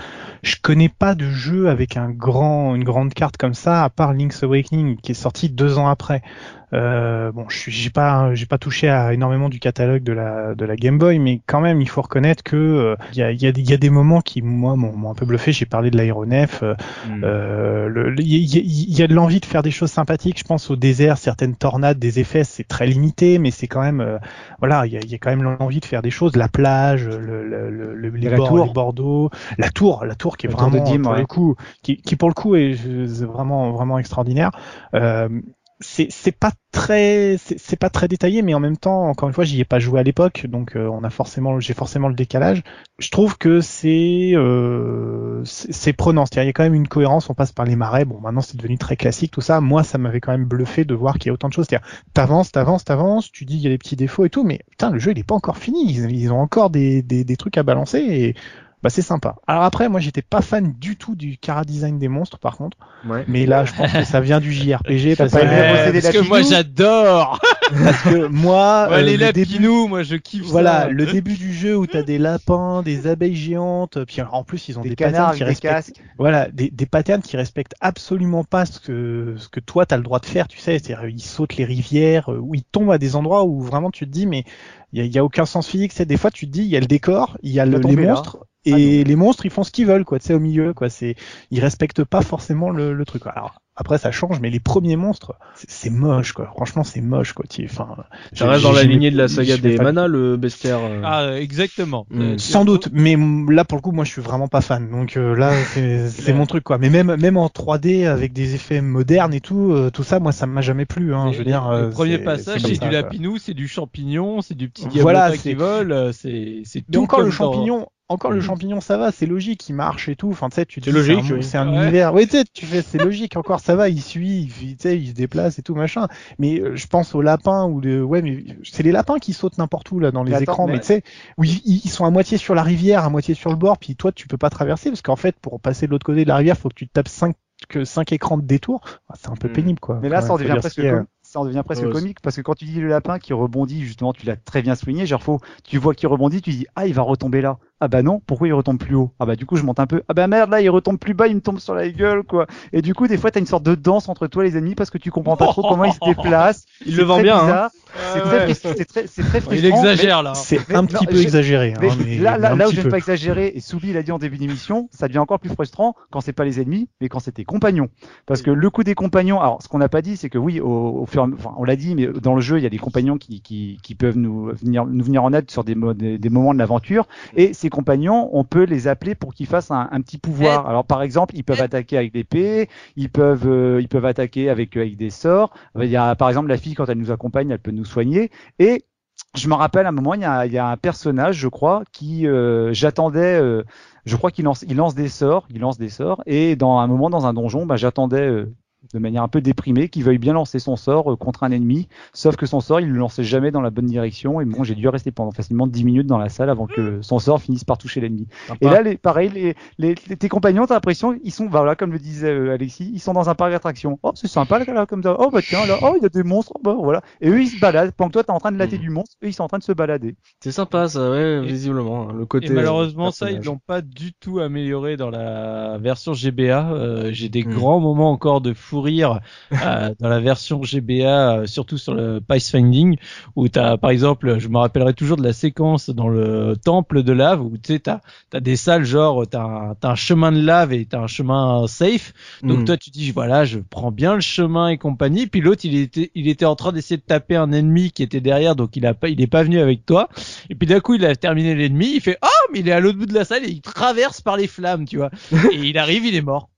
je connais pas de jeu avec un grand, une grande carte comme ça à part Link's Awakening qui est sorti deux ans après. Euh, bon, je suis- j'ai pas, j'ai pas touché à énormément du catalogue de la de la Game Boy, mais quand même, il faut reconnaître que euh, il y, a, il y, a, des- il y a des moments qui moi m'ont m'ont un peu bluffé. J'ai parlé de l'aéronef. euh, euh, le- le- Il y, a- il y a de l'envie de faire des choses sympathiques. Je pense au désert, certaines tornades, des effets, c'est très limité, mais c'est quand même, euh, voilà, il y a, il y a quand même l'envie de faire des choses. La plage, le, le, le- le- les, la bords, tour. les bords d'eau, la tour, la tour qui est La vraiment Dim, pour ouais. le coup, qui, qui pour le coup est, est vraiment vraiment extraordinaire. Euh, c'est pas très c'est pas très détaillé mais en même temps encore une fois j'y ai pas joué à l'époque donc euh, on a forcément j'ai forcément le décalage. Je trouve que c'est euh, c'est prenant. C'est-à-dire il y a quand même une cohérence on passe par les marais. Bon maintenant c'est devenu très classique tout ça. Moi ça m'avait quand même bluffé de voir qu'il y a autant de choses. C'est-à-dire t'avances t'avances t'avances tu dis il y a des petits défauts et tout mais putain le jeu il est pas encore fini. Ils, ils ont encore des, des des trucs à balancer et bah c'est sympa. Alors après, moi j'étais pas fan du tout du cara design des monstres par contre, Ouais. mais là je pense que ça vient du JRPG parce que, parce moi j'adore parce que moi Ouais, euh, les lapinou, moi je kiffe voilà, ça. le début du jeu où t'as des lapins, des abeilles géantes, puis en plus ils ont des, Des canards patterns qui des respectent, casques. voilà, des, des patterns qui respectent absolument pas ce que ce que toi t'as le droit de faire, tu sais, c'est-à-dire ils sautent les rivières, euh, où ils tombent à des endroits où vraiment tu te dis mais il y y a aucun sens physique, c'est des fois tu te dis il y a le décor, il y a le, les là. Monstres et les monstres ils font ce qu'ils veulent quoi, tu sais au milieu quoi, c'est ils respectent pas forcément le, le truc. Alors après ça change, mais les premiers monstres c'est- c'est moche quoi, franchement c'est moche quoi, tu enfin Ça reste dans la lignée de la saga des pas- mana, le bestiaire. euh. Ah, exactement. Mm. Euh, sans doute, mais là pour le coup, moi je suis vraiment pas fan. Donc euh, là, c'est c'est mon truc quoi. Mais même même en 3D avec des effets modernes et tout, euh, tout ça, moi ça m'a jamais plu. Hein, je veux dire. le euh, premier c'est- passage, c'est du lapinou, c'est du champignon, c'est du petit Voilà, diablota qui c'est- vole, euh, c'est c'est encore le champignon, encore le Mhm. champignon, ça va, c'est logique, il marche et tout. Enfin, tu sais, tu te C'est dis, logique, un, oui. c'est un Ouais. univers. Oui, tu sais, tu fais, c'est logique. Encore, ça va, il suit, il, tu sais, il se déplace et tout machin. Mais euh, je pense aux lapins ou le, ouais, mais c'est les lapins qui sautent n'importe où là dans les Mais attends, écrans. mais- Mais tu sais, où ils, ils sont à moitié sur la rivière, à moitié sur le bord, puis toi, tu peux pas traverser parce qu'en fait, pour passer de l'autre côté de la rivière, faut que tu te tapes cinq que cinq écrans de détour. Ah, C'est un peu Mhm. pénible, quoi. Mais là, ça en devient presque ça en devient Ouais, comique parce que quand tu dis le lapin qui rebondit, justement, tu l'as très bien souligné, genre faut, tu vois qu'il rebondit, tu dis ah il va retomber là. Ah bah non, pourquoi il retombe plus haut? Ah bah du coup je monte un peu. Ah bah merde là il retombe plus bas, il me tombe sur la gueule quoi. Et du coup des fois t'as une sorte de danse entre toi et les ennemis parce que tu comprends pas trop comment ils se déplacent. Il le vend bien, hein. bizarre. C'est Ouais, très, ouais. c'est très, très frustrant. Il exagère là. C'est un non, petit peu je- exagéré. Mais, hein, mais- là, là, là où je pas exagérer, et Soubi l'a dit en début d'émission, ça devient encore plus frustrant quand c'est pas les ennemis, mais quand c'est tes compagnons. Parce que le coup des compagnons, alors ce qu'on n'a pas dit, c'est que oui, au, au fur et à mesure- enfin, on l'a dit, mais dans le jeu, il y a des compagnons qui, qui, qui peuvent nous venir, nous venir en aide sur des, des moments de l'aventure, et ces compagnons, on peut les appeler pour qu'ils fassent un, un petit pouvoir. Alors par exemple, ils peuvent attaquer avec l'épée, ils peuvent, euh, ils peuvent attaquer avec, avec des sorts. Il y a par exemple la fille quand elle nous accompagne, elle peut nous soigner, et je me rappelle à un moment, il y a, il y a un personnage, je crois, qui euh, j'attendais. euh, je crois qu'il lance, il lance des sorts, il lance des sorts, et dans un moment dans un donjon, bah, j'attendais. euh, de manière un peu déprimée, qui veuille bien lancer son sort euh, contre un ennemi, sauf que son sort, il le lançait jamais dans la bonne direction. Et bon, j'ai dû rester pendant facilement 10 minutes dans la salle avant que son sort finisse par toucher l'ennemi. Et là, les, pareil, les, les, les- tes compagnons, t'as l'impression, ils sont, bah, voilà, comme le disait euh, Alexis, ils sont dans un parc d'attractions. Oh, c'est sympa là, là, comme ça. Oh, bah tiens, là, oh, il y a des monstres. Bah voilà. Et eux, ils se baladent. Pendant que toi, t'es en train de latter Mhm. du monstre, eux, ils sont en train de se balader. C'est sympa ça, ouais, Et- visiblement. hein, Le côté. Et malheureusement, ça, ils l'ont pas du tout amélioré dans la version GBA. Euh, J'ai des Hmm. grands moments encore de fou euh, dans la version GBA, euh, surtout sur le Pathfinding, où t'as, par exemple, je me rappellerai toujours de la séquence dans le temple de lave, où tu sais, t'as as des salles genre, t'as un, t'as un chemin de lave et t'as un chemin safe. Donc Mm. toi, tu dis, voilà, je prends bien le chemin et compagnie. Puis l'autre, il était, il était en train d'essayer de taper un ennemi qui était derrière, donc il a pas, il est pas venu avec toi. Et puis d'un coup, il a terminé l'ennemi, il fait, oh, mais il est à l'autre bout de la salle et il traverse par les flammes, tu vois. Et il arrive, il est mort.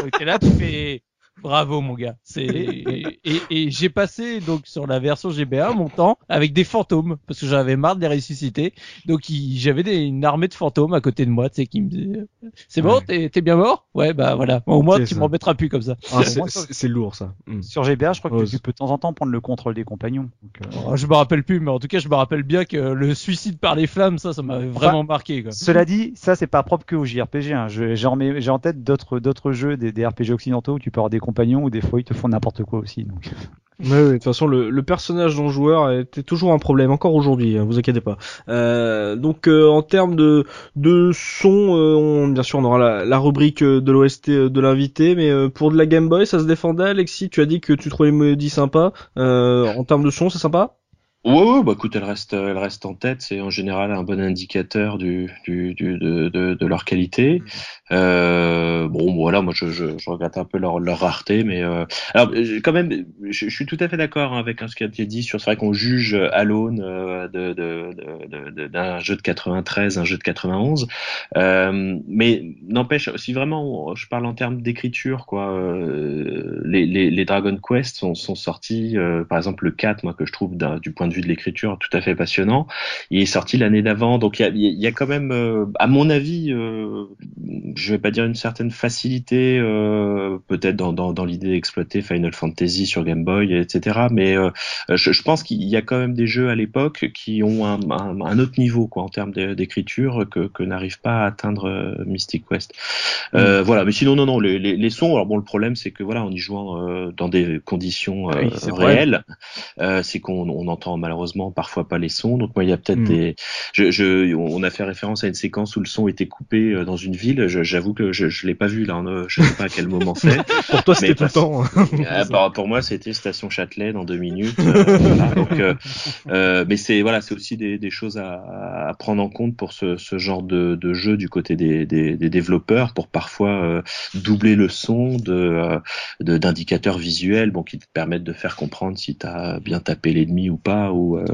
Donc t'es là, tu fais, bravo mon gars. C'est et, et- et j'ai passé donc sur la version GBA mon temps avec des fantômes parce que j'avais marre de les ressusciter. Donc il- j'avais des- une armée de fantômes à côté de moi, tu sais, qui me disaient, c'est bon, Ouais. t'es t'es bien mort? Ouais, bah voilà. Au moins C'est tu ça. m'embêteras plus comme ça. Ah, c'est- lourd ça. Mm. Sur GBA, je crois que tu peux de temps en temps prendre le contrôle des compagnons. Donc, euh, Oh, je me rappelle plus, mais en tout cas, je me rappelle bien que le suicide par les flammes, ça, ça m'avait vraiment marqué. Quoi. Cela dit, ça c'est pas propre que au JRPG. Hein. Je- J'ai en, mets- j'ai en tête d'autres d'autres jeux, des, des RPG occidentaux où tu peux avoir des compagnons des fois ils te font n'importe quoi aussi. Donc. De toute façon, le, le personnage non joueur était toujours un problème, encore aujourd'hui, hein, vous inquiétez pas. Euh, donc, euh, en termes de, son, euh, bien sûr, on aura la, la rubrique de l'OST de l'invité, mais pour de la Game Boy, ça se défendait, Alexis Tu as dit que tu trouvais les mélodies sympas. En termes de son, c'est sympa? Ouais, ouais, bah écoute, elle reste, elle reste en tête. C'est en général un bon indicateur du, du, du de, de, de leur qualité. Euh, bon, voilà, moi je, je, je regrette un peu leur, leur rareté, mais euh, alors j'ai- quand même, je, je suis tout à fait d'accord hein, avec hein, ce qui a été dit sur. C'est vrai qu'on juge Alone euh, de, de, de, de- d'un jeu de 93, un jeu de 91, euh, mais n'empêche, si vraiment je parle en termes d'écriture, quoi, euh, les, les, les Dragon Quest sont, sont sortis, euh, par exemple le 4, moi que je trouve d'un- du point de vue de l'écriture tout à fait passionnant, il est sorti l'année d'avant, donc il y a, il y a quand même, euh, à mon avis, euh, je vais pas dire une certaine facilité, euh, peut-être dans, dans, dans l'idée d'exploiter Final Fantasy sur Game Boy, etc. Mais euh, je, je pense qu'il y a quand même des jeux à l'époque qui ont un, un, un autre niveau, quoi, en termes d'écriture que, que n'arrive pas à atteindre Mystic Quest. Euh, Voilà, mais sinon non non les, les, les sons. Alors bon, le problème c'est que voilà, en y jouant dans des conditions Oui, réelles, c'est qu'on on entend malheureusement parfois pas les sons. Donc moi il y a peut-être Mm. des, je, je, on a fait référence à une séquence où le son était coupé euh, dans une ville. J'avoue que je, je l'ai pas vu là. hein, Je sais pas à quel moment c'est. Pour toi, c'était tout le temps. Ah, bah, pour moi, c'était station Châtelet dans deux minutes. euh, voilà, donc, euh, mais c'est voilà, c'est aussi des, des choses à, à prendre en compte pour ce, ce genre de, de jeu du côté des, des, des développeurs, pour parfois doubler le son de de- d'indicateurs visuels, bon, qui te permettent de faire comprendre si tu as bien tapé l'ennemi ou pas. Ou euh,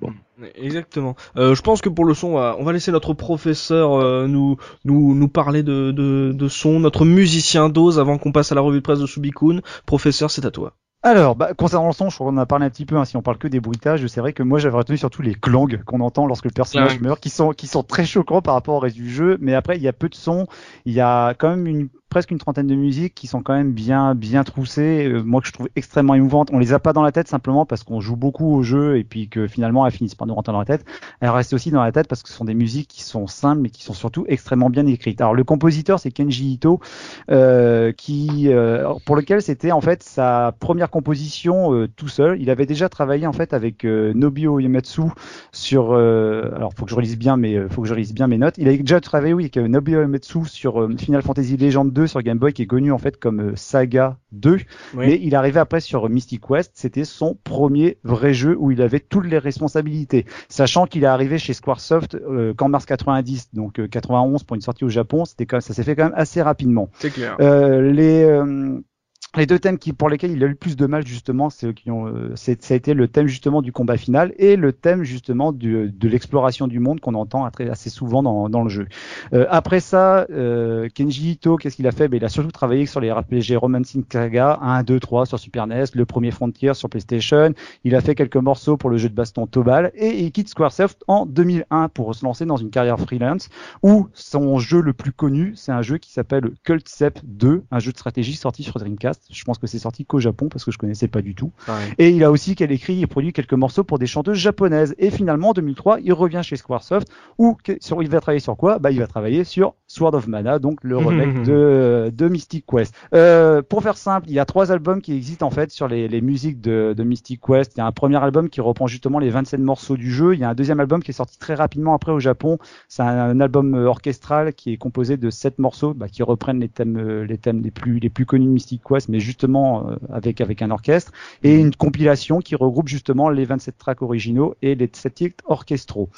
bon. Exactement. Euh, je pense que pour le son, on va, on va laisser notre professeur euh, nous, nous, nous parler de, de, de son, notre musicien d'ose avant qu'on passe à la revue de presse de Subikun. Professeur, c'est à toi. Alors, bah, concernant le son, je crois qu'on en a parlé un petit peu. Hein, si on parle que des bruitages, c'est vrai que moi j'avais retenu surtout les clangs qu'on entend lorsque le personnage meurt, qui sont qui sont très choquants par rapport au reste du jeu. Mais après, il y a peu de sons. Il y a quand même une presque une trentaine de musiques qui sont quand même bien bien troussées. euh, moi que je trouve extrêmement émouvantes. On les a pas dans la tête simplement parce qu'on joue beaucoup au jeu et puis que finalement elles finissent par nous rentrer dans la tête. Elles restent aussi dans la tête parce que ce sont des musiques qui sont simples mais qui sont surtout extrêmement bien écrites. Alors le compositeur c'est Kenji Ito euh, qui euh, pour lequel c'était en fait sa première composition tout seul. Il avait déjà travaillé en fait avec Nobio Uematsu sur alors faut que je relise bien mais faut que je relise bien mes notes. Il avait déjà travaillé avec Nobio Uematsu sur Final Fantasy Legend 2 sur Game Boy qui est connu en fait comme euh, Saga 2 Oui. mais il arrivait après sur Mystic Quest, c'était son premier vrai jeu où il avait toutes les responsabilités. Sachant qu'il est arrivé chez Squaresoft euh, qu'en mars 90, donc euh, 91 pour une sortie au Japon, c'était ça s'est fait quand même assez rapidement. C'est clair. Euh, les euh, les deux thèmes qui, pour lesquels il a eu le plus de mal justement, c'est qui ont, euh, c'est- ça a été le thème justement du combat final et le thème justement du, de l'exploration du monde qu'on entend assez, souvent dans, dans le jeu. Euh, après ça, euh, Kenji Ito, qu'est-ce qu'il a fait? Ben, Il a surtout travaillé sur les RPG Romancing Saga 1, 2, 3 sur Super NES, le premier Frontier sur PlayStation. Il a fait quelques morceaux pour le jeu de baston Tobal et il quitte Squaresoft en 2001 pour se lancer dans une carrière freelance où son jeu le plus connu, c'est un jeu qui s'appelle Cult Sep 2, un jeu de stratégie sorti sur Dreamcast Je pense que c'est sorti qu'au Japon parce que je connaissais pas du tout. Et il a aussi qu'elle écrit et produit quelques morceaux pour des chanteuses japonaises. Et finalement, en 2003, il revient chez Squaresoft où sur, il va travailler sur quoi? Bah, il va travailler sur Sword of Mana, donc le remake de, de Mystic Quest. Euh, pour faire simple, il y a trois albums qui existent en fait sur les, les musiques de, de Mystic Quest. Il y a un premier album qui reprend justement les 27 morceaux du jeu. Il y a un deuxième album qui est sorti très rapidement après au Japon. C'est un, album orchestral qui est composé de sept morceaux bah, qui reprennent les thèmes, euh, les thèmes les plus les plus connus de Mystic Quest, mais justement euh, avec avec un orchestre et une compilation qui regroupe justement les 27 tracks originaux et les 7 titres orchestraux.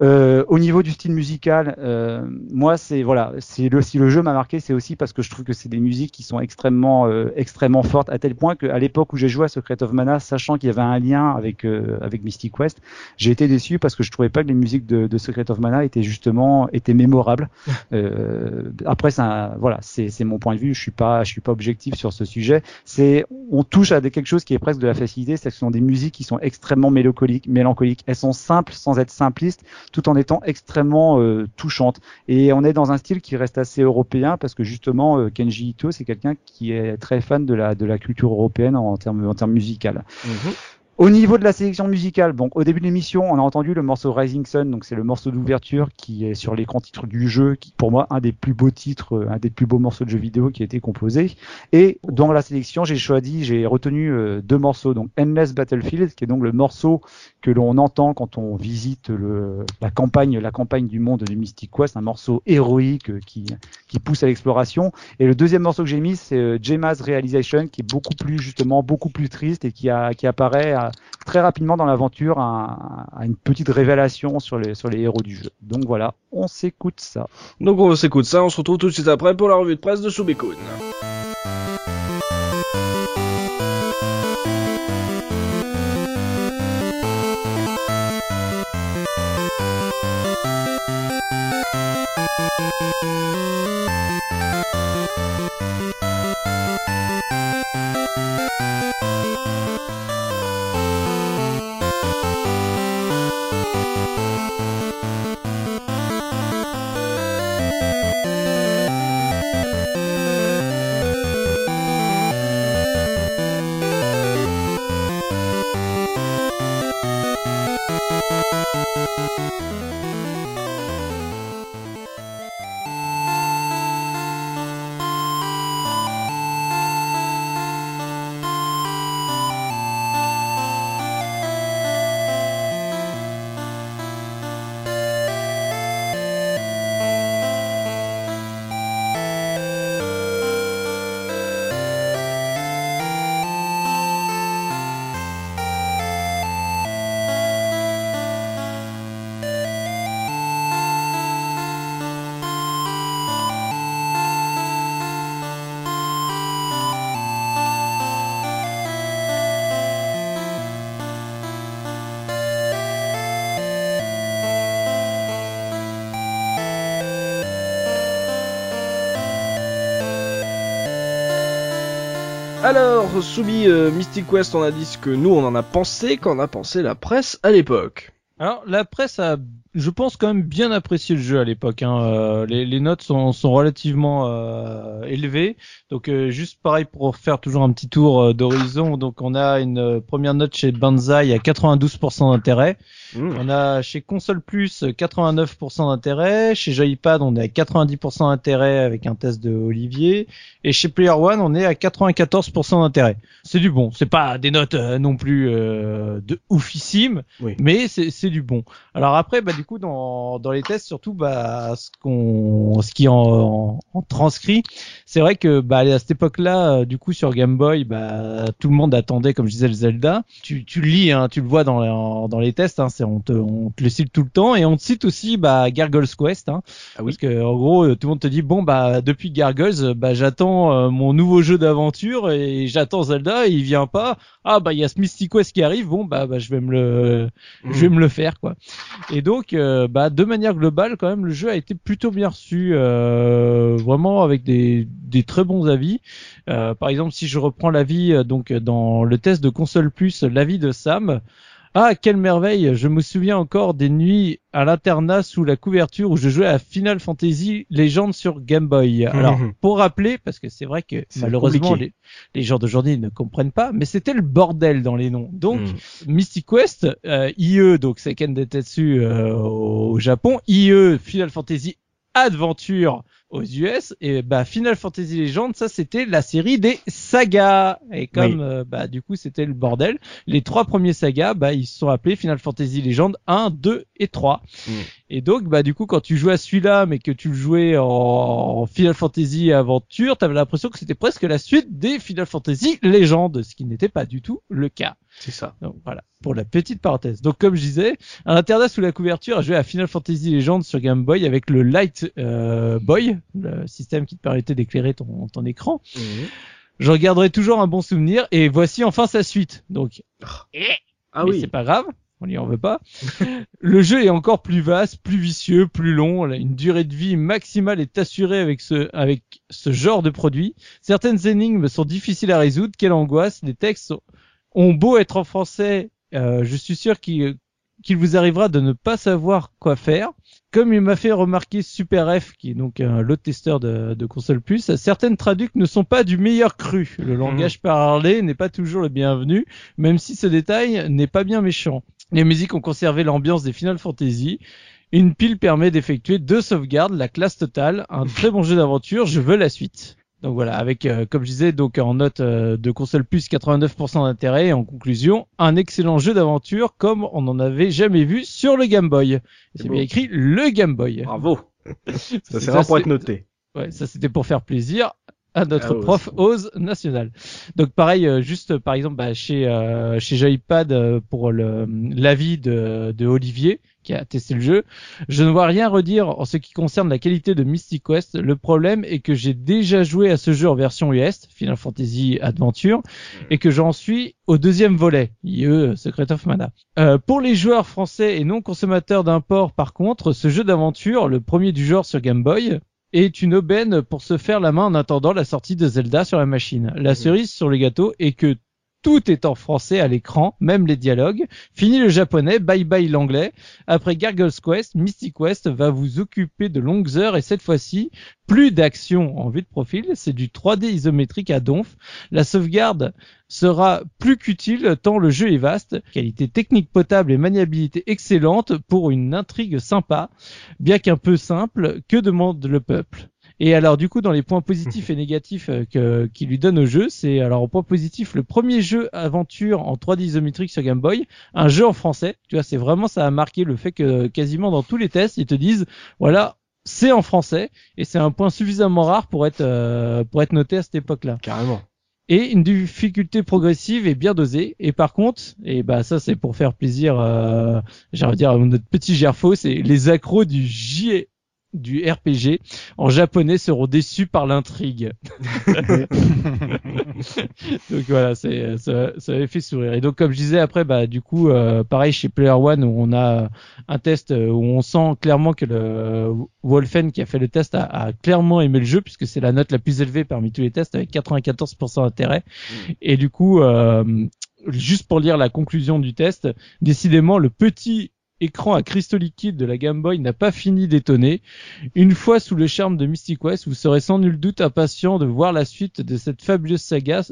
Euh, au niveau du style musical, euh, moi c'est voilà, c'est le si le jeu m'a marqué, c'est aussi parce que je trouve que c'est des musiques qui sont extrêmement euh, extrêmement fortes à tel point qu'à l'époque où j'ai joué à Secret of Mana, sachant qu'il y avait un lien avec euh, avec Mystic Quest, j'ai été déçu parce que je trouvais pas que les musiques de, de Secret of Mana étaient justement étaient mémorables. après ça voilà, c'est c'est mon point de vue, je suis pas je suis pas objectif sur ce sujet. C'est on touche à des, quelque chose qui est presque de la facilité, c'est que ce sont des musiques qui sont extrêmement mélancoliques, mélancoliques. Elles sont simples sans être simplistes tout en étant extrêmement euh, touchante. Et on est dans un style qui reste assez européen parce que justement euh, Kenji Ito c'est quelqu'un qui est très fan de la de la culture européenne en termes en termes musical. Mhm. Au niveau de la sélection musicale, bon, au début de l'émission, on a entendu le morceau Rising Sun, donc c'est le morceau d'ouverture qui est sur l'écran titre du jeu, qui pour moi un des plus beaux titres, euh, un des plus beaux morceaux de jeu vidéo qui a été composé. Et dans la sélection, j'ai choisi, j'ai retenu euh, deux morceaux, donc Endless Battlefield, qui est donc le morceau que l'on entend quand on visite le, la campagne, la campagne du monde du Mystic Quest, un morceau héroïque euh, qui, qui pousse à l'exploration. Et le deuxième morceau que j'ai mis, c'est Jema's Realization, qui est beaucoup plus justement beaucoup plus triste et qui, a, qui apparaît très rapidement dans l'aventure à, une petite révélation sur les, sur les héros du jeu. Donc voilà, on s'écoute ça. Donc on s'écoute ça, on se retrouve tout de suite après pour la revue de presse de Subikun. Bye. Alors, Soubi euh, Mystic Quest, on a dit ce que nous on en a pensé, qu'en a pensé la presse à l'époque. Alors, la presse a, je pense quand même bien apprécié le jeu à l'époque. Hein. Euh, les, notes sont, sont relativement euh, élevées. Donc, juste pareil pour faire toujours un petit tour d'horizon. Donc, on a une première note chez Banzai à 92% d'intérêt. Mmh. On a chez Console Plus 89% d'intérêt, chez Joypad on est à 90% d'intérêt avec un test de Olivier, et chez Player One on est à 94% d'intérêt. C'est du bon, c'est pas des notes euh, non plus euh, de oufissime, mais c'est du bon. Alors après bah du coup dans, dans les tests surtout bah ce qu'on ce qui en, en, transcrit, c'est vrai que bah à cette époque-là euh, du coup sur Game Boy bah tout le monde attendait comme je disais le Zelda. Tu tu le lis hein, tu le vois dans dans les tests hein, on te, on te le cite tout le temps. Et on te cite aussi bah Gargoyle's Quest hein, ah oui. parce que en gros tout le monde te dit bon bah depuis Gargoyles bah j'attends euh, mon nouveau jeu d'aventure et j'attends Zelda et il vient pas. Ah bah il y a ce Mystic Quest qui arrive. Bon bah, bah je vais me le je vais me le faire quoi. Et donc euh, bah de manière globale quand même le jeu a été plutôt bien reçu euh, vraiment avec des des très bons avis. Par exemple si je reprends l'avis donc dans le test de console plus l'avis de Sam Ah, quelle merveille Je me souviens encore des nuits à l'internat sous la couverture où je jouais à Final Fantasy Legends sur Game Boy. Alors, Mhm. pour rappeler, parce que c'est vrai que malheureusement les, les gens d'aujourd'hui ne comprennent pas, mais c'était le bordel dans les noms. Donc, Mm. Mystic Quest, euh, IE, donc Seiken Dentetsu euh, au Japon, IE Final Fantasy Adventure aux US, et bah Final Fantasy Legends, ça c'était la série des sagas. Et comme euh, bah du coup c'était le bordel, les trois premiers sagas, bah ils se sont appelés Final Fantasy Legends 1, 2 et 3. Mm. Et donc bah du coup quand tu jouais à celui-là, mais que tu le jouais en, Final Fantasy Aventure, t'avais l'impression que c'était presque la suite des Final Fantasy Legends, ce qui n'était pas du tout le cas. C'est ça. Donc voilà, pour la petite parenthèse. Donc comme je disais, un internat sous la couverture a joué à Final Fantasy Legends sur Game Boy avec le Light euh, Boy, le système qui te permettait d'éclairer ton, ton écran. J'en garderai toujours un bon souvenir et voici enfin sa suite. Donc Ah mais oui. c'est pas grave, on n'y en veut pas. le jeu est encore plus vaste, plus vicieux, plus long. Une durée de vie maximale est assurée avec ce, avec ce genre de produit. Certaines énigmes sont difficiles à résoudre. Quelle angoisse. Les textes ont beau être en français, euh, je suis sûr qu'il qu'il vous arrivera de ne pas savoir quoi faire. Comme il m'a fait remarquer Super F, qui est donc un lot testeur de, de console plus, certaines traducs ne sont pas du meilleur cru. Le langage parlé n'est pas toujours le bienvenu, même si ce détail n'est pas bien méchant. Les musiques ont conservé l'ambiance des Final Fantasy. Une pile permet d'effectuer deux sauvegardes, la classe totale, un très bon jeu d'aventure, je veux la suite. Donc voilà, avec, euh, comme je disais, donc en note euh, de console plus 89% d'intérêt et en conclusion, un excellent jeu d'aventure comme on n'en avait jamais vu sur le Game Boy. C'est bien écrit le Game Boy. Bravo. Ça c'est rare pour être noté. Ouais, ça c'était pour faire plaisir à notre Ah, prof Oz national. Donc pareil, euh, juste par exemple bah, chez euh, chez Joypad euh, pour le l'avis de, de Olivier qui a testé le jeu, je ne vois rien redire en ce qui concerne la qualité de Mystic Quest. Le problème est que j'ai déjà joué à ce jeu en version US, Final Fantasy Adventure, et que j'en suis au deuxième volet, IE Secret of Mana. Euh, pour les joueurs français et non consommateurs d'import, par contre, ce jeu d'aventure, le premier du genre sur Game Boy, est une aubaine pour se faire la main en attendant la sortie de Zelda sur la machine. La cerise sur le gâteau est que tout est en français à l'écran, même les dialogues. Fini le japonais, bye bye l'anglais. Après Gargoyle's Quest, Mystic Quest va vous occuper de longues heures et cette fois-ci, plus d'action en vue de profil, c'est du 3D isométrique à donf. La sauvegarde sera plus qu'utile tant le jeu est vaste, qualité technique potable et maniabilité excellente pour une intrigue sympa, bien qu'un peu simple, que demande le peuple et alors du coup dans les points positifs et négatifs euh, que qui lui donne au jeu, c'est alors au point positif le premier jeu aventure en 3D isométrique sur Game Boy, un jeu en français. Tu vois, c'est vraiment ça a marqué le fait que quasiment dans tous les tests, ils te disent voilà, c'est en français et c'est un point suffisamment rare pour être euh, pour être noté à cette époque-là Carrément. et une difficulté progressive et bien dosée. Et par contre, et bah ça c'est pour faire plaisir, euh, de dire notre petit Gerfo, c'est les accros du J du RPG en japonais seront déçus par l'intrigue. donc voilà, c'est ça, ça avait fait sourire. Et donc comme je disais après, bah du coup, euh, pareil chez Player One où on a un test euh, où on sent clairement que le Wolfen qui a fait le test a, a clairement aimé le jeu puisque c'est la note la plus élevée parmi tous les tests avec 94% d'intérêt. Et du coup, euh, juste pour lire la conclusion du test, décidément le petit écran à cristaux liquides de la Game Boy n'a pas fini d'étonner. Une fois sous le charme de Mystic Quest, vous serez sans nul doute impatient de voir la suite de cette fabuleuse saga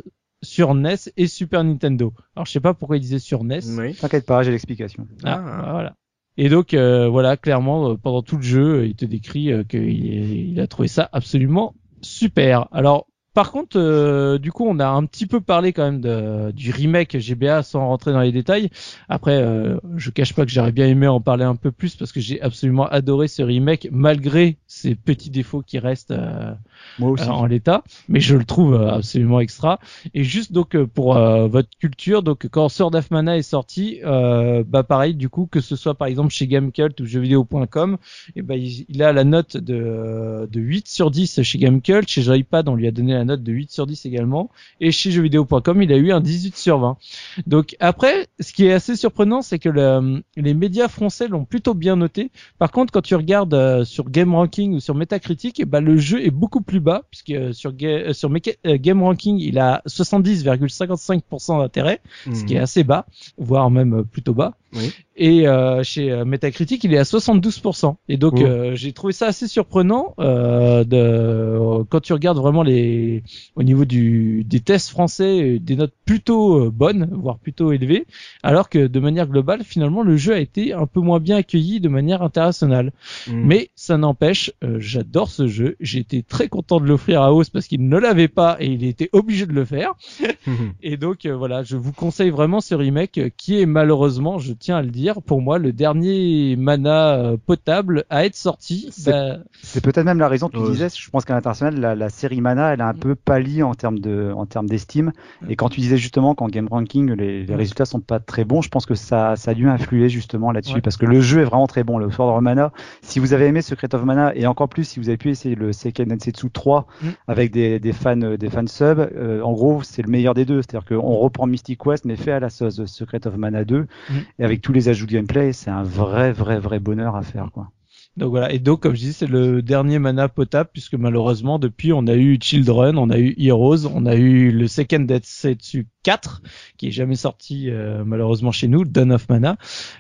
sur NES et Super Nintendo. Alors je sais pas pourquoi il disait sur NES. Oui. T'inquiète pas, j'ai l'explication. Ah, Ah. bah, voilà. Et donc euh, voilà, clairement, euh, pendant tout le jeu, il te décrit euh, qu'il il a trouvé ça absolument super. Alors par contre, euh, du coup, on a un petit peu parlé quand même de, du remake GBA sans rentrer dans les détails. Après, euh, je cache pas que j'aurais bien aimé en parler un peu plus parce que j'ai absolument adoré ce remake malgré ses petits défauts qui restent euh, Moi aussi. euh, en l'état, mais je le trouve euh, absolument extra. Et juste donc euh, pour euh, votre culture, donc quand Sword of Mana est sorti, euh, bah pareil du coup que ce soit par exemple chez Gamecult ou jeuxvideo.com, et ben il, il a la note de, de 8 sur 10 chez Gamecult, chez Joypad on lui a donné la note de 8 sur 10 également. Et chez jeuxvideo.com, il a eu un 18 sur 20. Donc après, ce qui est assez surprenant, c'est que le- les médias français l'ont plutôt bien noté. Par contre, quand tu regardes euh, sur Game Ranking ou sur Metacritic, eh ben, le jeu est beaucoup plus bas, puisque euh, sur, Ga- euh, sur euh, Game Ranking, il a 70,55% d'intérêt, ce qui est assez bas, voire même euh, plutôt bas. Oui. Et euh, chez euh, Metacritic, il est à 72%. Et donc, Oh. euh, j'ai trouvé ça assez surprenant euh, de quand tu regardes vraiment les au niveau du des tests français, euh, des notes plutôt euh, bonnes, voire plutôt élevées, alors que de manière globale, finalement, le jeu a été un peu moins bien accueilli de manière internationale. Mm. Mais ça n'empêche, euh, j'adore ce jeu. J'ai été très content de l'offrir à Oz parce qu'il ne l'avait pas et il était obligé de le faire. Et donc euh, voilà, je vous conseille vraiment ce remake euh, qui est malheureusement, je tiens à le dire, pour moi le dernier mana euh, potable à être sorti. C'est- Bah, C'est peut-être même la raison que tu Ouais. disais. Je pense qu'à l'international, la, la série Mana, elle a un peu pâli en termes de, en termes d'estime. Et quand tu disais justement qu'en game ranking, les, les résultats sont pas très bons, je pense que ça, ça a dû influer justement là-dessus. Ouais. Parce que le jeu est vraiment très bon. Le Sword of Mana, si vous avez aimé Secret of Mana, et encore plus si vous avez pu essayer le Seiken Densetsu 3 Mm. avec des, des fans, euh, des fans sub, euh, en gros, c'est le meilleur des deux. C'est-à-dire qu'on reprend Mystic Quest, mais fait à la sauce Secret of Mana 2. Et avec tous les ajouts de gameplay, c'est un vrai, vrai, vrai bonheur à faire, quoi. donc voilà. Et donc comme je dis, c'est le dernier mana potable puisque malheureusement depuis on a eu Children, on a eu Heroes, on a eu le Second Densetsu 4 qui est jamais sorti euh, malheureusement chez nous, Dawn of Mana,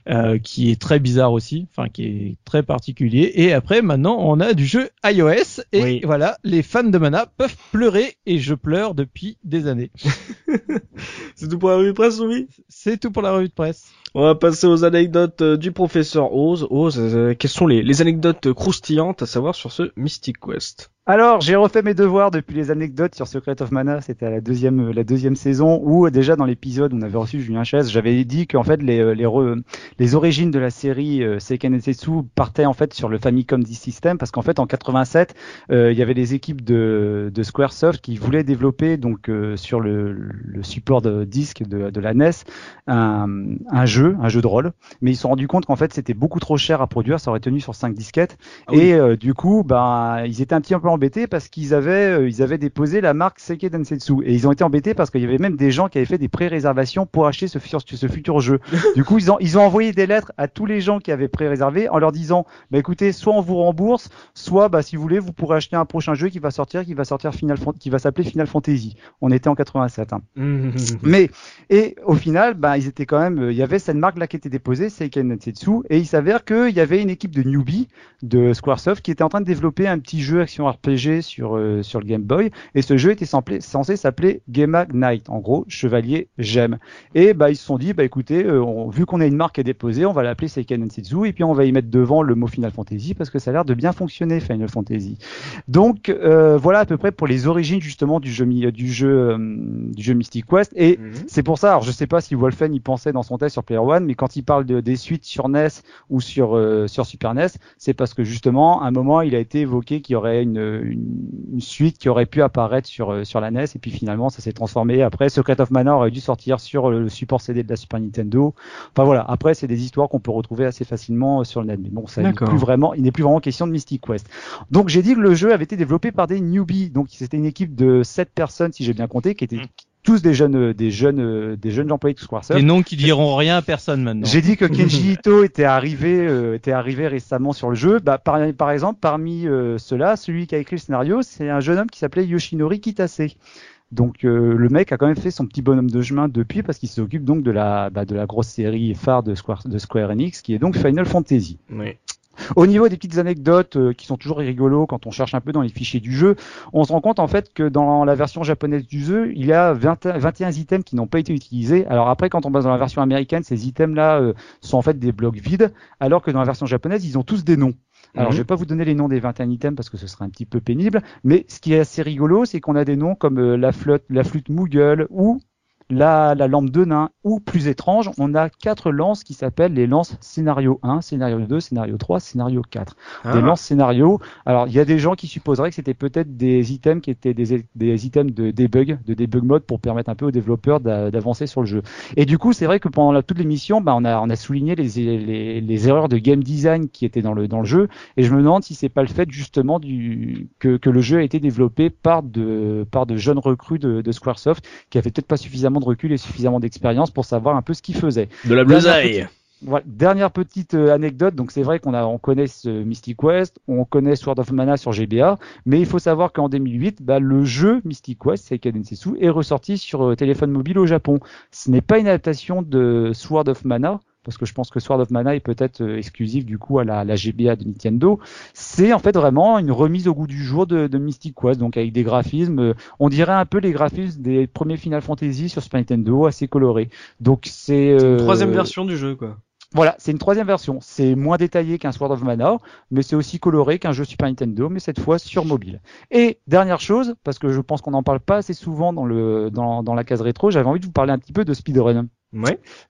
euh, qui est très bizarre aussi, enfin qui est très particulier. Et après maintenant on a du jeu iOS et Oui. voilà, les fans de Mana peuvent pleurer et je pleure depuis des années. C'est tout pour la revue de presse, oui C'est tout pour la revue de presse. On va passer aux anecdotes euh, du professeur Oz. Oz, quelles sont les, les anecdotes croustillantes à savoir sur ce Mystic Quest? Alors, j'ai refait mes devoirs depuis les anecdotes sur Secret of Mana. C'était à la deuxième, la deuxième saison où, déjà dans l'épisode où on avait reçu Julien Chaise, j'avais dit qu'en fait, les, euh, les, re- les origines de la série euh, Seiken Densetsu partaient en fait sur le Famicom Disk System parce qu'en fait, en 87, euh, il y avait les équipes de, de Squaresoft qui voulaient développer donc euh, sur le, le support de disque de, de la NES un, un jeu, un jeu de rôle. Mais ils se sont rendus compte qu'en fait, c'était beaucoup trop cher à produire. Ça aurait tenu sur cinq disquettes. Ah oui. et euh, du coup, ben, ils étaient un petit peu embêtés parce qu'ils avaient, euh, ils avaient déposé la marque Seike Densetsu. Et ils ont été embêtés parce qu'il y avait même des gens qui avaient fait des pré-réservations pour acheter ce, futur- ce futur jeu. du coup, ils ont, ils ont envoyé des lettres à tous les gens qui avaient pré-réservé en leur disant, bah écoutez, soit on vous rembourse, soit, bah si vous voulez, vous pourrez acheter un prochain jeu qui va sortir, qui va sortir Final, qui va s'appeler Final Fantasy. On était en 87. Hein. Mais et au final, bah, ils étaient quand même, euh, il y avait cette marque là qui était déposée, Seiken Densetsu, et il s'avère qu'il y avait une équipe de newbies de Squaresoft qui était en train de développer un petit jeu action RPG sur euh, sur le Game Boy, et ce jeu était censé s'appeler Game Knight, en gros chevalier j'aime. Et bah ils se sont dit, bah écoutez, euh, on- vu qu'on a une marque est déposée, on va l'appeler Seiken Densetsu, et puis on va y mettre devant le mot Final Fantasy parce que ça a l'air de bien fonctionner Final Fantasy. Donc euh, voilà à peu près pour les origines justement du jeu du jeu du jeu Mystic Quest et Mhm. c'est pour ça, alors je sais pas si Wolfen y pensait dans son test sur Player One, mais quand il parle de, des suites sur NES ou sur, sur Super NES, c'est parce que justement, à un moment, il a été évoqué qu'il y aurait une, une, une suite qui aurait pu apparaître sur, euh, sur la NES, et puis finalement, ça s'est transformé. Après, Secret of Mana aurait dû sortir sur le support CD de la Super Nintendo. Enfin voilà, après, c'est des histoires qu'on peut retrouver assez facilement euh, sur le net. Mais bon, ça n'est plus vraiment, il n'est plus vraiment question de Mystic Quest. Donc j'ai dit que le jeu avait été développé par des newbies, donc c'était une équipe de 7 personnes, si j'ai bien compté, qui étaient tous des jeunes, euh, des jeunes, euh, des jeunes employés de Squaresoft. Des noms qui diront rien à personne maintenant. J'ai dit que Kenji Ito était arrivé, euh, était arrivé récemment sur le jeu. Bah, par, par exemple, parmi euh, ceux-là, celui qui a écrit le scénario, c'est un jeune homme qui s'appelait Yoshinori Kitase. Donc euh, le mec a quand même fait son petit bonhomme de chemin depuis parce qu'il s'occupe donc de la, bah, de la grosse série phare de Square, de Square Enix qui est donc Final Fantasy. Oui. Au niveau des petites anecdotes euh, qui sont toujours rigolos quand on cherche un peu dans les fichiers du jeu, on se rend compte en fait que dans la version japonaise du jeu, il y a 20 21 items qui n'ont pas été utilisés. Alors après, quand on passe dans la version américaine, ces items-là euh, sont en fait des blocs vides, alors que dans la version japonaise, ils ont tous des noms. Alors, Mhm. je vais pas vous donner les noms des 21 items parce que ce serait un petit peu pénible, mais ce qui est assez rigolo, c'est qu'on a des noms comme euh, la flûte, la flûte Moogle ou la, la lampe de nain, ou plus étrange, on a quatre lances qui s'appellent les lances scénario 1, scénario 2, scénario 3, scénario 4. Ah. Des lances scénario. Alors, il y a des gens qui supposeraient que c'était peut-être des items qui étaient des, des items de debug, de debug mode pour permettre un peu aux développeurs d'a- d'avancer sur le jeu. Et du coup, c'est vrai que pendant la, toute l'émission, bah, on a, on a souligné les, les, les erreurs de game design qui étaient dans le, dans le jeu. Et je me demande si c'est pas le fait justement du, que, que le jeu a été développé par de, par de jeunes recrues de, de Squaresoft qui avaient peut-être pas suffisamment de recul et suffisamment d'expérience pour savoir un peu ce qu'ils faisaient. De la besaille. Voilà, dernière petite euh, anecdote, donc c'est vrai qu'on a, on connaît ce Mystic Quest, on connaît Sword of Mana sur GBA, mais il faut savoir qu'en 2008, bah, le jeu Mystic Quest, Seiken Densetsu, est ressorti sur euh, téléphone mobile au Japon. Ce n'est pas une adaptation de Sword of Mana, parce que je pense que Sword of Mana est peut-être euh, exclusif du coup à la, la GBA de Nintendo. C'est en fait vraiment une remise au goût du jour de, de Mystic Quest, donc avec des graphismes, euh, on dirait un peu les graphismes des premiers Final Fantasy sur Super Nintendo, assez colorés. Donc c'est une euh, troisième version du jeu, quoi. voilà, c'est une troisième version. C'est moins détaillé qu'un Sword of Mana, mais c'est aussi coloré qu'un jeu Super Nintendo, mais cette fois sur mobile. Et dernière chose, parce que je pense qu'on n'en parle pas assez souvent dans le dans, dans la case rétro, j'avais envie de vous parler un petit peu de speedrun.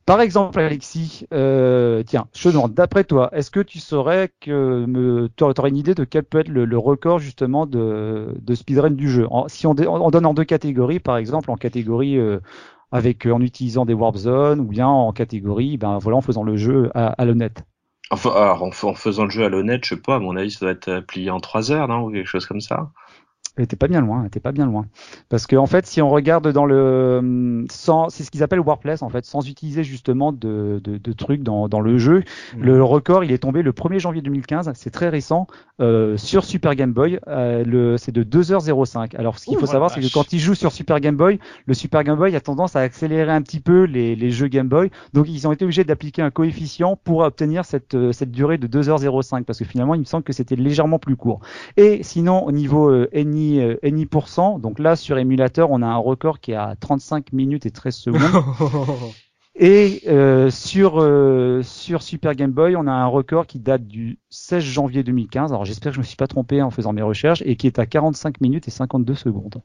Par exemple, Alexis, euh, tiens, je d'après toi, est-ce que tu saurais que tu aurais une idée de quel peut être le, record justement de, speedrun du jeu? Si on, donne en deux catégories, par exemple, en catégorie euh, avec en utilisant des warp zones ou bien en catégorie, ben voilà, en faisant le jeu à, l'honnête. Enfin, en, fa- en faisant le jeu à l'honnête, je sais pas, à mon avis, ça doit être euh, plié en 3 heures, ou quelque chose comme ça? Et T'es pas bien loin, t'es pas bien loin. Parce que en fait, si on regarde dans le sans, c'est ce qu'ils appellent warpless en fait, sans utiliser justement de, de, de trucs dans, dans le jeu. Le record, il est tombé le 1er janvier 2015, c'est très récent, euh, sur Super Game Boy. Euh, le, c'est de 2h05. Alors, ce qu'il Ouh, faut savoir, c'est que quand il joue sur Super Game Boy, le Super Game Boy a tendance à accélérer un petit peu les, les jeux Game Boy. Donc, ils ont été obligés d'appliquer un coefficient pour obtenir cette, euh, cette durée de 2h05, parce que finalement, il me semble que c'était légèrement plus court. Et sinon, au niveau euh, NI, euh, NI donc là, sur émulateur, on a un record qui est à 35 minutes et 13 secondes. Et euh, sur euh, sur Super Game Boy, on a un record qui date du 16 janvier 2015. Alors j'espère que je me suis pas trompé en faisant mes recherches et qui est à 45 minutes et 52 secondes.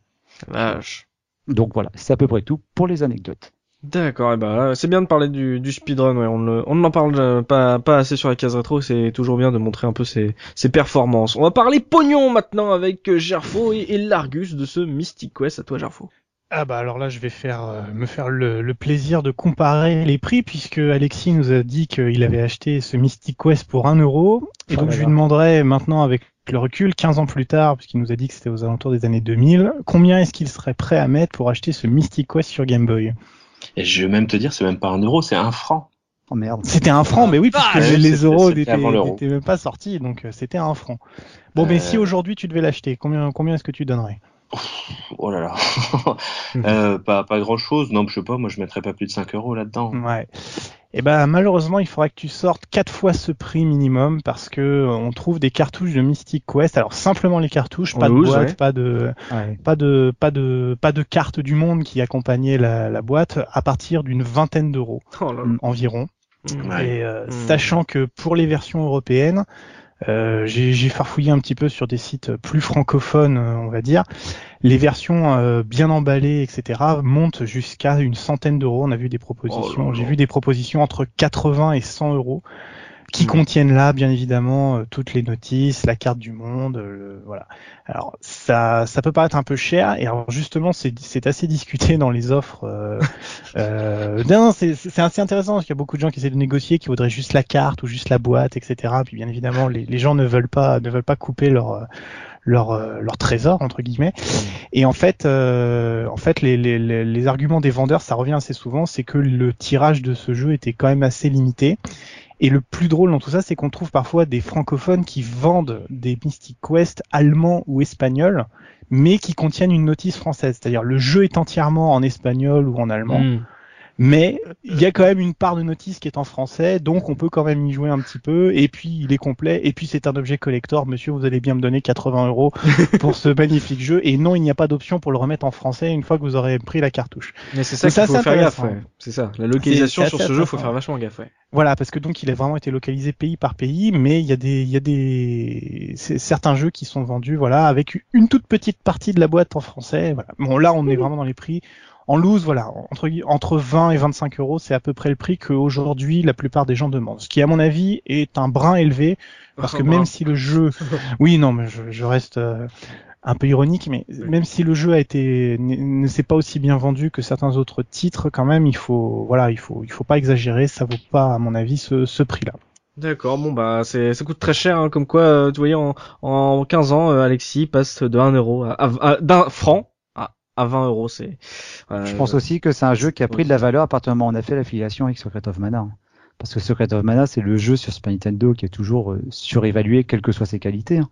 Vache. Donc voilà, c'est à peu près tout pour les anecdotes. D'accord, et ben là, c'est bien de parler du, du speedrun, ouais. On ne on n'en parle euh, pas, pas assez sur la case rétro, c'est toujours bien de montrer un peu ses, ses performances. On va parler pognon maintenant avec euh, Gerfo et, et l'Argus de ce Mystic Quest. À toi, Gerfo. Ah bah alors là, je vais faire euh, me faire le, le plaisir de comparer les prix puisque Alexis nous a dit qu'il avait acheté ce Mystic Quest pour 1 euro. Et Oh donc je lui demanderai maintenant avec le recul, 15 ans plus tard, puisqu'il nous a dit que c'était aux alentours des années 2000, combien est-ce qu'il serait prêt à mettre pour acheter ce Mystic Quest sur Game Boy? Et je vais même te dire, c'est même pas un euro, c'est un franc. Oh merde. C'était un franc, mais oui, puisque Ah, les, euros n'étaient même pas sortis, donc euh, c'était un franc. Bon, mais Euh. si aujourd'hui tu devais l'acheter, combien, combien est-ce que tu donnerais? Oh là là. euh, pas, pas grand chose. Non, je sais pas, moi je mettrais pas plus de 5 euros là-dedans. Ouais. Et ben malheureusement, il faudrait que tu sortes quatre fois ce prix minimum parce que euh, on trouve des cartouches de Mystic Quest. Alors simplement les cartouches, pas de boîte, ouais. pas de Ouais. pas de pas de pas de carte du monde qui accompagnait la, la boîte à partir d'une vingtaine d'euros Oh environ. Ouais. Et euh, Mm. sachant que pour les versions européennes, euh, j'ai farfouillé un petit peu sur des sites plus francophones, euh, on va dire. Les versions euh, bien emballées, etc., montent jusqu'à une centaine d'euros. On a vu des propositions. Oh là. J'ai vu des propositions entre 80 et 100 euros qui Mm. contiennent là, bien évidemment, euh, toutes les notices, la carte du monde, euh, le- voilà. Alors ça, ça peut paraître un peu cher, et alors justement, c'est c'est assez discuté dans les offres. Euh, euh, non, c'est c'est assez intéressant parce qu'il y a beaucoup de gens qui essaient de négocier, qui voudraient juste la carte ou juste la boîte, etc. Puis bien évidemment, les, les gens ne veulent pas, ne veulent pas couper leur euh, leur, leur trésor entre guillemets. Et en fait, euh, en fait, les, les, les arguments des vendeurs, ça revient assez souvent, c'est que le tirage de ce jeu était quand même assez limité. Et le plus drôle dans tout ça, c'est qu'on trouve parfois des francophones qui vendent des Mystic Quest allemands ou espagnols, mais qui contiennent une notice française. C'est-à-dire le jeu est entièrement en espagnol ou en allemand, Mm. Mais il y a quand même une part de notice qui est en français, donc on peut quand même y jouer un petit peu. Et puis il est complet. Et puis c'est un objet collector. Monsieur, vous allez bien me donner 80 euros pour ce magnifique jeu. Et non, il n'y a pas d'option pour le remettre en français une fois que vous aurez pris la cartouche. Mais c'est ça qu'il faut faire gaffe, ouais. C'est ça. La localisation sur ce jeu, faut faire vachement gaffe, ouais. Voilà, parce que donc il a vraiment été localisé pays par pays, mais il y a des, il y a des, certains jeux qui sont vendus, voilà, avec une toute petite partie de la boîte en français. Voilà. Bon, là, on est vraiment dans les prix en loose, voilà, entre, entre 20 et 25 euros, c'est à peu près le prix qu'aujourd'hui la plupart des gens demandent. Ce qui, à mon avis, est un brin élevé, parce que même si le jeu, oui, non, mais je, je reste euh, un peu ironique, mais même si le jeu a été ne, s'est pas aussi bien vendu que certains autres titres, quand même, il faut, voilà, il faut, il faut pas exagérer, ça vaut pas, à mon avis, ce, ce prix-là. D'accord, bon bah c'est ça coûte très cher, hein, comme quoi, euh, tu voyais en, en 15 ans, euh, Alexis passe de 1 euro à, à- à- d'un franc à, à 20 euros, c'est. euh, Je pense aussi que c'est un jeu qui a pris de la valeur à partir du moment où on a fait l'affiliation avec Secret of Mana. hein. Parce que Secret of Mana, c'est le jeu sur Super Nintendo qui est toujours euh, surévalué, quelles que soient ses qualités. hein.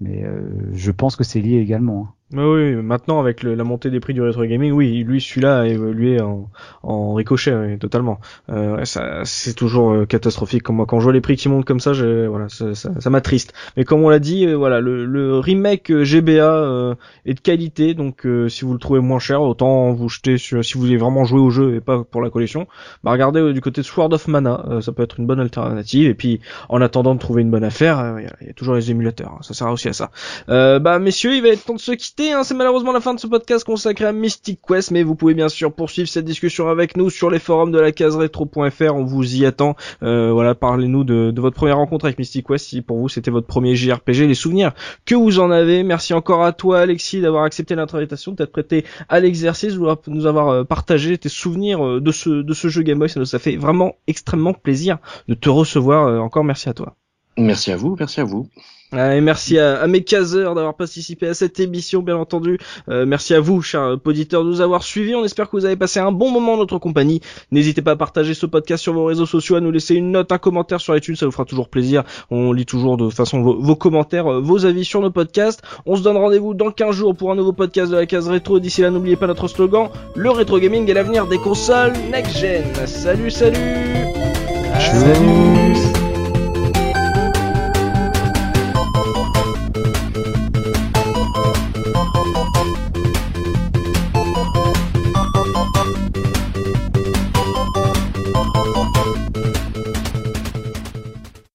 Mais euh, je pense que c'est lié également. Mais oui, maintenant avec le- la montée des prix du rétro gaming, oui, lui celui-là a évolué en, en ricochet, oui, totalement. Euh, c'est toujours euh, catastrophique. Comme moi, quand je vois les prix qui montent comme ça, je, voilà, ça, ça, ça m'attriste. Mais comme on l'a dit, euh, voilà, le, le remake euh, GBA euh, est de qualité, donc euh, si vous le trouvez moins cher, autant vous jeter sur, si vous voulez vraiment jouer au jeu et pas pour la collection, bah regardez du côté de Sword of Mana, ça peut être une bonne alternative. Et puis, en attendant de trouver une bonne affaire, il y y, a toujours les émulateurs, hein, ça sert aussi à ça. Bah messieurs, il va être temps de se quitter. Hein. C'est malheureusement la fin de ce podcast consacré à Mystic Quest, mais vous pouvez bien sûr poursuivre cette discussion avec nous sur les forums de la case rétro.fr. On vous y attend. Euh, voilà, parlez-nous de, votre première rencontre avec Mystic Quest. Si pour vous c'était votre premier JRPG, les souvenirs que vous en avez. Merci encore à toi Alexis d'avoir accepté notre invitation, de t'être prêté à l'exercice, de nous avoir euh, partagé tes souvenirs euh, de ce jeu Game Boy. Ça nous fait vraiment extrêmement plaisir de te recevoir. Encore merci à toi. Merci à vous, merci à vous. Et merci à, à mes caseurs d'avoir participé à cette émission, bien entendu. Euh, merci à vous, chers auditeurs, de nous avoir suivis. On espère que vous avez passé un bon moment en notre compagnie. N'hésitez pas à partager ce podcast sur vos réseaux sociaux, à nous laisser une note, un commentaire sur iTunes, ça vous fera toujours plaisir. On lit toujours de façon vos, commentaires, euh, vos avis sur nos podcasts. On se donne rendez-vous dans 15 jours pour un nouveau podcast de la case rétro. D'ici là, n'oubliez pas notre slogan, le rétro gaming est l'avenir des consoles next-gen. Salut Salut